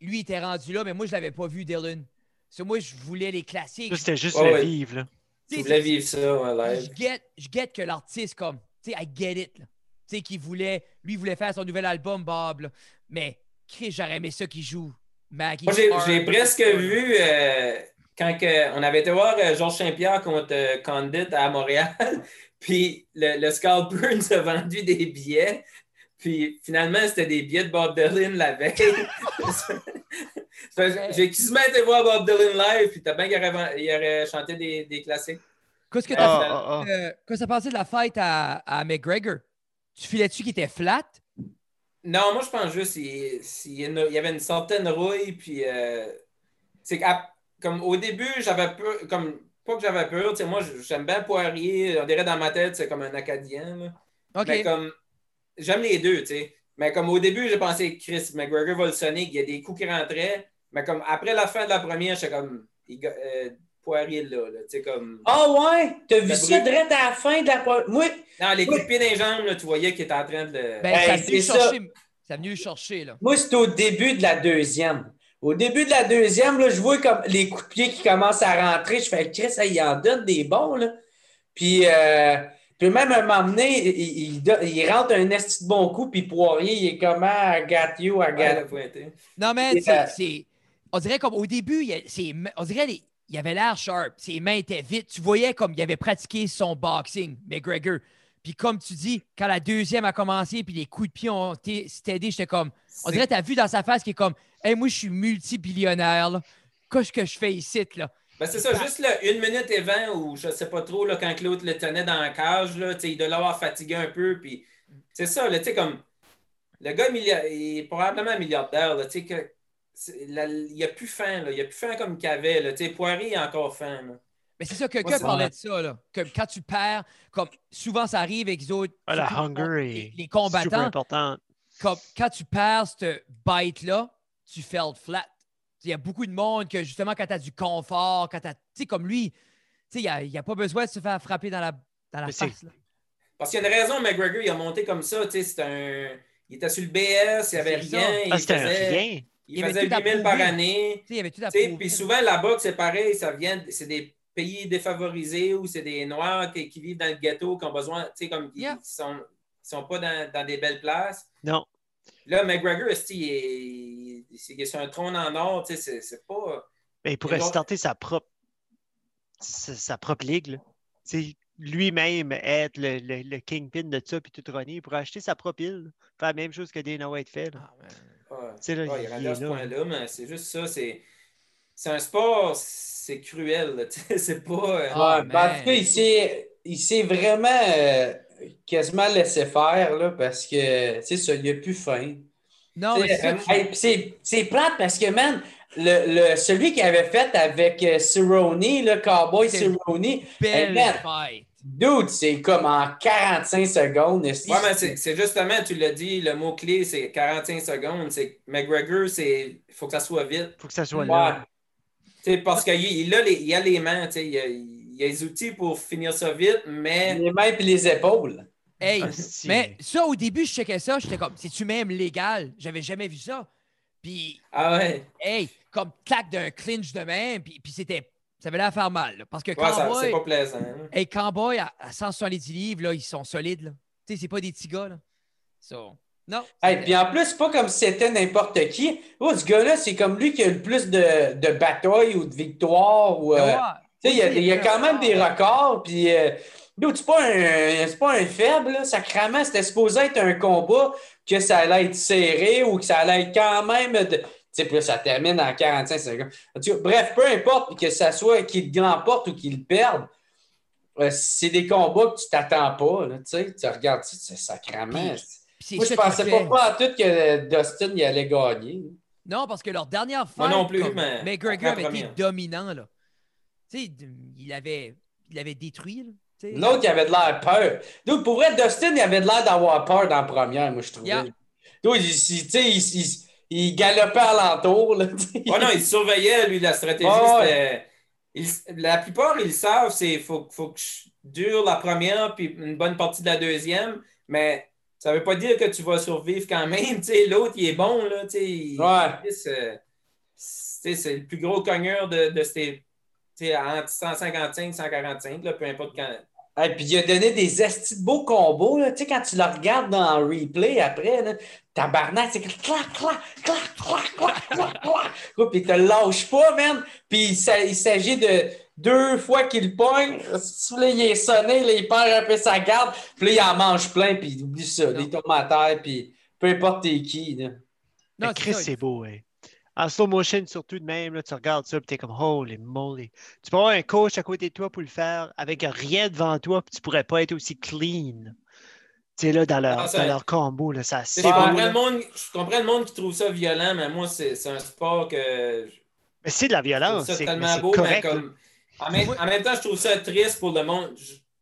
lui était rendu là, mais moi, je l'avais pas vu, Dylan. So, moi, je voulais les classiques. C'était juste le vivre, là. Tu voulais vivre ça, en live. Je guette que l'artiste, comme. Tu sais, I get it, là tu sais, qu'il voulait, lui voulait faire son nouvel album, Bob. Mais Chris, j'aurais aimé ça qu'il joue. Maggie Moi, j'ai presque vu euh, quand on avait été voir euh, Georges Saint-Pierre contre euh, Condit à Montréal. Puis le, le Scalper nous a vendu des billets. Puis finalement, c'était des billets de Bob Dylan la veille. J'ai quasiment été voir Bob Dylan live, puis t'as bien qu'il aurait, il aurait chanté des, des classiques. Qu'est-ce que tu as oh, oh, oh. pensé de la fête à, à McGregor? Tu filais-tu qu'il était flat? Non, moi, je pense juste qu'il y avait une certaine rouille, puis euh, c'est comme au début, j'avais peur, comme pas que j'avais peur, tu sais, moi, j'aime bien Poirier, on dirait dans ma tête, c'est comme un Acadien, là. Mais comme, j'aime les deux, tu sais. Mais comme au début, j'ai pensé Chris McGregor va le sonner, il y a des coups qui rentraient, mais comme après la fin de la première, j'étais comme, euh, Poirier là. là tu sais, comme... Ah oh, ouais? T'as vu ça direct à la fin de la Moi... Non, les coups de pied les jambes, là, tu voyais qu'il était en train de... Ben, ça, venu chercher... ça venu chercher, là. Moi, c'était au début de la deuxième. Au début de la deuxième, là, je vois comme les coups de pied qui commencent à rentrer. Je fais, Chris, il en donne des bons, là. Puis, euh, puis même à un moment donné, il, il, rentre un esti de bon coup, puis Poirier, il est comment à got you, à Non, mais c'est... On dirait comme au début, il, on dirait les, il avait l'air sharp. Ses mains étaient vite. Tu voyais comme il avait pratiqué son boxing, McGregor. Puis comme tu dis, quand la deuxième a commencé, puis les coups de pied ont été aidé, j'étais comme. On dirait que tu as vu dans sa face qui est comme Hey, moi, je suis multibillionnaire. Qu'est-ce que je fais ici, là? Ben c'est ça, juste là, une minute et vingt, ou je sais pas trop, là, quand Claude le tenait dans la cage, là, il doit l'avoir fatigué un peu. Puis c'est ça, tu sais, comme. Le gars, il est probablement milliardaire, tu sais, que il a plus faim, là. il a plus faim comme qu'il avait. Là. Poirier est encore faim. Mais c'est ça, quelqu'un parlait de ça. Là. Que quand tu perds, comme souvent ça arrive avec les autres. Ah, la hunger les, les combattants. Super important. Comme, quand tu perds cette bite-là, tu felt flat. Il y a beaucoup de monde que justement, quand tu as du confort, quand tu sais, comme lui, il n'y a, a, pas besoin de se faire frapper dans la, dans la face. Là. Parce qu'il y a une raison, McGregor, il a monté comme ça. Un... Il était sur le BS, il n'y avait rien. Ah, c'était rien. Il, faisait 8 000 par année. Puis souvent, la boxe, c'est pareil, ça vient, c'est des pays défavorisés ou c'est des Noirs qui, vivent dans le ghetto, qui ont besoin, tu sais, comme ils sont, sont pas dans, dans, des belles places. Non. Là, McGregor, il est, sur un trône en or, tu sais, c'est pas. Mais il pourrait starter sa propre, sa, propre ligue. Lui-même être le, le, kingpin de ça, puis tout runner. Il pourrait acheter sa propre île, faire la même chose que Dana White fait. Là. Ah, Ouais. Là, ouais, il, il est à ce point-là, mais c'est juste ça. C'est, c'est un sport, c'est cruel. c'est pas. Euh, ah, ben, en tout cas, il s'est, il s'est vraiment euh, quasiment laissé faire là, parce que c'est ça, il n'y a plus faim. Non, mais c'est, c'est, plate parce que, man, le, le, celui qui avait fait avec euh, Cerrone, le cowboy Cerrone, belle Dude, c'est comme en 45 secondes. Ouais, mais c'est justement, tu l'as dit, le mot-clé, c'est 45 secondes. C'est McGregor, c'est il faut que ça soit vite. Il faut que ça soit là. parce qu'il il a, les, il a les mains, il a, il a les outils pour finir ça vite, mais. Les mains et les épaules. Hey, mais ça, au début, je checkais ça, j'étais comme, c'est-tu même légal? J'avais jamais vu ça. Puis. Ah ouais. Hey, comme claque d'un clinch de main, puis, puis c'était ça avait l'air à faire mal. parce que Cowboy. c'est pas plaisant. Hein. Hey, Cowboy, à, à 170 livres, là, ils sont solides. Tu sais, c'est pas des petits gars. Là. So. Non. Et puis en plus, c'est pas comme si c'était n'importe qui. Oh, ce gars-là, c'est comme lui qui a le plus de, de batailles ou de victoires. Ou, euh, il y, a, il y a quand même des records. Puis, euh, c'est pas, un, pas un faible. Là. Sacrament, c'était supposé être un combat que ça allait être serré ou que ça allait être quand même. De, puis ça termine en 45 secondes. Bref, peu importe que ça soit qu'il l'emporte ou qu'il le perde, euh, c'est des combats que tu t'attends pas. Là, tu regardes, c'est sacrament. Moi, je pensais pas, pas en tout que Dustin y allait gagner. Non, parce que leur dernière fois, McGregor avait été dominant. Là. Il avait, il avait détruit. L'autre, il avait de l'air peur. Donc, pour vrai, Dustin, il avait de l'air d'avoir peur dans la première, moi, je trouvais. Donc, il, il, il, galopait alentour. Là, non, il surveillait, lui, la stratégie. la plupart, ils le savent, c'est faut, faut que je dure la première puis une bonne partie de la deuxième, mais ça ne veut pas dire que tu vas survivre quand même. L'autre, il est bon. Là, ouais. C'est le plus gros cogneur de, de ces entre 155 145, là, peu importe quand. Et puis il a donné des estis de beaux combos. Là. Tu sais, quand tu le regardes dans le replay après, là, tabarnak, c'est clac, clac, clac, clac, clac, clac, clac. Puis il te lâche pas, man. Puis il s'agit de deux fois qu'il pogne. Là, il est sonné, là, il perd un peu sa garde. Puis là, il en mange plein, puis il oublie ça. il tombe à terre, puis peu importe t'es qui. Là. Non, Chris, c'est beau, hein en slow motion, surtout de même, là, tu regardes ça, et tu es comme holy moly. Tu peux avoir un coach à côté de toi pour le faire avec rien devant toi, puis tu pourrais pas être aussi clean. Tu sais, là, dans leur, ah, leur combo, là, ça c'est je, comprends le monde, je comprends le monde qui trouve ça violent, mais moi, c'est un sport que. Mais c'est de la violence. C'est tellement beau, mais comme. En même, en même, temps, je trouve ça triste pour le monde.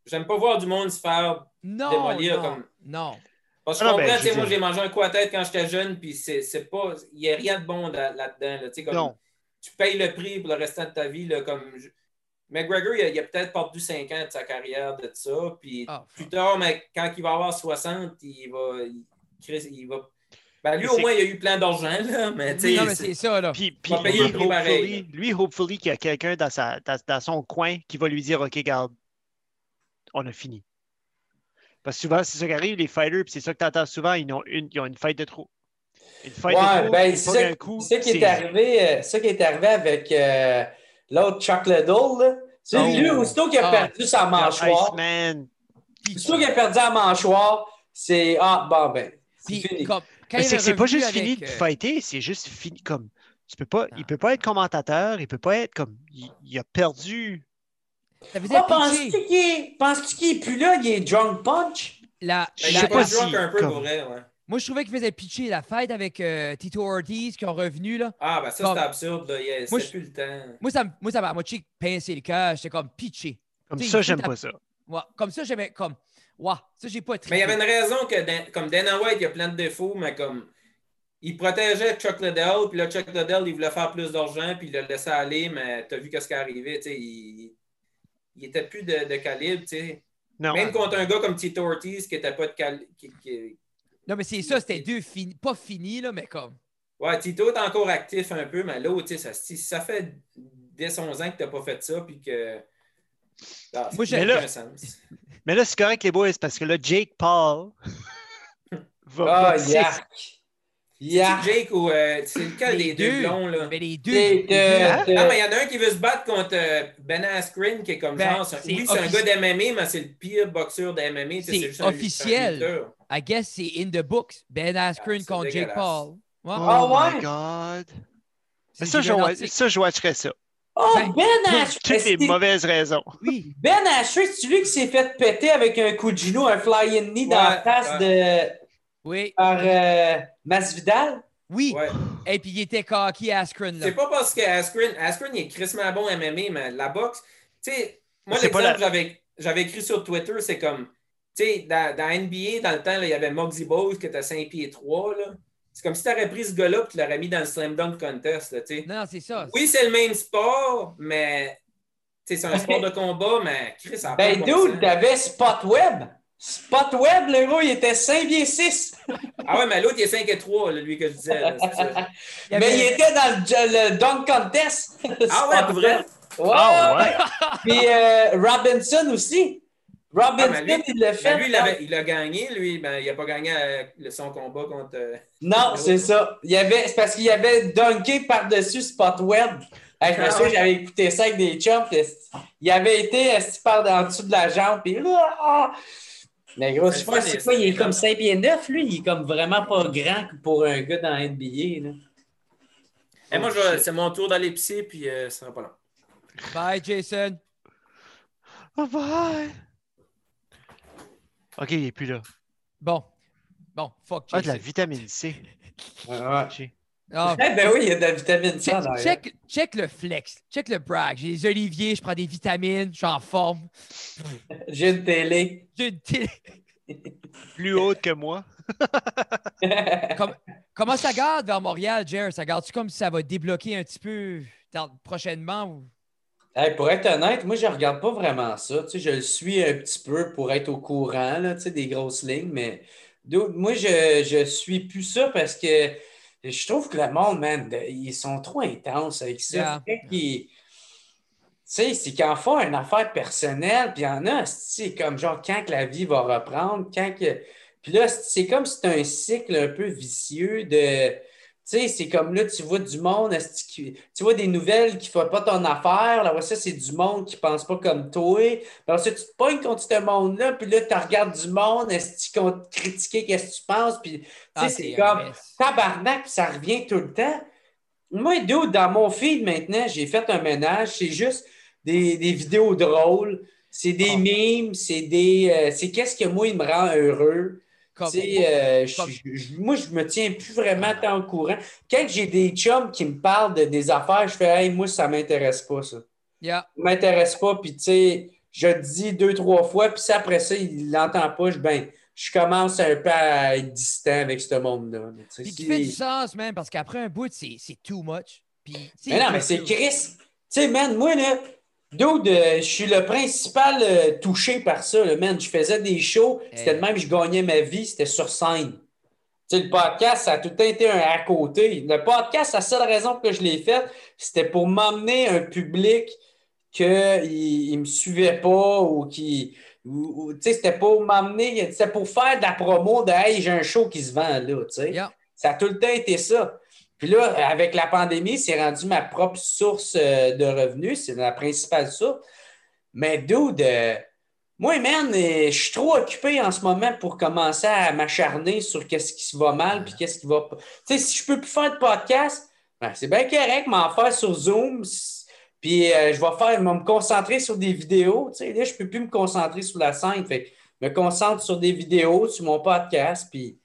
J'aime pas voir du monde se faire non, démolir non, comme. Non. Parce que je ah, comprends, ben, moi j'ai mangé un coup à tête quand j'étais jeune, puis c'est pas. Il n'y a rien de bon là-dedans. comme, Tu payes le prix pour le restant de ta vie. Là, comme McGregor, il a, a peut-être perdu 5 ans de sa carrière de ça. Puis ah, plus tard, mais quand il va avoir 60, il va. Il, va ben, lui, au moins, il a eu plein d'argent, là, mais tu Non, mais c'est ça, là. Puis, puis lui, hopefully, lui, hopefully, qu'il y a quelqu'un dans, dans, dans, son coin qui va lui dire OK, garde, on a fini. Parce que souvent, c'est ça qui arrive, les fighters, puis c'est ça que tu entends souvent, ils ont une, ils ont une fight de trop. Une fight ouais, de trop, ben, c'est ça, coup, ça, qui est arrivé, euh, ça qui est arrivé avec euh, l'autre Chuck Liddell. C'est oh. lui, aussitôt qu'il a ah. perdu sa mâchoire. Aussitôt qu'il a perdu sa mâchoire, c'est Ah, bon, ben. C'est fini. c'est que c'est pas juste fini de euh, fighter, c'est juste fini comme. Tu peux pas, il ne peut pas être commentateur, il peut pas être comme. il a perdu ah, penses-tu qu'il est, plus là? Il est drunk punch? La, ben, il pas drunk un peu pour vrai, ouais. Moi, je trouvais qu'il faisait pitcher la fête avec euh, Tito Ortiz qui ont revenu. Là. Ah, ben ça, c'était absurde. Là. Yeah, moi, plus le temps. Moi, ça, moi, ça m'a moitié pincé le cœur. J'étais comme pitché. Comme ça, j'aime pas ça. Ouais, comme ça, j'aimais comme. Ouais, ça, j'ai pas Mais il y avait une raison que, comme Dana White, il y a plein de défauts, mais comme. Il protégeait Chuck Liddell, puis là, Chuck Liddell, il voulait faire plus d'argent, puis il l'a laissé aller, mais t'as vu ce qui est arrivé. Tu sais, il il était plus de, de calibre, tu sais. Même contre un gars comme Tito Ortiz qui n'était pas de calibre. Non, mais c'est ça, c'était deux pas fini, là, mais comme. Ouais, Tito est encore actif un peu, mais l'autre, tu sais, ça, ça fait dès 11 ans que tu n'as pas fait ça, puis que. Ah, Moi, mais, là, sens. mais là, c'est correct, les boys, parce que là, Jake Paul va. Oh, yeah. Yeah. C'est Jake ou euh, c'est lequel des deux, blonds là? Mais les deux. Ah, mais il y en a un qui veut se battre contre euh, Ben Askren qui est comme ben, genre. oui, c'est un gars d'MMA, mais c'est le pire boxeur d'MMA. C'est officiel. I guess c'est in the books. Ben Askren ah, contre Jake Paul. Oh, oh my God. ça, je, ça, je watcherais ça. Oh, Ben, ben Askren! Toutes les mauvaises raisons. Oui. Ben Askren, c'est lui qui s'est fait péter avec un coup de genou, un fly-in knee dans la face de oui. Par euh, Masvidal? Oui. Et puis il était cocky Askren. C'est pas parce que Askren, Askren il est crissement bon MMA, mais la boxe, tu sais, moi l'exemple que j'avais écrit sur Twitter, c'est comme, tu sais, dans, dans, NBA, dans le temps, il y avait Muggsy Bowles qui était à 5 pieds 3, là. C'est comme si tu aurais pris ce gars-là et tu l'aurais mis dans le Slam Dunk Contest. Là, non, c'est ça. Oui, c'est le même sport, mais c'est un sport de combat, mais Chris, ça Ben, dude, t'avais Spot Web. Spot Web, le gros, il était 5 pieds 6. ah ouais, mais l'autre, il est 5 et 3, lui, que je disais. mais il était dans le, le Dunk Contest. Ah ouais, pour vrai? Ouais. Ah, ouais. Puis euh, Robinson aussi. Robinson, ah, il l'a fait. lui, il, a gagné, lui. Ben, il n'a pas gagné son combat contre. Euh, non, c'est ça. Il avait, c'est parce qu'il avait dunké par-dessus Spot Web. je me souviens, j'avais écouté ça avec des chums. Il avait été par en dessous de la jambe. Puis, ah! Mais gros, je c'est quoi, il est comme 5 pieds 9, lui. Il est comme vraiment pas grand pour un gars dans NBA. Là. Et moi, c'est mon tour d'aller pisser, puis euh, ça sera pas long. Bye, Jason. Oh, bye. OK, il est plus là. Bon. Bon, fuck Jason. Ah, de la vitamine C. Ah, ah. Eh ben oui, il y a de la vitamine C check, check, check, le flex, check le brag. J'ai des oliviers, je prends des vitamines, je suis en forme. J'ai une télé. J'ai une télé. Plus haute que moi. comment ça garde vers Montréal, Jer? Ça garde-tu comme si ça va débloquer un petit peu prochainement? pour être honnête, moi, je ne regarde pas vraiment ça. je le suis un petit peu pour être au courant là, des grosses lignes, mais moi, je ne suis plus ça parce que je trouve que le monde, man, ils sont trop intenses avec ça. c'est qu'ils en font une affaire personnelle, puis il y en a, c'est comme genre quand que la vie va reprendre, quand que. Puis là, c'est comme si c'était un cycle un peu vicieux de tu sais, c'est comme là, tu vois du monde, tu vois des nouvelles qui ne font pas ton affaire. Là, ça, c'est du monde qui ne pense pas comme toi. Alors, ça, tu te pognes contre ce monde-là, puis là, tu regardes du monde, est-ce vont te critiquer, qu'est-ce que tu penses, puis tu sais, ah, c'est comme tabarnak, puis ça revient tout le temps. Moi, dans mon feed maintenant, j'ai fait un ménage, c'est juste des, vidéos drôles, c'est des ah. memes, c'est des. Euh, c'est qu'est-ce que moi, il me rend heureux. Euh, moi, je me tiens plus vraiment tant au courant. Quand j'ai des chums qui me parlent de, des affaires, je fais Hey, moi, ça m'intéresse pas, ça. Yeah. Ça m'intéresse pas, puis tu sais, je dis deux, trois fois, puis après ça, il l'entend pas, je, ben, je commence un peu à être distant avec ce monde-là. Puis qui fait du sens, même, parce qu'après un bout, c'est too much. mais non, mais c'est Chris. Tu sais, man, moi, là, Dude, je suis le principal euh, touché par ça, le man. Je faisais des shows, c'était de même, je gagnais ma vie, c'était sur scène. Tu sais, le podcast, ça a tout le temps été un à côté. Le podcast, la seule raison que je l'ai fait, c'était pour m'emmener un public qui ne me suivait pas ou qui. Tu sais, c'était pour m'emmener, c'était pour faire de la promo de Hey, j'ai un show qui se vend là. Tu sais. Ça a tout le temps été ça. Puis là, avec la pandémie, c'est rendu ma propre source euh, de revenus. C'est la principale source. Mais dude, euh, moi, man, euh, je suis trop occupé en ce moment pour commencer à m'acharner sur qu'est-ce qui va mal puis qu'est-ce qui va pas. Tu sais, si je peux plus faire de podcast, ben, c'est bien correct, m'en faire sur Zoom. Puis je vais faire, me concentrer sur des vidéos. Tu sais, là, je peux plus me concentrer sur la scène. Fait je me concentre sur des vidéos, sur mon podcast. Puis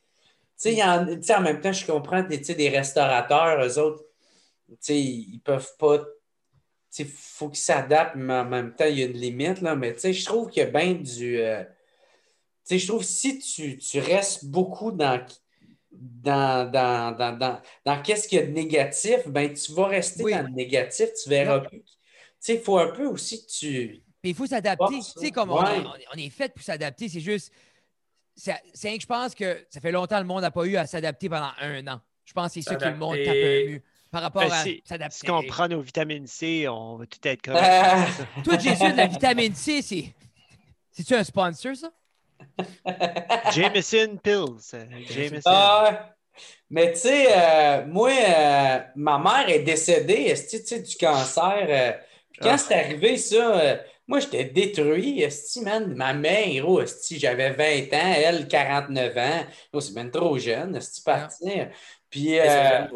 tu sais, en, même temps, je comprends des, des restaurateurs, eux autres, ils peuvent pas. Il faut qu'ils s'adaptent, mais en même temps, il y a une limite. Là, mais je trouve qu'il y a bien du. Euh, je trouve que si tu, restes beaucoup dans, dans, dans, dans, qu'est-ce qu'il y a de négatif, ben, tu vas rester dans le négatif, tu verras plus. Il faut un peu aussi que tu. Mais il faut s'adapter. Tu sais, comme on, on, est fait pour s'adapter, c'est juste c'est que je pense que ça fait longtemps que le monde n'a pas eu à s'adapter pendant un an. Je pense que c'est ça que le monde tape un mieux par rapport ben, à s'adapter. Si on prend nos vitamines C, on va tout être correct. Ah. Toi, Jésus, de la vitamine C, c'est. C'est-tu un sponsor, ça? Jameson Pills. Euh, Jameson. Ah, mais tu sais, euh, moi, euh, ma mère est décédée est du cancer. puis quand ah. c'est arrivé, ça, moi, j'étais détruit. Esti, man, ma mère, oh, j'avais 20 ans, elle, 49 ans. Oh, c'est même trop jeune, esti, partir. Puis, euh,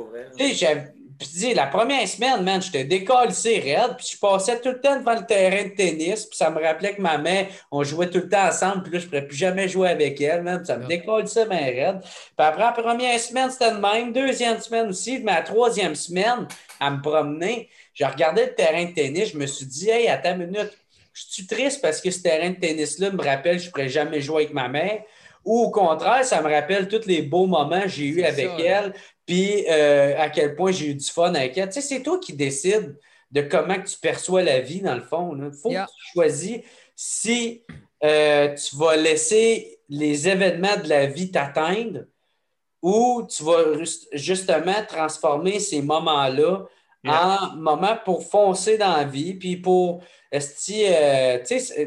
tu sais, la première semaine, man, j'étais décollé raide, puis je passais tout le temps devant le terrain de tennis, puis ça me rappelait que ma mère, on jouait tout le temps ensemble, puis là, je ne pourrais plus jamais jouer avec elle, man, ça me décolle ça, ma raide. Puis après, la première semaine, c'était le même, deuxième semaine aussi, mais la troisième semaine, à me promener, je regardais le terrain de tennis, je me suis dit, hey, attends une minute, je suis triste parce que ce terrain de tennis-là me rappelle que je ne pourrais jamais jouer avec ma mère. Ou au contraire, ça me rappelle tous les beaux moments que j'ai eus avec elle, puis euh, à quel point j'ai eu du fun avec elle. Tu sais, c'est toi qui décides de comment tu perçois la vie, dans le fond. Il faut que tu choisisses si euh, tu vas laisser les événements de la vie t'atteindre ou tu vas justement transformer ces moments-là en moment pour foncer dans la vie, puis pour, euh,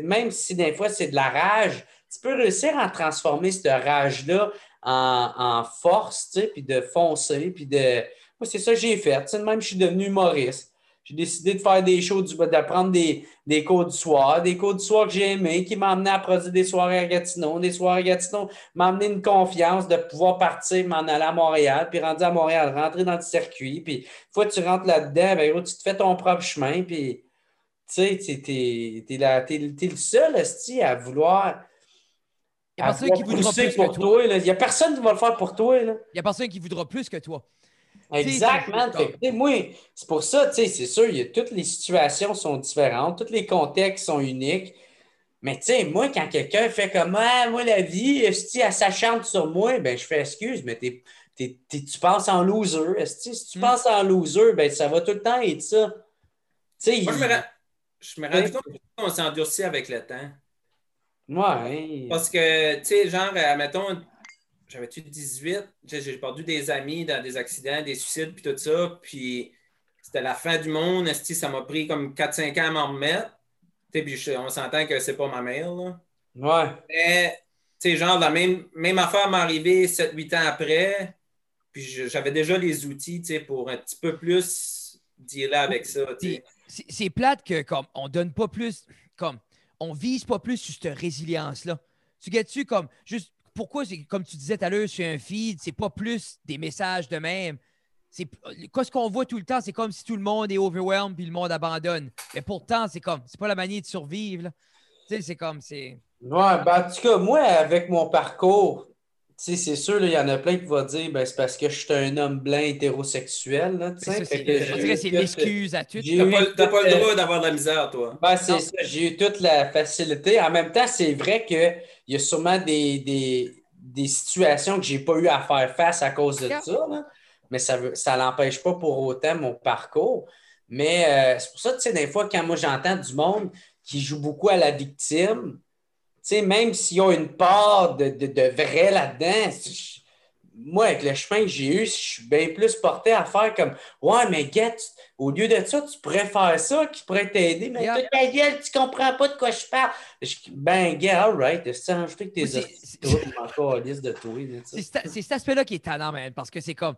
même si des fois c'est de la rage, tu peux réussir à transformer cette rage-là en, en, force, puis de foncer, puis de... Moi, c'est ça que j'ai fait. même, je suis devenu humoriste. J'ai décidé de faire des shows, d'apprendre des, des cours du soir, des cours du soir que j'ai aimés, qui amené à produire des soirées à Gatineau. Des soirées à Gatineau amené une confiance de pouvoir partir, m'en aller à Montréal, puis rentrer à Montréal, rentrer dans le circuit. Puis, une fois que tu rentres là-dedans, ben, tu te fais ton propre chemin, puis, tu sais, tu es, le seul, à vouloir. Il n'y a personne qui voudra plus que toi. Il n'y a personne qui va le faire pour toi. Il n'y a personne qui voudra plus que toi. Exactement. moi, c'est pour ça, c'est sûr, y a, toutes les situations sont différentes, tous les contextes sont uniques. Mais tu sais, moi, quand quelqu'un fait comme ah, moi, la vie, si elle s'acharne sur moi, ben je fais excuse, mais tu penses en loser. Si tu hmm. penses en loser, ben ça va tout le temps être ça. moi, je me, rends, je me rends compte qu'on s'est endurci avec le temps. Ouais. Parce que, tu sais, genre, mettons, j'avais-tu 18? J'ai perdu des amis dans des accidents, des suicides, puis tout ça. Puis c'était la fin du monde. Ça m'a pris comme 4-5 ans à m'en remettre? Puis on s'entend que c'est pas ma mère. Là. Ouais. Mais, tu sais, genre, la même, même affaire m'est arrivée 7-8 ans après. Puis j'avais déjà les outils, tu sais, pour un petit peu plus dealer avec ça. C'est plate que, comme, on donne pas plus, comme, on vise pas plus sur cette résilience-là. Tu gagnes-tu comme, juste pourquoi, comme tu disais tout à l'heure, sur un feed, c'est pas plus des messages de même. C'est ce qu'on voit tout le temps, c'est comme si tout le monde est overwhelmed puis le monde abandonne. Mais pourtant, c'est comme, c'est pas la manière de survivre. Tu sais, c'est comme, c'est. Ouais, ben, en tout cas, moi, avec mon parcours, c'est sûr, il y en a plein qui vont dire ben, c'est parce que je suis un homme blanc hétérosexuel. Là, ça, c'est c'est l'excuse à tout. Tu n'as pas, le droit d'avoir de la misère, toi. Ben, c'est ça. J'ai eu toute la facilité. En même temps, c'est vrai qu'il y a sûrement des, des, des situations que je n'ai pas eu à faire face à cause de ça. Mais ça ne ça l'empêche pas pour autant mon parcours. Mais euh, c'est pour ça, tu sais, des fois, quand moi j'entends du monde qui joue beaucoup à la victime, sais, même s'ils ont une part de, de, vrai là-dedans, moi, avec le chemin que j'ai eu, je suis bien plus porté à faire comme Ouais, mais get, au lieu de ça, tu pourrais faire ça qui pourrait t'aider, mais yeah. ta gueule, tu comprends pas de quoi je parle. ben, get, all right, c'est je fais que tes encore liste de toi. C'est cet aspect-là qui est talent, man, parce que c'est comme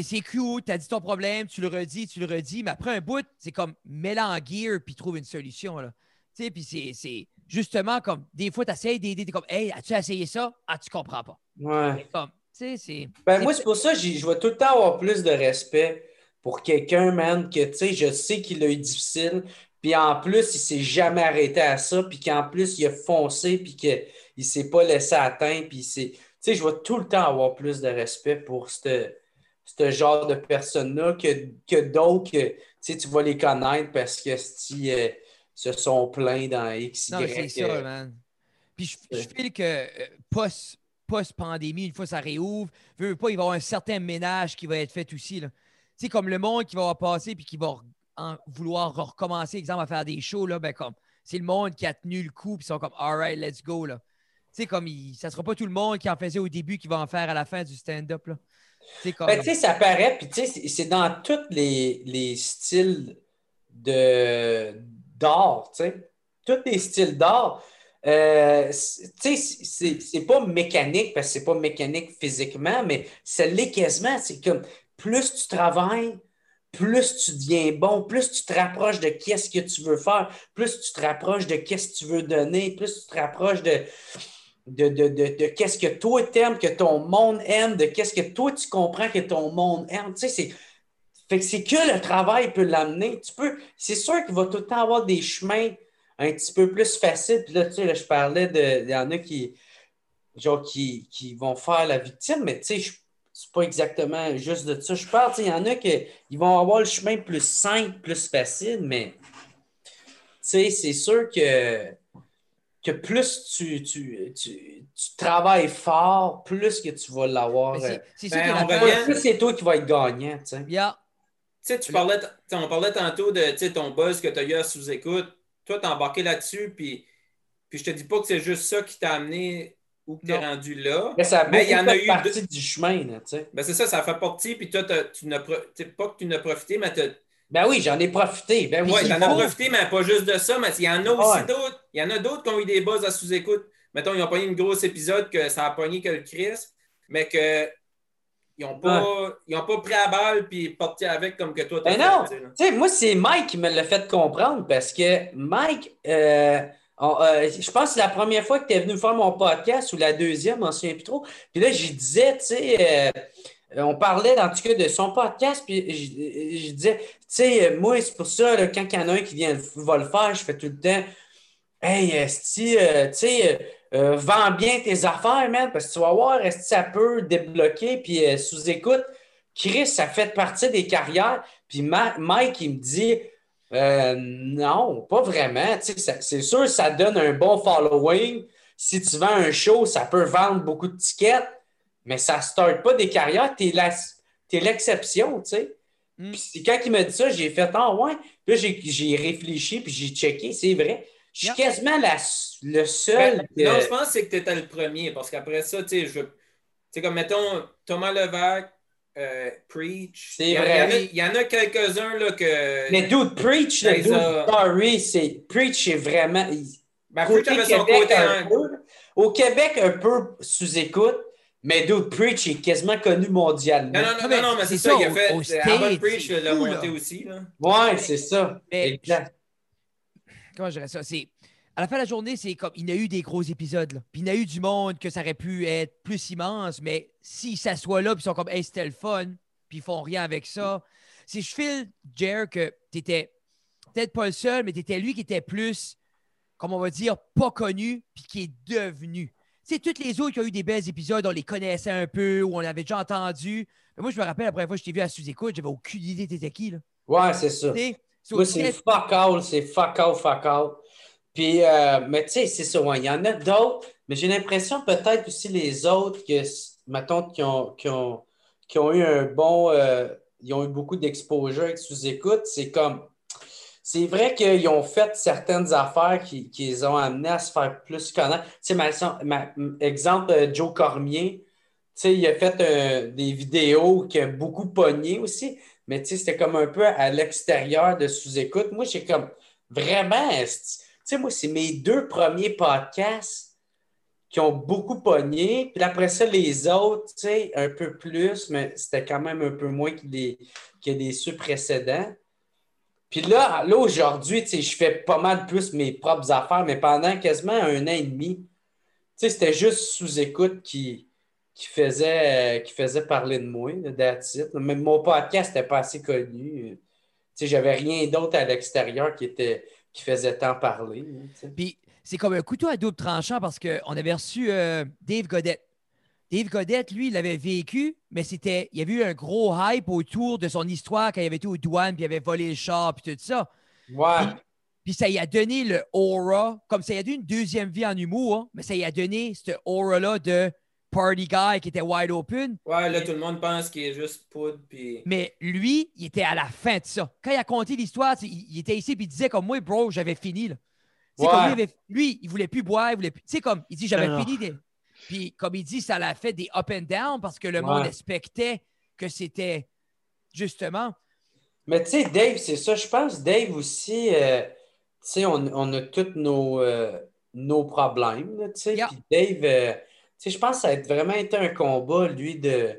c'est cool, tu as dit ton problème, tu le redis, tu le redis, mais après un bout, c'est comme mets en gear puis trouve une solution. Là. Tu sais, puis c'est justement, comme des fois, tu essaies d'aider, tu comme, hey, as-tu essayé ça? Ah, tu comprends pas. Ouais. Comme, tu sais, c'est. Ben, moi, c'est pour ça que je vais tout le temps avoir plus de respect pour quelqu'un, man, que, tu sais, je sais qu'il a eu difficile, puis en plus, il s'est jamais arrêté à ça, puis qu'en plus, il a foncé, puis qu'il ne s'est pas laissé atteindre, puis c'est. Tu sais, je vais tout le temps avoir plus de respect pour ce genre de personnes-là que, que d'autres que tu vas les connaître parce que si, euh, se sont plaints dans X, Y. Non, c'est ça, euh, man. Puis je, je file que euh, post, post-pandémie, une fois ça réouvre, veut pas, il va y avoir un certain ménage qui va être fait aussi. Tu sais, comme le monde qui va passer puis qui va vouloir recommencer, exemple, à faire des shows, là, ben comme c'est le monde qui a tenu le coup puis ils sont comme All right, let's go. Là. Tu sais, comme il, ça sera pas tout le monde qui en faisait au début qui va en faire à la fin du stand-up. Là. Comme... Ben, tu sais, ça paraît, puis tu sais, c'est dans tous les, les styles de, d'art, tu sais. Tous les styles d'art. Euh, tu sais, c'est pas mécanique parce que c'est pas mécanique physiquement, mais ça l'est. C'est comme plus tu travailles, plus tu deviens bon, plus tu te rapproches de qu'est-ce que tu veux faire, plus tu te rapproches de qu'est-ce que tu veux donner, plus tu te rapproches de, de, de, qu'est-ce que toi t'aimes, que ton monde aime, de qu'est-ce que toi tu comprends que ton monde aime. Tu sais, c'est fait que c'est que le travail peut l'amener. Tu peux, c'est sûr qu'il va tout le temps avoir des chemins un petit peu plus faciles. Puis là, tu sais, là, je parlais de. Il y en a qui, genre, qui, qui vont faire la victime, mais tu sais, c'est pas exactement juste de ça. Je parle, il y en a qui vont avoir le chemin plus simple, plus facile, mais tu sais, c'est sûr que, que plus tu, tu, tu, travailles fort, plus que tu vas l'avoir. C'est ben, plus c'est toi qui vas être gagnant. Tu sais. Tu sais, tu parlais, on parlait tantôt de ton buzz que tu as eu à sous-écoute. Toi, tu as embarqué là-dessus, puis, puis je te dis pas que c'est juste ça qui t'a amené où tu es rendu là. Mais ça il y en a eu partie du chemin, tu sais. Ben c'est ça, ça fait partie, puis toi, tu n'as pas que tu n'as profité, mais tu ben oui, j'en ai profité. Ben oui, j'en ai profité, mais pas juste de ça, mais il y en a aussi d'autres. Il y en a d'autres qui ont eu des buzz à sous-écoute. Mettons, ils ont pogné une grosse épisode que ça a pogné que le Chris, mais que ils n'ont pas, pas pris à balle puis parti avec comme que toi. Ben non, tu sais, moi, c'est Mike qui me l'a fait comprendre parce que Mike, euh, euh, je pense que c'est la première fois que tu es venu faire mon podcast ou la deuxième, je ne souviens plus trop. Puis là, je disais, tu sais, euh, on parlait en tout cas de son podcast, puis je, disais, tu sais, moi, c'est pour ça, quand il y en a un qui vient va le faire, je fais tout le temps, hey, tu sais, euh, vends bien tes affaires, man, parce que tu vas voir, est-ce que ça peut débloquer, puis euh, sous-écoute. Chris, ça fait partie des carrières. Puis Mike, il me dit, euh, non, pas vraiment. C'est sûr, ça donne un bon following. Si tu vends un show, ça peut vendre beaucoup de tickets, mais ça ne starte pas des carrières. Tu es l'exception, tu sais. Mm. Puis quand il m'a dit ça, j'ai fait, ah ouais. Puis j'ai réfléchi, puis j'ai checké, c'est vrai. Je suis quasiment le seul. Ben, non, je pense que c'est que tu étais le premier, parce qu'après ça, tu sais, je. Tu sais, comme mettons Thomas Levac, euh, Preach. C'est vrai. Il y, en a, quelques-uns là que. Mais dude, Preach, le dude, sorry, c'est. Preach est vraiment. Ben, Preach avait son côté. au Québec, un peu sous-écoute. Mais dude, Preach est quasiment connu mondialement. Non, non, non, non, mais c'est ça, il a fait. Avant Preach l'a monté aussi. Là. Ouais, c'est ça. exact comment je dirais ça? C'est. À la fin de la journée, c'est comme. Il y a eu des gros épisodes. Là. Puis il y a eu du monde que ça aurait pu être plus immense, mais s'ils s'assoient là, puis ils sont comme, hey, c'était le fun, puis ils font rien avec ça. Si je file, Jer, que t'étais peut-être pas le seul, mais t'étais lui qui était plus, comme on va dire, pas connu, puis qui est devenu. Tu sais, toutes les autres qui ont eu des belles épisodes, on les connaissait un peu, ou on l'avait déjà entendu. Mais moi, je me rappelle, la première fois que je t'ai vu à sous-écoute, j'avais aucune idée t'étais qui, là. Ouais, c'est ça. Oui, c'est fuck all, c'est fuck all, fuck all. Puis, euh, mais tu sais, c'est ça, il y en a d'autres, mais j'ai l'impression peut-être aussi les autres que, mettons, qui ont, qui ont, qui ont eu un bon, euh, ils ont eu beaucoup d'exposure avec sous-écoute, c'est comme, c'est vrai qu'ils ont fait certaines affaires qui, qui, les ont amenés à se faire plus connaître. Tu sais, exemple, euh, Joe Cormier, tu sais, il a fait des vidéos qui ont beaucoup pogné aussi mais c'était comme un peu à l'extérieur de sous-écoute. Moi, j'ai comme vraiment, c'est mes deux premiers podcasts qui ont beaucoup pogné. Puis après ça, les autres, un peu plus, mais c'était quand même un peu moins que des, que des ceux précédents. Puis là, là aujourd'hui, je fais pas mal plus mes propres affaires, mais pendant quasiment un an et demi, c'était juste sous-écoute qui, qui faisait, euh, qui faisait parler de moi, that's Même mon podcast n'était pas assez connu. Tu j'avais rien d'autre à l'extérieur qui, était, qui faisait tant parler. Puis c'est comme un couteau à double tranchant parce qu'on avait reçu euh, Dave Godette. Dave Godette, lui, il l'avait vécu, mais c'était. Il y avait eu un gros hype autour de son histoire quand il avait été aux douanes, puis il avait volé le char, puis tout ça. Ouais. Puis, ça y a donné le aura, comme ça y a donné une deuxième vie en humour, hein, mais ça y a donné ce aura-là de party guy qui était wide open. Ouais, là, tout le monde pense qu'il est juste poudre. Puis... Mais lui, il était à la fin de ça. Quand il a conté l'histoire, il, était ici et il disait comme moi, bro, j'avais fini. Là. Ouais. Comme lui, lui, il voulait plus boire, il voulait plus. Tu sais, comme il dit, j'avais fini. Puis comme il dit, ça l'a fait des up and down parce que le monde expectait que c'était justement. Mais tu sais, Dave, c'est ça. Je pense, Dave aussi, euh, tu sais, on, on, a tous nos, euh, nos problèmes. Tu sais, Puis Dave. Euh, je pense que ça a vraiment été un combat, lui, de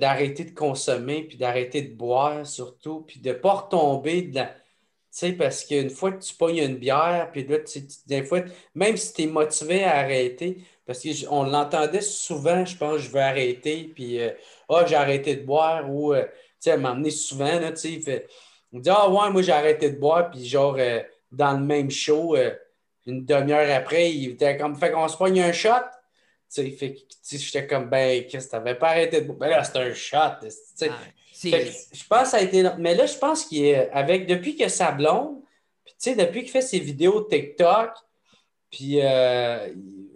d'arrêter de, de, consommer, puis d'arrêter de boire surtout, puis de ne pas retomber de la... parce qu'une fois que tu pognes une bière, puis là, des fois, même si tu es motivé à arrêter, parce qu'on l'entendait souvent, je pense, je veux arrêter, puis ah, j'ai arrêté de boire, ou, euh, tu sais, m'emmener souvent, là, tu sais, il dit, ah, ouais, moi, j'ai arrêté de boire, puis genre, euh, dans le même show, une demi-heure après, il était comme, fait qu'on se pogne un shot. Tu sais, j'étais comme, ben, qu'est-ce que t'avais pas arrêté de. Ben là, c'est un shot. Ah, je pense que ça a été. Mais là, je pense qu'il est avec, depuis que sa blonde, puis tu sais, depuis qu'il fait ses vidéos TikTok, puis euh,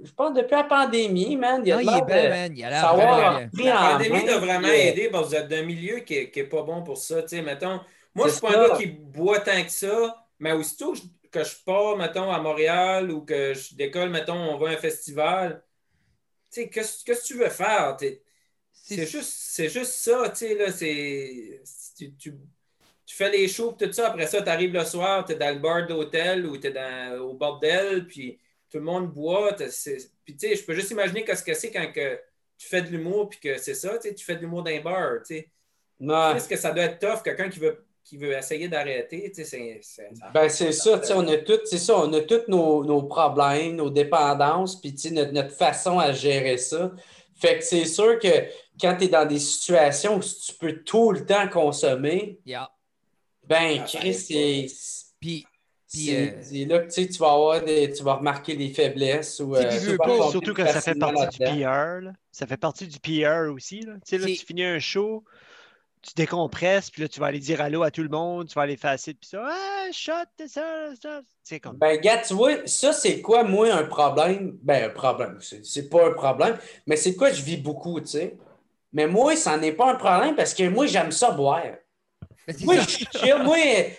je pense depuis la pandémie, man. Il, a non, il est bien, man. Il a l'air La pandémie a vraiment aidé parce que vous êtes d'un milieu qui n'est pas bon pour ça. Tu sais, mettons, moi, je suis pas un gars qui boit tant que ça, mais aussitôt, que je pars, mettons, à Montréal ou que je décolle, mettons, on va à un festival, tu sais, qu'est-ce que tu veux faire? C'est juste, juste ça, tu sais, là, c'est... Tu, fais les shows, tout ça, après ça, tu arrives le soir, tu es dans le bar d'hôtel ou tu es au bordel, puis tout le monde boit. Puis, tu sais, je peux juste imaginer qu'est-ce que c'est quand que tu fais de l'humour, puis que c'est ça, tu fais de l'humour d'un bar, tu sais. Est-ce que ça doit être tough, quelqu'un qui veut qui veut essayer d'arrêter, tu sais, c'est... Ben, c'est ça, tu sais, on a tout, c'est ça, on a tous nos, nos, problèmes, nos dépendances, puis, tu sais, notre, notre, façon à gérer ça. Fait que c'est sûr que quand tu es dans des situations où tu peux tout le temps consommer, ben, ah, Chris, c'est... Puis, euh, c'est là que tu vas avoir des, tu vas remarquer les faiblesses. Ou, euh, surtout que ça fait partie du PR. Là. Ça fait partie du PR aussi. Là. Tu sais, là, tu finis un show, tu décompresses, puis là, tu vas aller dire allô à tout le monde, tu vas aller faire puis ça, ah, shot, ça, ça. C'est comme. Ben, gars, tu vois, ça, c'est quoi, moi, un problème? Ben, un problème. C'est pas un problème, mais c'est quoi je vis beaucoup, tu sais? Mais moi, ça n'est pas un problème parce que moi, j'aime ça boire. Moi, je Moi,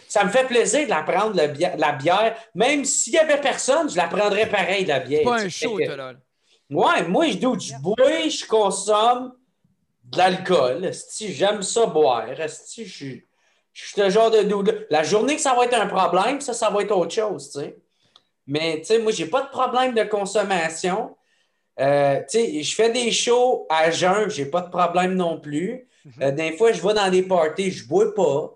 ça me fait plaisir de la prendre, la bière. Même s'il n'y avait personne, je la prendrais pareil, la bière. pas un show, toi, là. Ouais, moi, je doute, je bois, je consomme de l'alcool. J'aime ça boire. Je suis le genre de La journée que ça va être un problème, ça, ça va être autre chose. sais. Mais tu sais, moi, j'ai pas de problème de consommation. Euh, je fais des shows à jeun, j'ai pas de problème non plus. Mhm. Euh, des fois, je vais dans des parties, je bois pas.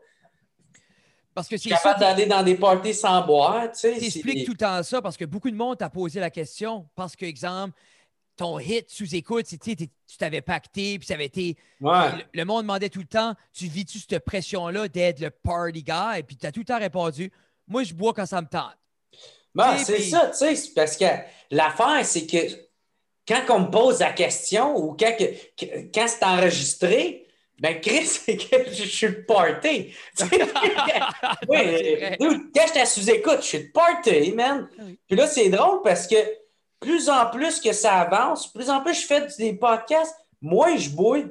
Parce que c'est capable d'aller dans des parties sans boire. Tu expliques tout le temps ça parce que beaucoup de monde t'a posé la question. Parce que, exemple, ton hit sous écoute, tu t'avais pacté, puis ça avait été. Le, monde demandait tout le temps tu vis-tu cette pression-là d'être le party guy? Et puis tu as tout le temps répondu Moi, je bois quand ça me tente. Ben, c'est ça, tu sais, parce que l'affaire, c'est que quand on me pose la question ou quand, quand c'est enregistré, ben Chris, c'est que je suis le party. oui, quand j'étais sous-écoute, je suis le party, man. Ah puis là, c'est drôle parce que plus en plus que ça avance, plus en plus je fais des podcasts, moins je bouille.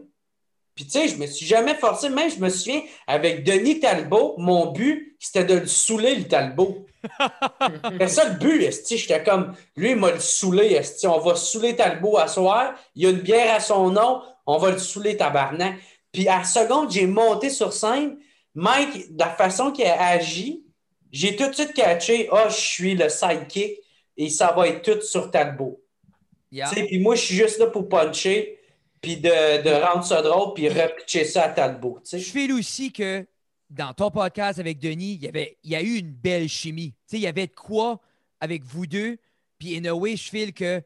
Puis tu sais, je me suis jamais forcé. Même, je me souviens, avec Denis Talbot, mon but, c'était de le saouler, le Talbot. C'est ça le but, J'étais comme, lui, il m'a le saoulé, On va saouler Talbot à soir. Il y a une bière à son nom. On va le saouler, tabarnak. Puis à la seconde, j'ai monté sur scène. Mike, de la façon qu'il a agi, j'ai tout de suite catché, ah, oh, je suis le sidekick et ça va être tout sur Talbot. Puis moi, je suis juste là pour puncher, puis de, de rendre ça drôle, puis repitcher ça à Talbot. Je fais aussi que dans ton podcast avec Denis, il y, avait, il y a eu une belle chimie. il y avait de quoi avec vous deux. Puis, in a way, je file que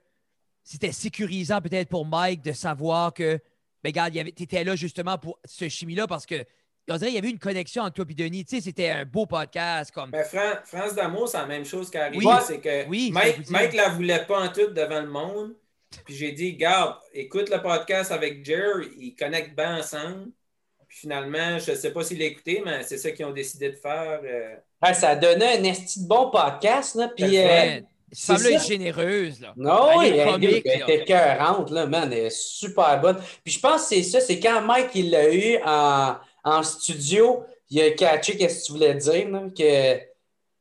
c'était sécurisant peut-être pour Mike de savoir que, ben, regarde, tu étais là justement pour ce chimie-là parce que on dirait qu'il y avait une connexion entre toi et Denis. Tu sais, c'était un beau podcast. Comme... Mais France d'amour, c'est la même chose qui arrive. c'est que Mike, Mike la voulait pas en tout devant le monde. Puis j'ai dit, garde, écoute le podcast avec Jerry, ils connectent bien ensemble. Puis finalement, je ne sais pas s'il l'a écouté, mais c'est ça qu'ils ont décidé de faire. Euh. ça a donné un esti de bon podcast. Là, puis, euh, semble être généreuse. Là. Non, elle, est comique, elle, était cœurante, là, man. Elle est super bonne. Puis je pense que c'est ça, c'est quand Mike il l'a eu en en studio, il a catché qu'est-ce que tu voulais dire, qu'elle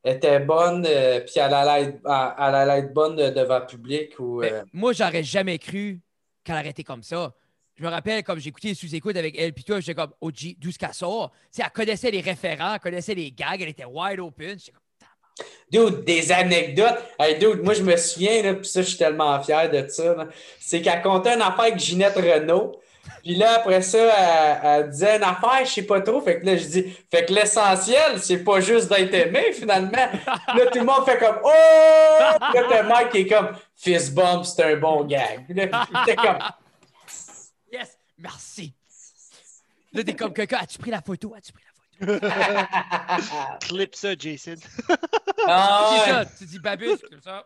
était bonne, euh, puis elle allait, être, elle allait être bonne devant le public. Ou, euh... Moi, j'aurais jamais cru qu'elle été comme ça. Je me rappelle, comme j'écoutais sous-écoute avec elle, puis toi, j'étais comme, oh, d'où ce qu'elle sort? elle connaissait les référents, elle connaissait les gags, elle était wide open. Dude, des anecdotes. Hey, dude, moi, je me souviens, puis ça, je suis tellement fier de ça. C'est qu'elle comptait une affaire avec Ginette Renault. Puis là, après ça, elle, disait une affaire, je sais pas trop. Fait que là, je dis, fait que l'essentiel, c'est pas juste d'être aimé, finalement. là, tout le monde fait comme, oh! Puis là, t'as Mike qui est comme, fist bump, c'est un bon gag. Puis là, comme, yes, merci. Là, t'es comme quelqu'un, as-tu pris la photo? As-tu pris la photo? Clip ça, Jason. ah, ouais. ça, tu dis babus, comme ça.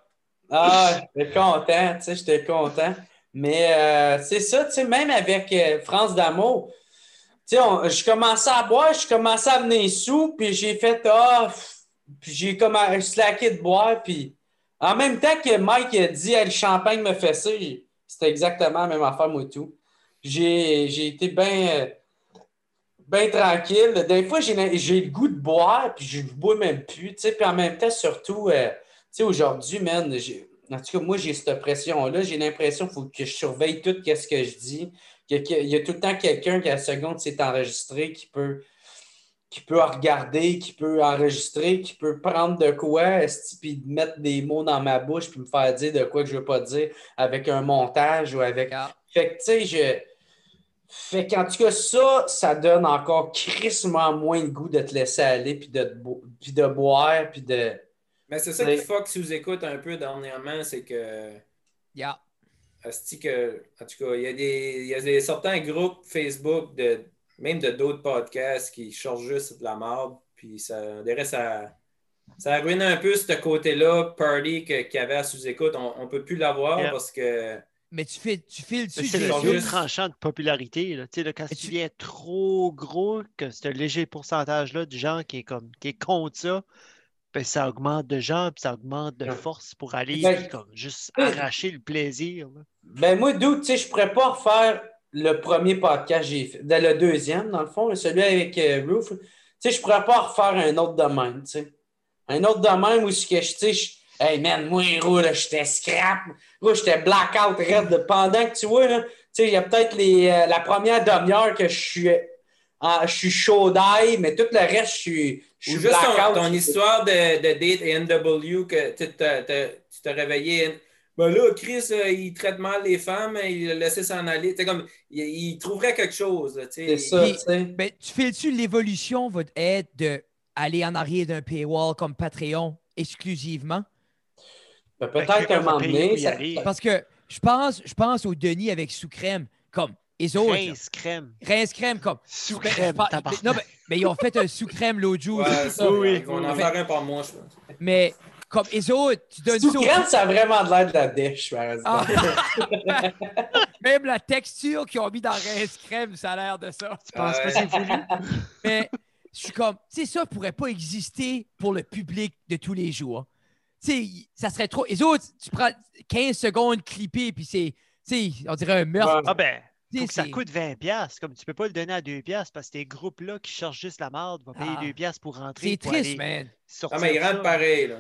Ah, j'étais content, tu sais, j'étais content. Mais euh, c'est ça, tu sais, même avec euh, France d'amour, tu sais, je commençais à boire, je commençais à venir sous, puis j'ai fait ah, puis j'ai comme slacké de boire, puis en même temps que Mike a dit le champagne me fait ça, c'était exactement la même affaire, moi tout. J'ai été bien bien tranquille. Des fois, j'ai le goût de boire, puis je ne bois même plus. Puis en même temps, surtout, euh, aujourd'hui, man, en tout cas, moi, j'ai cette pression-là. J'ai l'impression qu'il faut que je surveille tout ce que je dis. Il y a tout le temps quelqu'un qui, à la seconde, s'est enregistré, qui peut, qui peut regarder, qui peut enregistrer, qui peut prendre de quoi, puis mettre des mots dans ma bouche, puis me faire dire de quoi que je ne veux pas dire avec un montage ou avec. Ah. Fait que, tu sais, je. Fait qu'en tout cas, ça, ça donne encore crissement moins de goût de te laisser aller, puis de, puis de boire, puis de. Mais c'est ça qui fuck si vous écoutez un peu dernièrement, c'est que. Yeah. Que, en tout cas, il y, a des, il y a des certains groupes Facebook, de, même de d'autres podcasts qui chargent juste de la merde, puis ça, ça, ça a ruiné un peu ce côté-là, party qu'il y avait à sous-écoute. On ne peut plus l'avoir parce que mais tu fais, tu files dessus. C'est le tranchant de popularité. Là. Là, quand tu viens trop gros, que c'est un léger pourcentage-là de gens qui est comme qui est contre ça, ben, ça augmente de gens, puis ça augmente de force pour aller ben, comme, juste arracher le plaisir. Ben moi, d'où, tu sais, je pourrais pas refaire le premier podcast que j'ai fait, le deuxième, dans le fond, celui avec euh, Roof. Tu sais, je pourrais pas refaire un autre domaine, tu sais. Un autre domaine où je, tu sais, Hey man, moi, gros, j'étais scrap. Gros, j'étais blackout de pendant que tu vois, tu sais, il y a peut-être euh, la première demi-heure que je suis, je suis chaud d'ail, mais tout le reste, je suis, je suis juste blackout. Ton, ton histoire de, de date NW que tu t'es réveillé. Ben là, Chris, euh, il traite mal les femmes, il l'a laissé s'en aller. comme, il, trouverait quelque chose. C'est ça. Ben, tu fais-tu l'évolution va être d'aller en arrière d'un paywall comme Patreon exclusivement? Ben, peut-être qu'à un moment donné. Parce que je pense, je pense au Denis avec sous-crème, comme les autres. Rince crème. Rince crème, comme. Sous-crème. non, mais, mais, ils ont fait un sous-crème l'autre jour. Ouais, ça, oui, vont en faire un par mois, je pense. Mais comme les autres, tu donnes Sous-crème, ça a vraiment de l'air de la dèche, par exemple. Ah. Même la texture qu'ils ont mis dans Rince crème, ça a l'air de ça. Tu penses pas c'est voulu? Mais je suis comme, tu sais, ça pourrait pas exister pour le public de tous les jours sais, ça serait trop. Les autres, tu prends 15 secondes clippées, puis c'est, on dirait un meurtre. Ah ben, ça coûte 20$. Comme tu peux pas le donner à 2$ parce que tes groupes-là qui chargent juste la marde vont payer 2$ ah. pour rentrer. C'est triste, man. Ah, mais ils rentrent pareil, là.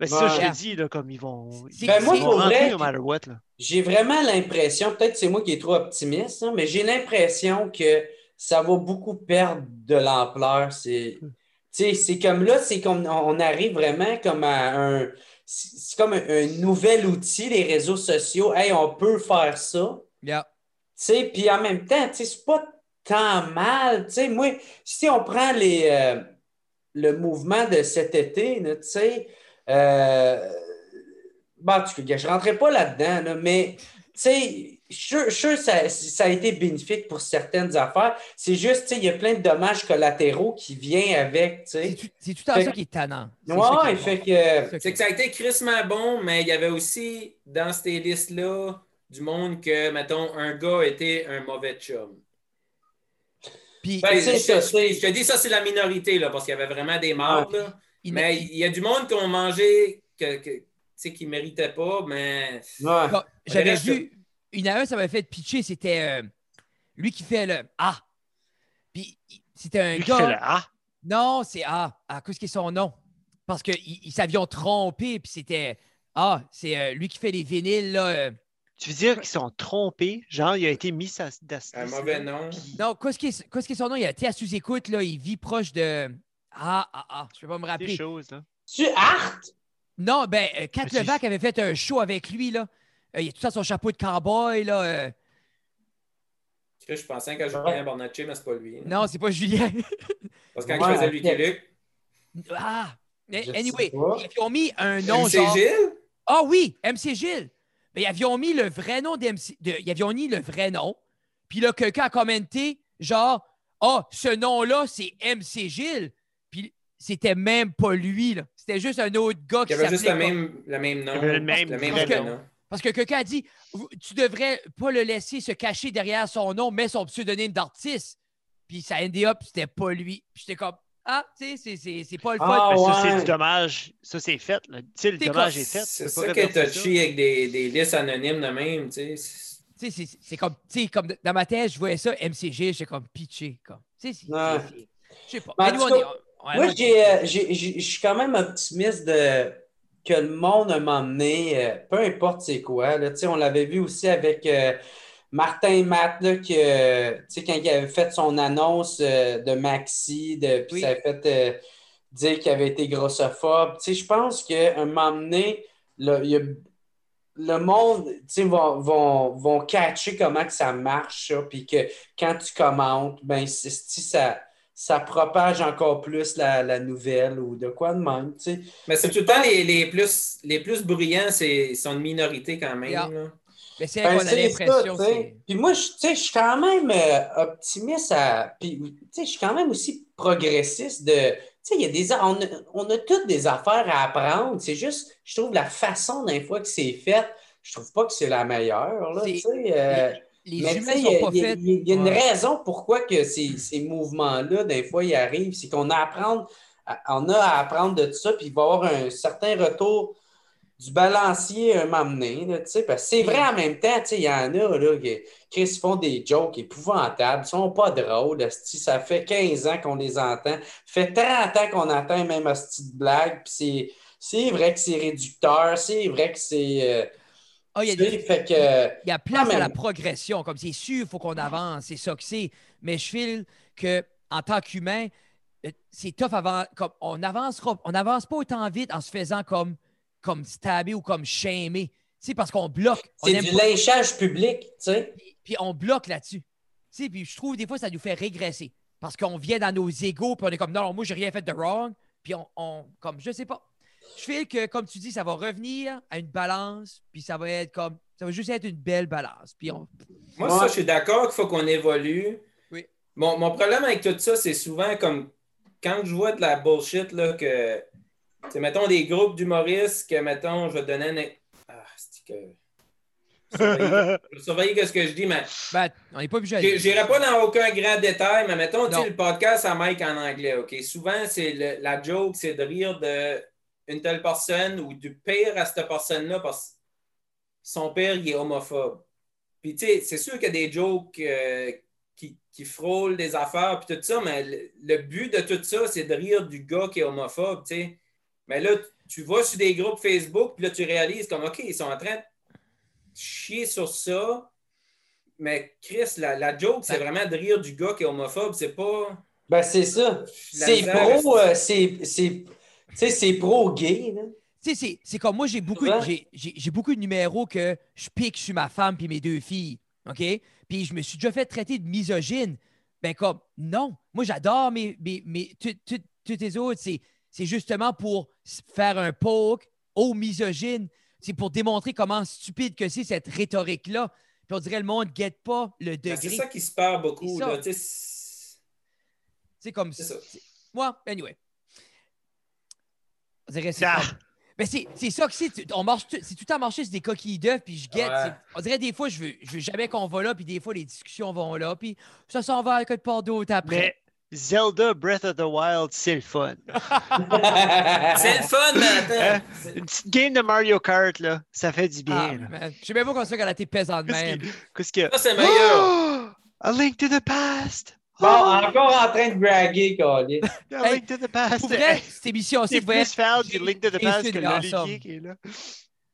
Ben, c'est ça, je te dis, là, comme ils vont. Ben, moi, pour vrai, j'ai vraiment l'impression, peut-être c'est moi qui est trop optimiste, hein, mais j'ai l'impression que ça va beaucoup perdre de l'ampleur. C'est. Hmm c'est comme là, c'est comme on arrive vraiment comme à un. C'est comme un, nouvel outil, les réseaux sociaux. Hey, on peut faire ça. Yeah. Puis en même temps, c'est pas tant mal. sais moi, si on prend les, euh, le mouvement de cet été, tu sais, euh, bon, je ne rentrerai pas là-dedans, mais sais, je suis sûr que ça, a été bénéfique pour certaines affaires. C'est juste, il y a plein de dommages collatéraux qui viennent avec. C'est tout, tout en ça qui est tannant. Oui, fait que. C'est que ça a été crissement bon, mais il y avait aussi dans ces listes-là du monde que, mettons, un gars était un mauvais chum. Puis, ben, je, je, te dis, ça, c'est la minorité, là, parce qu'il y avait vraiment des morts. Mais il y a du monde qui ont mangé que, que qui ne méritait pas, mais. J'avais vu, une à un, ça m'avait fait pitcher, c'était euh, lui qui fait le A. Puis c'était un lui gars. Qui fait le A? Non, c'est A. Ah, qu'est-ce qui est son nom? Parce qu'ils s'avions trompé, puis c'était Ah, c'est euh, lui qui fait les vinyles, là. Euh. Tu veux dire qu'ils sont trompés? Genre, il a été mis à. Un mauvais nom. Non, qu'est-ce qui, est, son nom? Il a été à sous-écoute, là. Il vit proche de. Ah, ah, ah, je ne vais pas me rappeler. Des choses, là. Tu Art? Non, ben, Kat Levac avait fait un show avec lui, là. Euh, il a tout ça son chapeau de cowboy, là. Euh. Je pensais que Julien Bornacci, mais c'est pas lui. Non, c'est pas Julien. Parce que quand il faisait Lucky Luke. Ah! Anyway, ils ont mis un nom MC Gilles? Ah oui, MC Gilles. Mais ils avaient mis le vrai nom d'MC. De... Ils avaient mis le vrai nom. Puis là, quelqu'un a commenté, genre, ah, oh, ce nom-là, c'est MC Gilles. Puis c'était même pas lui, là. C'était juste un autre gars qui s'appelait. Il avait juste le même, le même nom. Le même, le même nom. Parce que quelqu'un a dit tu devrais pas le laisser se cacher derrière son nom, mais son pseudonyme d'artiste. Puis ça ended up, c'était pas lui. Puis j'étais comme ah, tu sais, c'est pas le fun. Ah, mais ça, c'est du dommage. Ça, c'est fait. Tu sais, le dommage est fait. C'est ça qui est touché avec des, des, listes anonymes de même. Tu sais. c'est comme, comme dans ma tête, je voyais ça, MCG, j'étais comme pitché. Comme, je sais pas. moi, je suis quand même optimiste de, que le monde a m'emmené, euh, peu importe c'est quoi. Là, on l'avait vu aussi avec euh, Martin Matt, là, que, quand il avait fait son annonce euh, de Maxi, de, puis ça a fait dire qu'il avait été grossophobe. Je pense qu'à un moment donné, le monde va, vont, vont catcher comment que ça marche, puis que quand tu commentes, ben, ça, ça propage encore plus la, nouvelle ou de quoi de même. Mais c'est tout le temps les, plus, les plus bruyants, c'est sont une minorité quand même. Mais c'est ben, qu'on a l'impression. Puis moi, je suis quand même euh, optimiste à. Puis, je suis quand même aussi progressiste de il y a des, on, a, on a toutes des affaires à apprendre. C'est juste, je trouve, la façon d'un fois que c'est fait, je trouve pas que c'est la meilleure. Là, euh, les, mais sont pas faits. Il y a, une raison pourquoi que ces, ces mouvements-là, des fois, ils arrivent. C'est qu'on a, à apprendre, on a à apprendre de tout ça, puis il va y avoir un certain retour du balancier un moment donné. parce que c'est vrai en même temps, il y en a là, qui, font des jokes épouvantables, ils sont pas drôles. Ça fait 15 ans qu'on les entend. Ça fait 30 ans qu'on entend même à cette blague. Puis c'est vrai que c'est réducteur, c'est vrai que c'est. Euh, ah, il, y a des... fait que... il y a place à la progression. Comme c'est sûr, il faut qu'on avance, c'est ça que c'est. Mais je file que en tant qu'humain, euh, c'est tough avant. Comme on avancera, on n'avance pas autant vite en se faisant comme comme stabber ou comme shamer. Tu parce qu'on bloque. C'est du lynchage public, tu sais. Puis, on bloque là-dessus. Tu puis je trouve des fois ça nous fait régresser. Parce qu'on vient dans nos égaux, puis on est comme non, moi j'ai rien fait de wrong. Puis on, comme je sais pas. Je fais que, comme tu dis, ça va revenir à une balance, puis ça va être comme. Ça va juste être une belle balance. Puis on... Moi, ça, je suis d'accord qu'il faut qu'on évolue. Oui. Bon, mon problème avec tout ça, c'est souvent comme quand je vois de la bullshit là, que c'est, mettons, des groupes d'humoristes que, mettons, je vais te donner un. Ah, c'est que. Je vais surveiller ce que je dis, mais. Ben, on n'est pas obligé. J'irai pas dans aucun grand détail, mais mettons, tu le podcast à Mike en anglais, OK? Souvent, c'est la joke, c'est de rire d'une telle personne ou du pire à cette personne-là parce que son père, il est homophobe. Puis, tu sais, c'est sûr qu'il y a des jokes euh, qui, qui, frôlent des affaires, puis tout ça, mais le, le but de tout ça, c'est de rire du gars qui est homophobe, tu sais. Mais là, tu vas sur des groupes Facebook, puis là, tu réalises comme, OK, ils sont en train de chier sur ça. Mais Chris, la, joke, c'est vraiment de rire du gars qui est homophobe. C'est pas. Ben, c'est ça. C'est pro, euh, c'est pro gay. C'est comme moi, j'ai beaucoup, j'ai beaucoup de numéros que je pique sur ma femme puis mes deux filles. OK? Puis je me suis déjà fait traiter de misogyne. Ben, comme, non. Moi, j'adore mes, mes, mes toutes les autres. C'est c'est justement pour faire un poke aux misogynes. C'est pour démontrer comment stupide que c'est cette rhétorique-là. Puis on dirait le monde ne guette pas le ben, degré. c'est ça qui se perd beaucoup. C'est comme ça. Moi, anyway. On dirait c'est ah. Ben, c'est ça que c'est. On marche, c'est tout à marcher sur des coquilles d'œufs, puis je guette. On dirait des fois, je veux, je veux jamais qu'on va là, puis des fois, les discussions vont là, puis ça s'en va à quelque part d'autre après. Zelda Breath of the Wild, c'est le fun. c'est le fun, mais hein? Une petite game de Mario Kart, là, ça fait du bien. Ah, je sais même pas comment ça qu'elle a été pesante même. Qu'est-ce que. Ça, c'est meilleur. Oh! A Link to the Past. Bon, encore en train de braguer, Colin. A Link to the Past. Pour vrai, cette émission c'est plus Fall du Link to the Past que l'Olivier qui est là.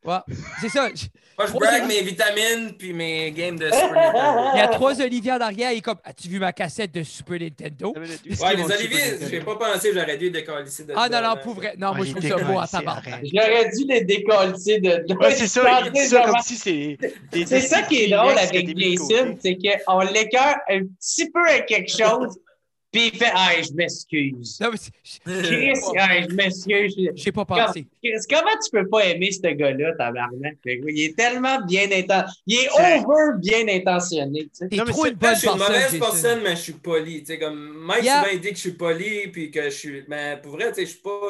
Ouais, c'est ça. Moi, je brague mes vitamines puis mes games de Super Nintendo. Il y a trois Olivier en arrière. Il est comme As-tu vu ma cassette de Super Nintendo? Ouais, les Oliviers, j'ai pas pensé, j'aurais dû les décalisser de Ah non, non, pour vrai. Non, moi, je trouve ça beau à savoir. J'aurais dû les décalisser de Ouais, c'est ça. Il dit ça comme si c'est. C'est ça qui est drôle avec Jason, c'est qu'on l'écœure un petit peu à quelque chose. Puis il fait Ah, je m'excuse. Non, mais Chris, je m'excuse. J'ai pas pensé. comment tu peux pas aimer ce gars-là, tabarnak? Il est tellement bien intentionné. Il est over bien intentionné. Tu sais. trop une bonne Je suis une mauvaise personne, mais je suis poli. Tu sais, comme Mike yeah. souvent dit que je suis poli, puis que je suis. Mais pour vrai, tu sais, je suis pas.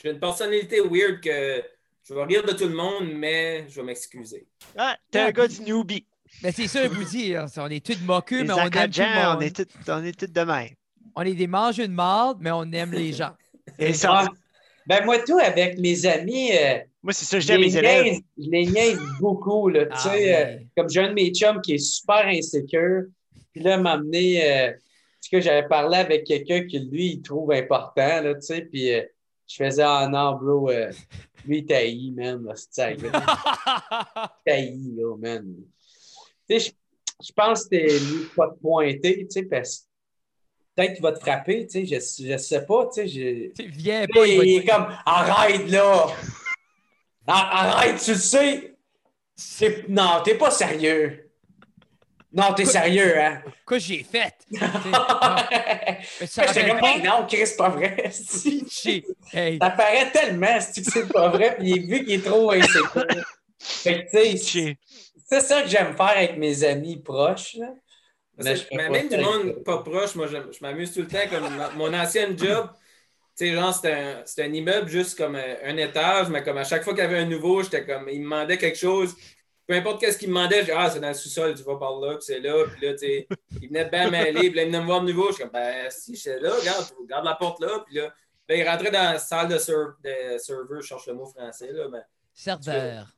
J'ai une personnalité weird que je vais rire de tout le monde, mais je vais m'excuser. Ah, t'es un gars du newbie. Mais c'est ça, vous dire. On est tous moqueux, mais on aime tout le monde. On est tous on est de même. On est des mangeux de marde, mais on aime les gens. Et ça. Ben moi, tout, avec mes amis, euh, Moi, c'est ça, je dis à mes élèves. je les niaise beaucoup. Là, ah, sais, comme j'ai un de mes chums qui est super insécure. Puis là, m'a amené. que j'avais parlé avec quelqu'un que lui, il trouve important. Là, puis je faisais Ah non, bro. lui, il taillit, man. C'est taillit, là, man. Tu sais, je pense que mieux pas de pointer, tu sais, parce peut-être qu'il va te frapper, tu sais, je, je sais pas, tu sais. Je... Viens pas, il, il est comme, arrête là! Arrête, tu le sais! Non, t'es pas sérieux! Non, t'es sérieux, hein? Quoi j'ai fait? comme, non, Chris, c'est pas vrai. Ça paraît tellement que c'est pas vrai, puis vu qu'il est trop insécure. fait que, tu sais, c'est ça que j'aime faire avec mes amis proches. Mais, même du monde pas proche, moi, je, m'amuse tout le temps. Comme mon ancien job, tu sais, genre, c'était un, un, immeuble juste comme euh, un, étage, mais comme à chaque fois qu'il y avait un nouveau, j'étais comme, il me demandait quelque chose. Peu importe qu'est-ce qu'il me demandait, je disais, ah, c'est dans le sous-sol, tu vas par là, puis c'est là, puis là, tu sais, il venait de bien mêler, puis là, il venait me voir de nouveau. Je suis comme, ben, si, j'étais là, regarde, regarde la porte là, puis là, il rentrait dans la salle de, de serveur, je cherche le mot français, là, mais. Serveur.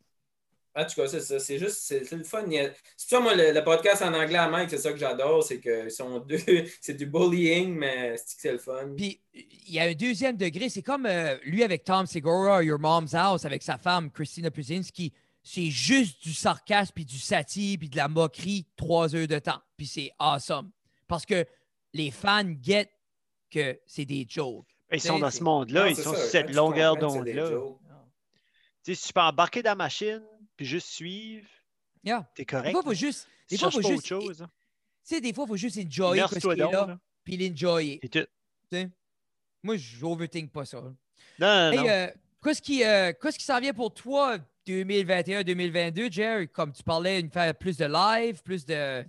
En tout cas, c'est ça. C'est juste, c'est le fun. C'est ça, moi, le, podcast en anglais à Mike, c'est ça que j'adore. C'est que sont deux. c'est du bullying, mais c'est le fun. Puis, il y a un deuxième degré. C'est comme euh, lui avec Tom Segura, Your Mom's House, avec sa femme, Christina Puzinski. C'est juste du sarcasme, puis du satire, puis de la moquerie, trois heures de temps. Puis c'est awesome. Parce que les fans get que c'est des jokes. Ils sont dans ce monde-là, ils sont sur cette longueur d'onde-là. Si tu peux embarquer dans la machine, puis juste suivre. Yeah. T'es correct. Des fois, il faut juste. Des fois, faut juste. Chose, hein. Tu sais, des fois, il faut juste enjoyer ce qui est là, puis l'enjoyer. C'est tout. Moi, je n'overthink pas ça. Non, non, non. Euh, qu'est-ce qui, euh, qui s'en vient pour toi 2021-2022, Jerry? Comme tu parlais, faire plus de live, plus de.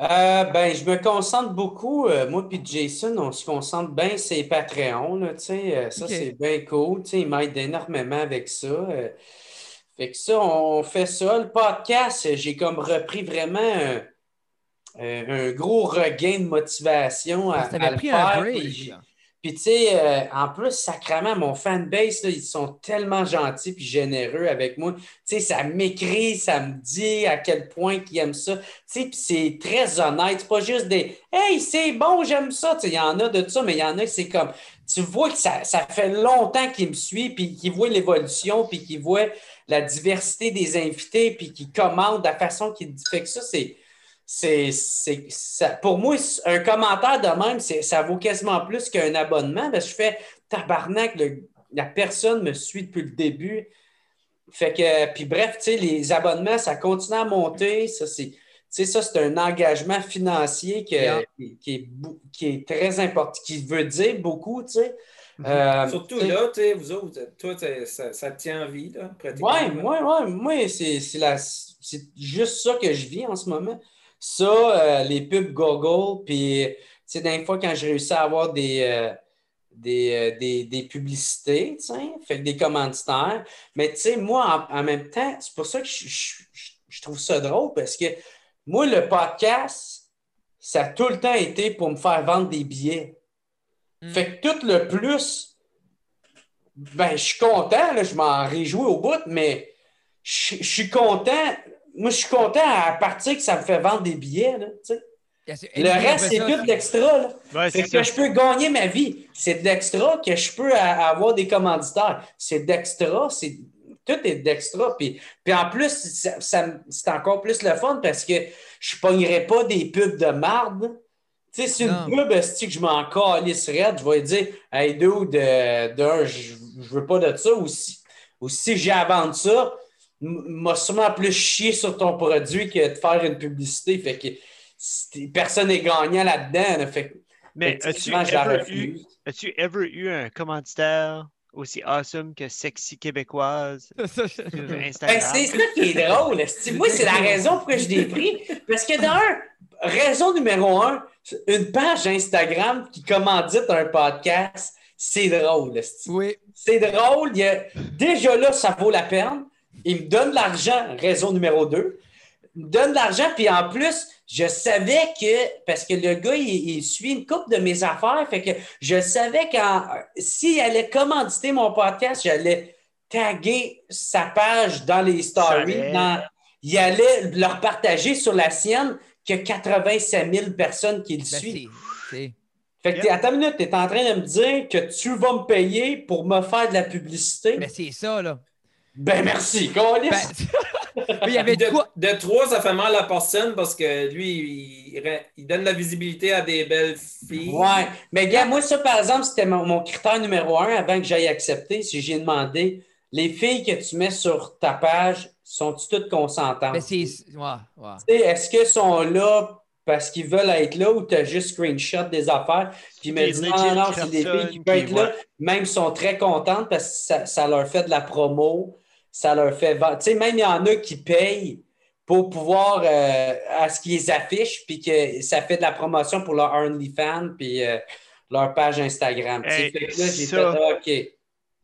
Euh, ben, je me concentre beaucoup. Euh, moi et Jason, on se concentre bien sur Patreon. Là, ça, c'est bien cool. Il m'aide énormément avec ça. Fait que ça, on fait ça. Le podcast, j'ai comme repris vraiment un, gros regain de motivation à, à le faire. Puis, tu sais, euh, en plus, sacrément, mon fanbase, ils sont tellement gentils puis généreux avec moi. Tu sais, ça m'écrit, ça me dit à quel point ils aiment ça. Tu sais, puis c'est très honnête. C'est pas juste des « Hey, c'est bon, j'aime ça ». Tu sais, il y en a de ça, mais il y en a c'est comme... Tu vois que ça, ça fait longtemps qu'ils me suivent puis qu'ils voient l'évolution puis qu'ils voient la diversité des invités puis qu'ils commandent de la façon qu'ils... Fait que ça, c'est c'est, ça, pour moi, un commentaire de même, ça vaut quasiment plus qu'un abonnement. Parce que je fais tabarnak, la personne me suit depuis le début. Fait que, puis bref, les abonnements, ça continue à monter. Ça, c'est, ça, c'est un engagement financier qui, est, qui est très important, qui veut dire beaucoup, tu sais. Euh, Surtout là, vous autres, toi, ça, ça, te tient en vie, là, pratiquement. Oui, moi, ouais, moi c'est, juste ça que je vis en ce moment. Ça, euh, les pubs Google, puis, tu sais, d'un fois, quand j'ai réussi à avoir des, euh, des, des, des, publicités, tu sais, fait des commanditaires. Mais, tu sais, moi, en, même temps, c'est pour ça que je, je, trouve ça drôle, parce que moi, le podcast, ça a tout le temps été pour me faire vendre des billets. Hmm. Fait que tout le plus, ben, je suis content, là, je m'en réjouis au bout, mais je, je suis content moi, je suis content à partir que ça me fait vendre des billets. Là, le reste, c'est tout de l'extra. que je peux gagner ma vie. C'est de l'extra que je peux avoir des commanditaires. C'est d'extra. C'est... Tout est d'extra. Puis, puis en plus, c'est encore plus le fun parce que je ne pognerai pas des pubs de marde. Tu sais, c'est une pub que je m'en calisserais, je vais dire Hey, dude, de, je ne veux pas de ça. Ou si, ou si j'ai à vendre ça, m'a sûrement plus chier sur ton produit que de faire une publicité. Fait que personne n'est gagnant là-dedans. fait, Mais as-tu ever, eu, as ever eu un commanditaire aussi awesome que Sexy Québécoise ben, c'est ça qui est drôle. Moi, c'est la raison pourquoi je l'ai pris. Parce que d'un, raison numéro un, une page Instagram qui commandite un podcast, c'est drôle. Oui. C'est drôle. Déjà là, ça vaut la peine. Il me donne de l'argent, raison numéro deux. Il me donne de l'argent, puis en plus, je savais que, parce que le gars, il, suit une coupe de mes affaires, fait que je savais qu'en s'il allait commanditer mon podcast, j'allais taguer sa page dans les stories. il allait leur partager sur la sienne qu'il y a 87 000 personnes qui le ben, suivent. Fait que attends une minute, tu es en train de me dire que tu vas me payer pour me faire de la publicité? Mais ben, c'est ça, là. Ben merci, ben, il y avait de, de, trois, ça fait mal à la personne parce que lui, il, donne la visibilité à des belles filles. Ouais. Mais gars, moi, ça, par exemple, c'était mon, critère numéro un avant que j'aille accepter. Si j'ai demandé les filles que tu mets sur ta page, sont-elles toutes consentantes? Mais c'est. Ouais, Est-ce qu'elles sont là parce qu'ils veulent être là ou tu as juste screenshot des affaires? Puis me dis, non, non, c'est des filles qui peuvent être là. Même sont très contentes parce que ça, ça leur fait de la promo ça leur fait Tu sais, même il y en a qui payent pour pouvoir euh, à ce qu'ils affichent, puis que ça fait de la promotion pour leur OnlyFans, puis euh, leur page Instagram.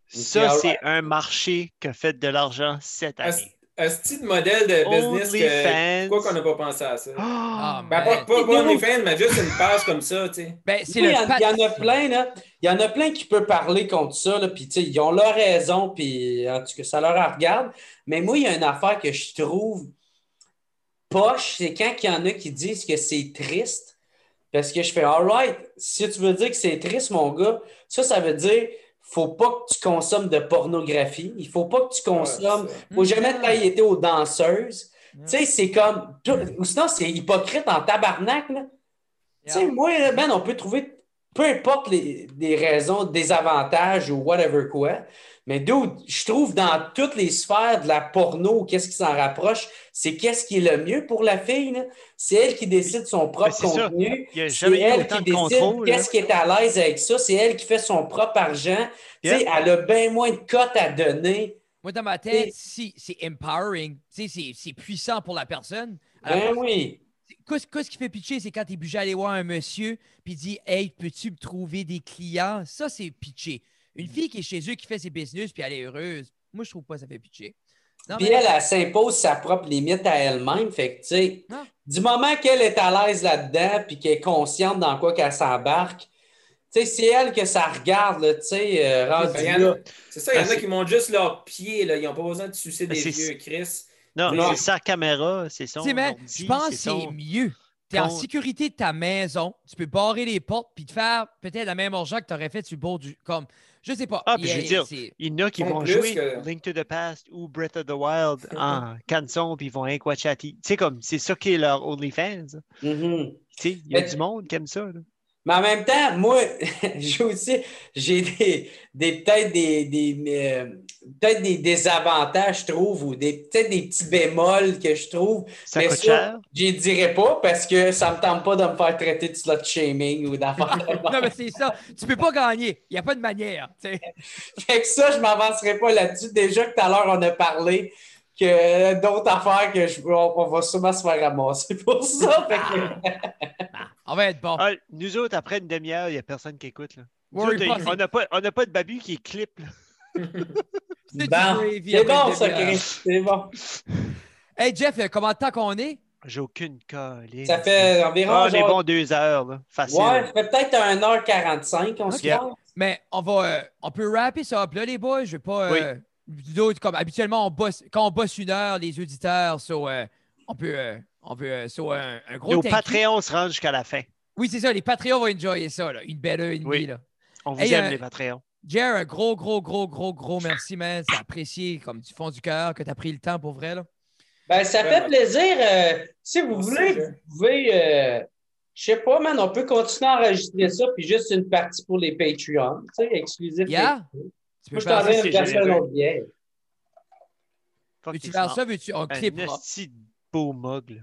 ça, c'est un marché qui a fait de l'argent cette année un style modèle de business que, pourquoi qu'on n'a pas pensé à ça? Oh, ben, pas, pas, OnlyFans, mais juste une page comme ça, tu sais. Ben, il, y en a plein, là. Il y en a plein qui peuvent parler contre ça, là, puis ils ont leur raison, puis en tout cas, ça leur regarde. Mais moi, il y a une affaire que je trouve poche, c'est quand il y en a qui disent que c'est triste. Parce que je fais, all right, si tu veux dire que c'est triste, mon gars, ça, ça veut dire faut pas que tu consommes de pornographie. Il faut pas que tu consommes. Il faut jamais que été aux danseuses. Tu sais, c'est comme. sinon, c'est hypocrite en tabarnak. Tu sais, moi, ben, on peut trouver peu importe les, les, raisons, des avantages ou whatever quoi. Mais d'où je trouve dans toutes les sphères de la porno, qu'est-ce qui s'en rapproche, c'est qu'est-ce qui est le mieux pour la fille. C'est elle qui décide son propre contenu. C'est elle qui décide qu'est-ce qui est à l'aise avec ça. C'est elle qui fait son propre argent. Elle a bien moins de cotes à donner. Moi, dans ma tête, c'est empowering. C'est puissant pour la personne. Ben oui. Qu'est-ce qui fait pitcher, c'est quand tu es obligé d'aller voir un monsieur puis dit Hey, peux-tu me trouver des clients? Ça, c'est pitcher. Une fille qui est chez eux, qui fait ses business, puis elle est heureuse, moi, je trouve pas que ça fait pitcher. puis elle, elle, s'impose sa propre limite à elle-même. Fait que, tu sais, du moment qu'elle est à l'aise là-dedans, puis qu'elle est consciente dans quoi qu'elle s'embarque, tu sais, c'est elle que ça regarde, tu sais, euh, C'est ça, il y en a qui montent juste leurs pieds, là. Ils n'ont pas besoin de sucer des vieux Chris. Non, c'est sa caméra, c'est son. je pense que c'est mieux. Tu es en sécurité de ta maison, tu peux barrer les portes puis te faire peut-être la même argent que tu aurais fait sur le bord du. Comme, je sais pas. Ah, puis je veux dire, il y en a qui vont jouer Link to the Past ou Breath of the Wild en canson, puis ils vont Inquachati. Tu sais, comme, c'est ça qui est leur OnlyFans. Mm Tu sais, il y a du monde qui aime ça. Là. Mais en même temps, moi, j'ai aussi j'ai des, des peut-être des, des euh, peut-être des désavantages, je trouve, ou des, peut-être des petits bémols que je trouve. Ça mais coûte ça, cher? Je dirais pas parce que ça me tente pas de me faire traiter de slot shaming ou d'affaires. non, mais c'est ça. Tu peux pas gagner. Il n'y a pas de manière. fait que ça, je m'avancerai pas là-dessus. Déjà que tout à l'heure, on a parlé que d'autres affaires que je, on, va sûrement se faire ramasser pour ça. Ah, on va être bon. Ah, nous autres, après une demi-heure, il n'y a personne qui écoute. Là. on n'a pas, pas, de babu qui clip. c'est bon, ça, Chris. C'est bon. Hey, Jeff, comment de temps qu'on est? J'ai aucune colle. Ça fait environ. Ah, on est bon deux heures. Là. Facile. Ouais, ça fait peut-être 1h45. On se Mais on va. Euh, on peut rapper ça up là, les boys. Je vais pas. Euh, D'autres, comme habituellement, on bosse, quand on bosse une heure, les auditeurs, euh, on peut, euh, on peut euh, un, gros. Nos Patreons se rendent jusqu'à la fin. Oui, c'est ça. Les Patreons vont enjoyer ça. Là. Une belle heure et demie. Là. On vous aime, les Patreons. Jer, un gros, gros, gros, gros, gros merci, man. C'est apprécié comme du fond du cœur que tu as pris le temps pour vrai. Là. Ben, ça fait plaisir. si vous voulez, vous pouvez. Je sais pas, man, on peut continuer à enregistrer ça, puis juste une partie pour les Patreons, tu sais, exclusif. Yeah. Tu peux Moi, je t'en casser un autre. Veux-tu faire ça? Veux-tu un clip? Un petit beau mug,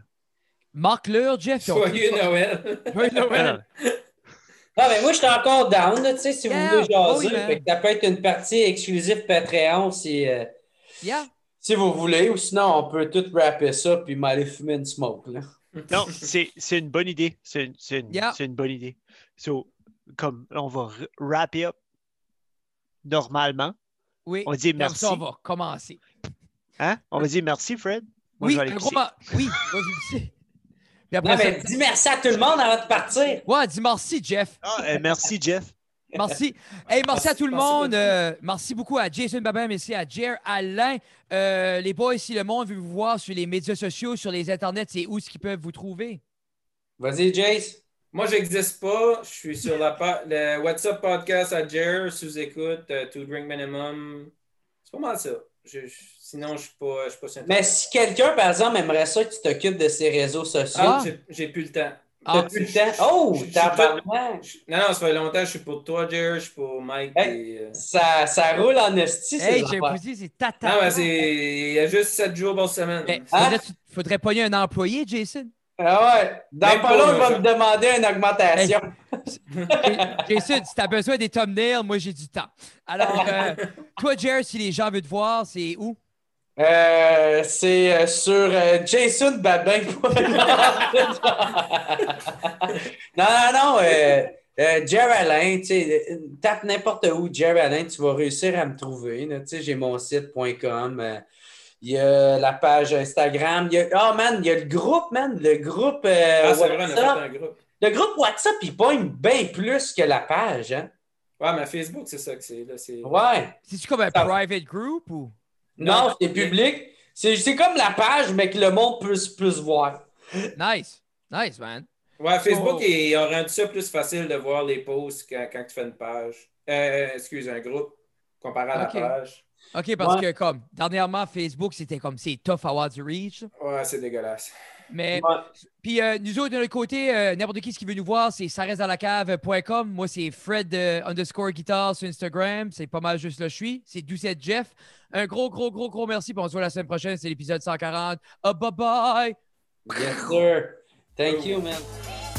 Marque-leur, Jeff. Joyeux Noël. Joyeux Noël. Ah, mais moi, je suis encore down, tu sais, si vous voulez jaser. ça peut être une partie exclusive Patreon si, euh, si vous voulez, ou sinon, on peut tout rapper ça puis m'aller fumer une smoke, là. Non, c'est une bonne idée. C'est une, une, une, bonne idée. So, comme on va wrap up normalement. Oui. On dit merci. on va commencer. Hein? On va dire merci, Fred. oui, un gros oui, Puis après, dis merci à tout le monde avant de partir. Ouais, dis merci, Jeff. Ah, euh, merci, Jeff. Merci. Hey, merci, à tout le monde. Euh, merci beaucoup à Jason Babin, merci à Jer Alain. Euh, les boys, si le monde veut vous voir sur les médias sociaux, sur les internets, c'est où est-ce qu'ils peuvent vous trouver? Vas-y, Jace. Moi, j'existe pas. Je suis sur la le WhatsApp podcast à Jer, sous-écoute, euh, To Drink Minimum. C'est pas mal ça. sinon, je ne suis pas, je suis pas Mais si quelqu'un, par exemple, aimerait ça que tu t'occupes de ses réseaux sociaux. Ah, j'ai plus le temps. Ah, plus le temps? Oh, t'as Non, non, ça fait longtemps, je suis pour toi, Jer, je suis pour Mike. Euh, ça, ça roule en esti, Hey, j'ai dit, c'est tata. Non, mais c'est. Il y a juste 7 jours par semaine. Mais faudrait, hein? faudrait pogner un employé, Jason? Ah ouais. Dans pas long, il va me demander une augmentation. Jason, si t'as besoin des thumbnails, moi j'ai du temps. Alors, euh, toi, Jer, si les gens veulent te voir, c'est où? Euh, c'est euh, sur euh, Jason Babin. non, non, non. Jerry Alain, tape n'importe où Jerry Alain, tu vas réussir à me trouver. J'ai mon site.com. Il y a la page Instagram. Il y a, oh man, il y a le groupe, man. Le groupe ah, WhatsApp. groupe. Le groupe WhatsApp, il pogne bien plus que la page. Hein? Ouais, mais Facebook, c'est ça que c'est. Ouais. C'est-tu comme un private group ou? Non, c'est public. C'est comme la page, mais que le monde puisse plus voir. Nice. Nice, man. Ouais, Facebook, oh. il a rendu ça plus facile de voir les posts quand, tu fais une page. Euh, excuse, un groupe comparé à la page. OK, parce que comme dernièrement, Facebook, c'était comme c'est tough à avoir du reach. Ouais, c'est dégueulasse. Mais puis euh, nous autres, de notre côté, euh, n'importe qui qui veut nous voir, c'est ça reste dans la cave.com. Moi, c'est Fred underscore guitar sur Instagram. C'est pas mal juste là je suis. C'est Doucette Jeff. Un gros, gros, gros, gros merci. Puis on se voit la semaine prochaine. C'est l'épisode 140. bye bye. Yes, sir. Thank you, man.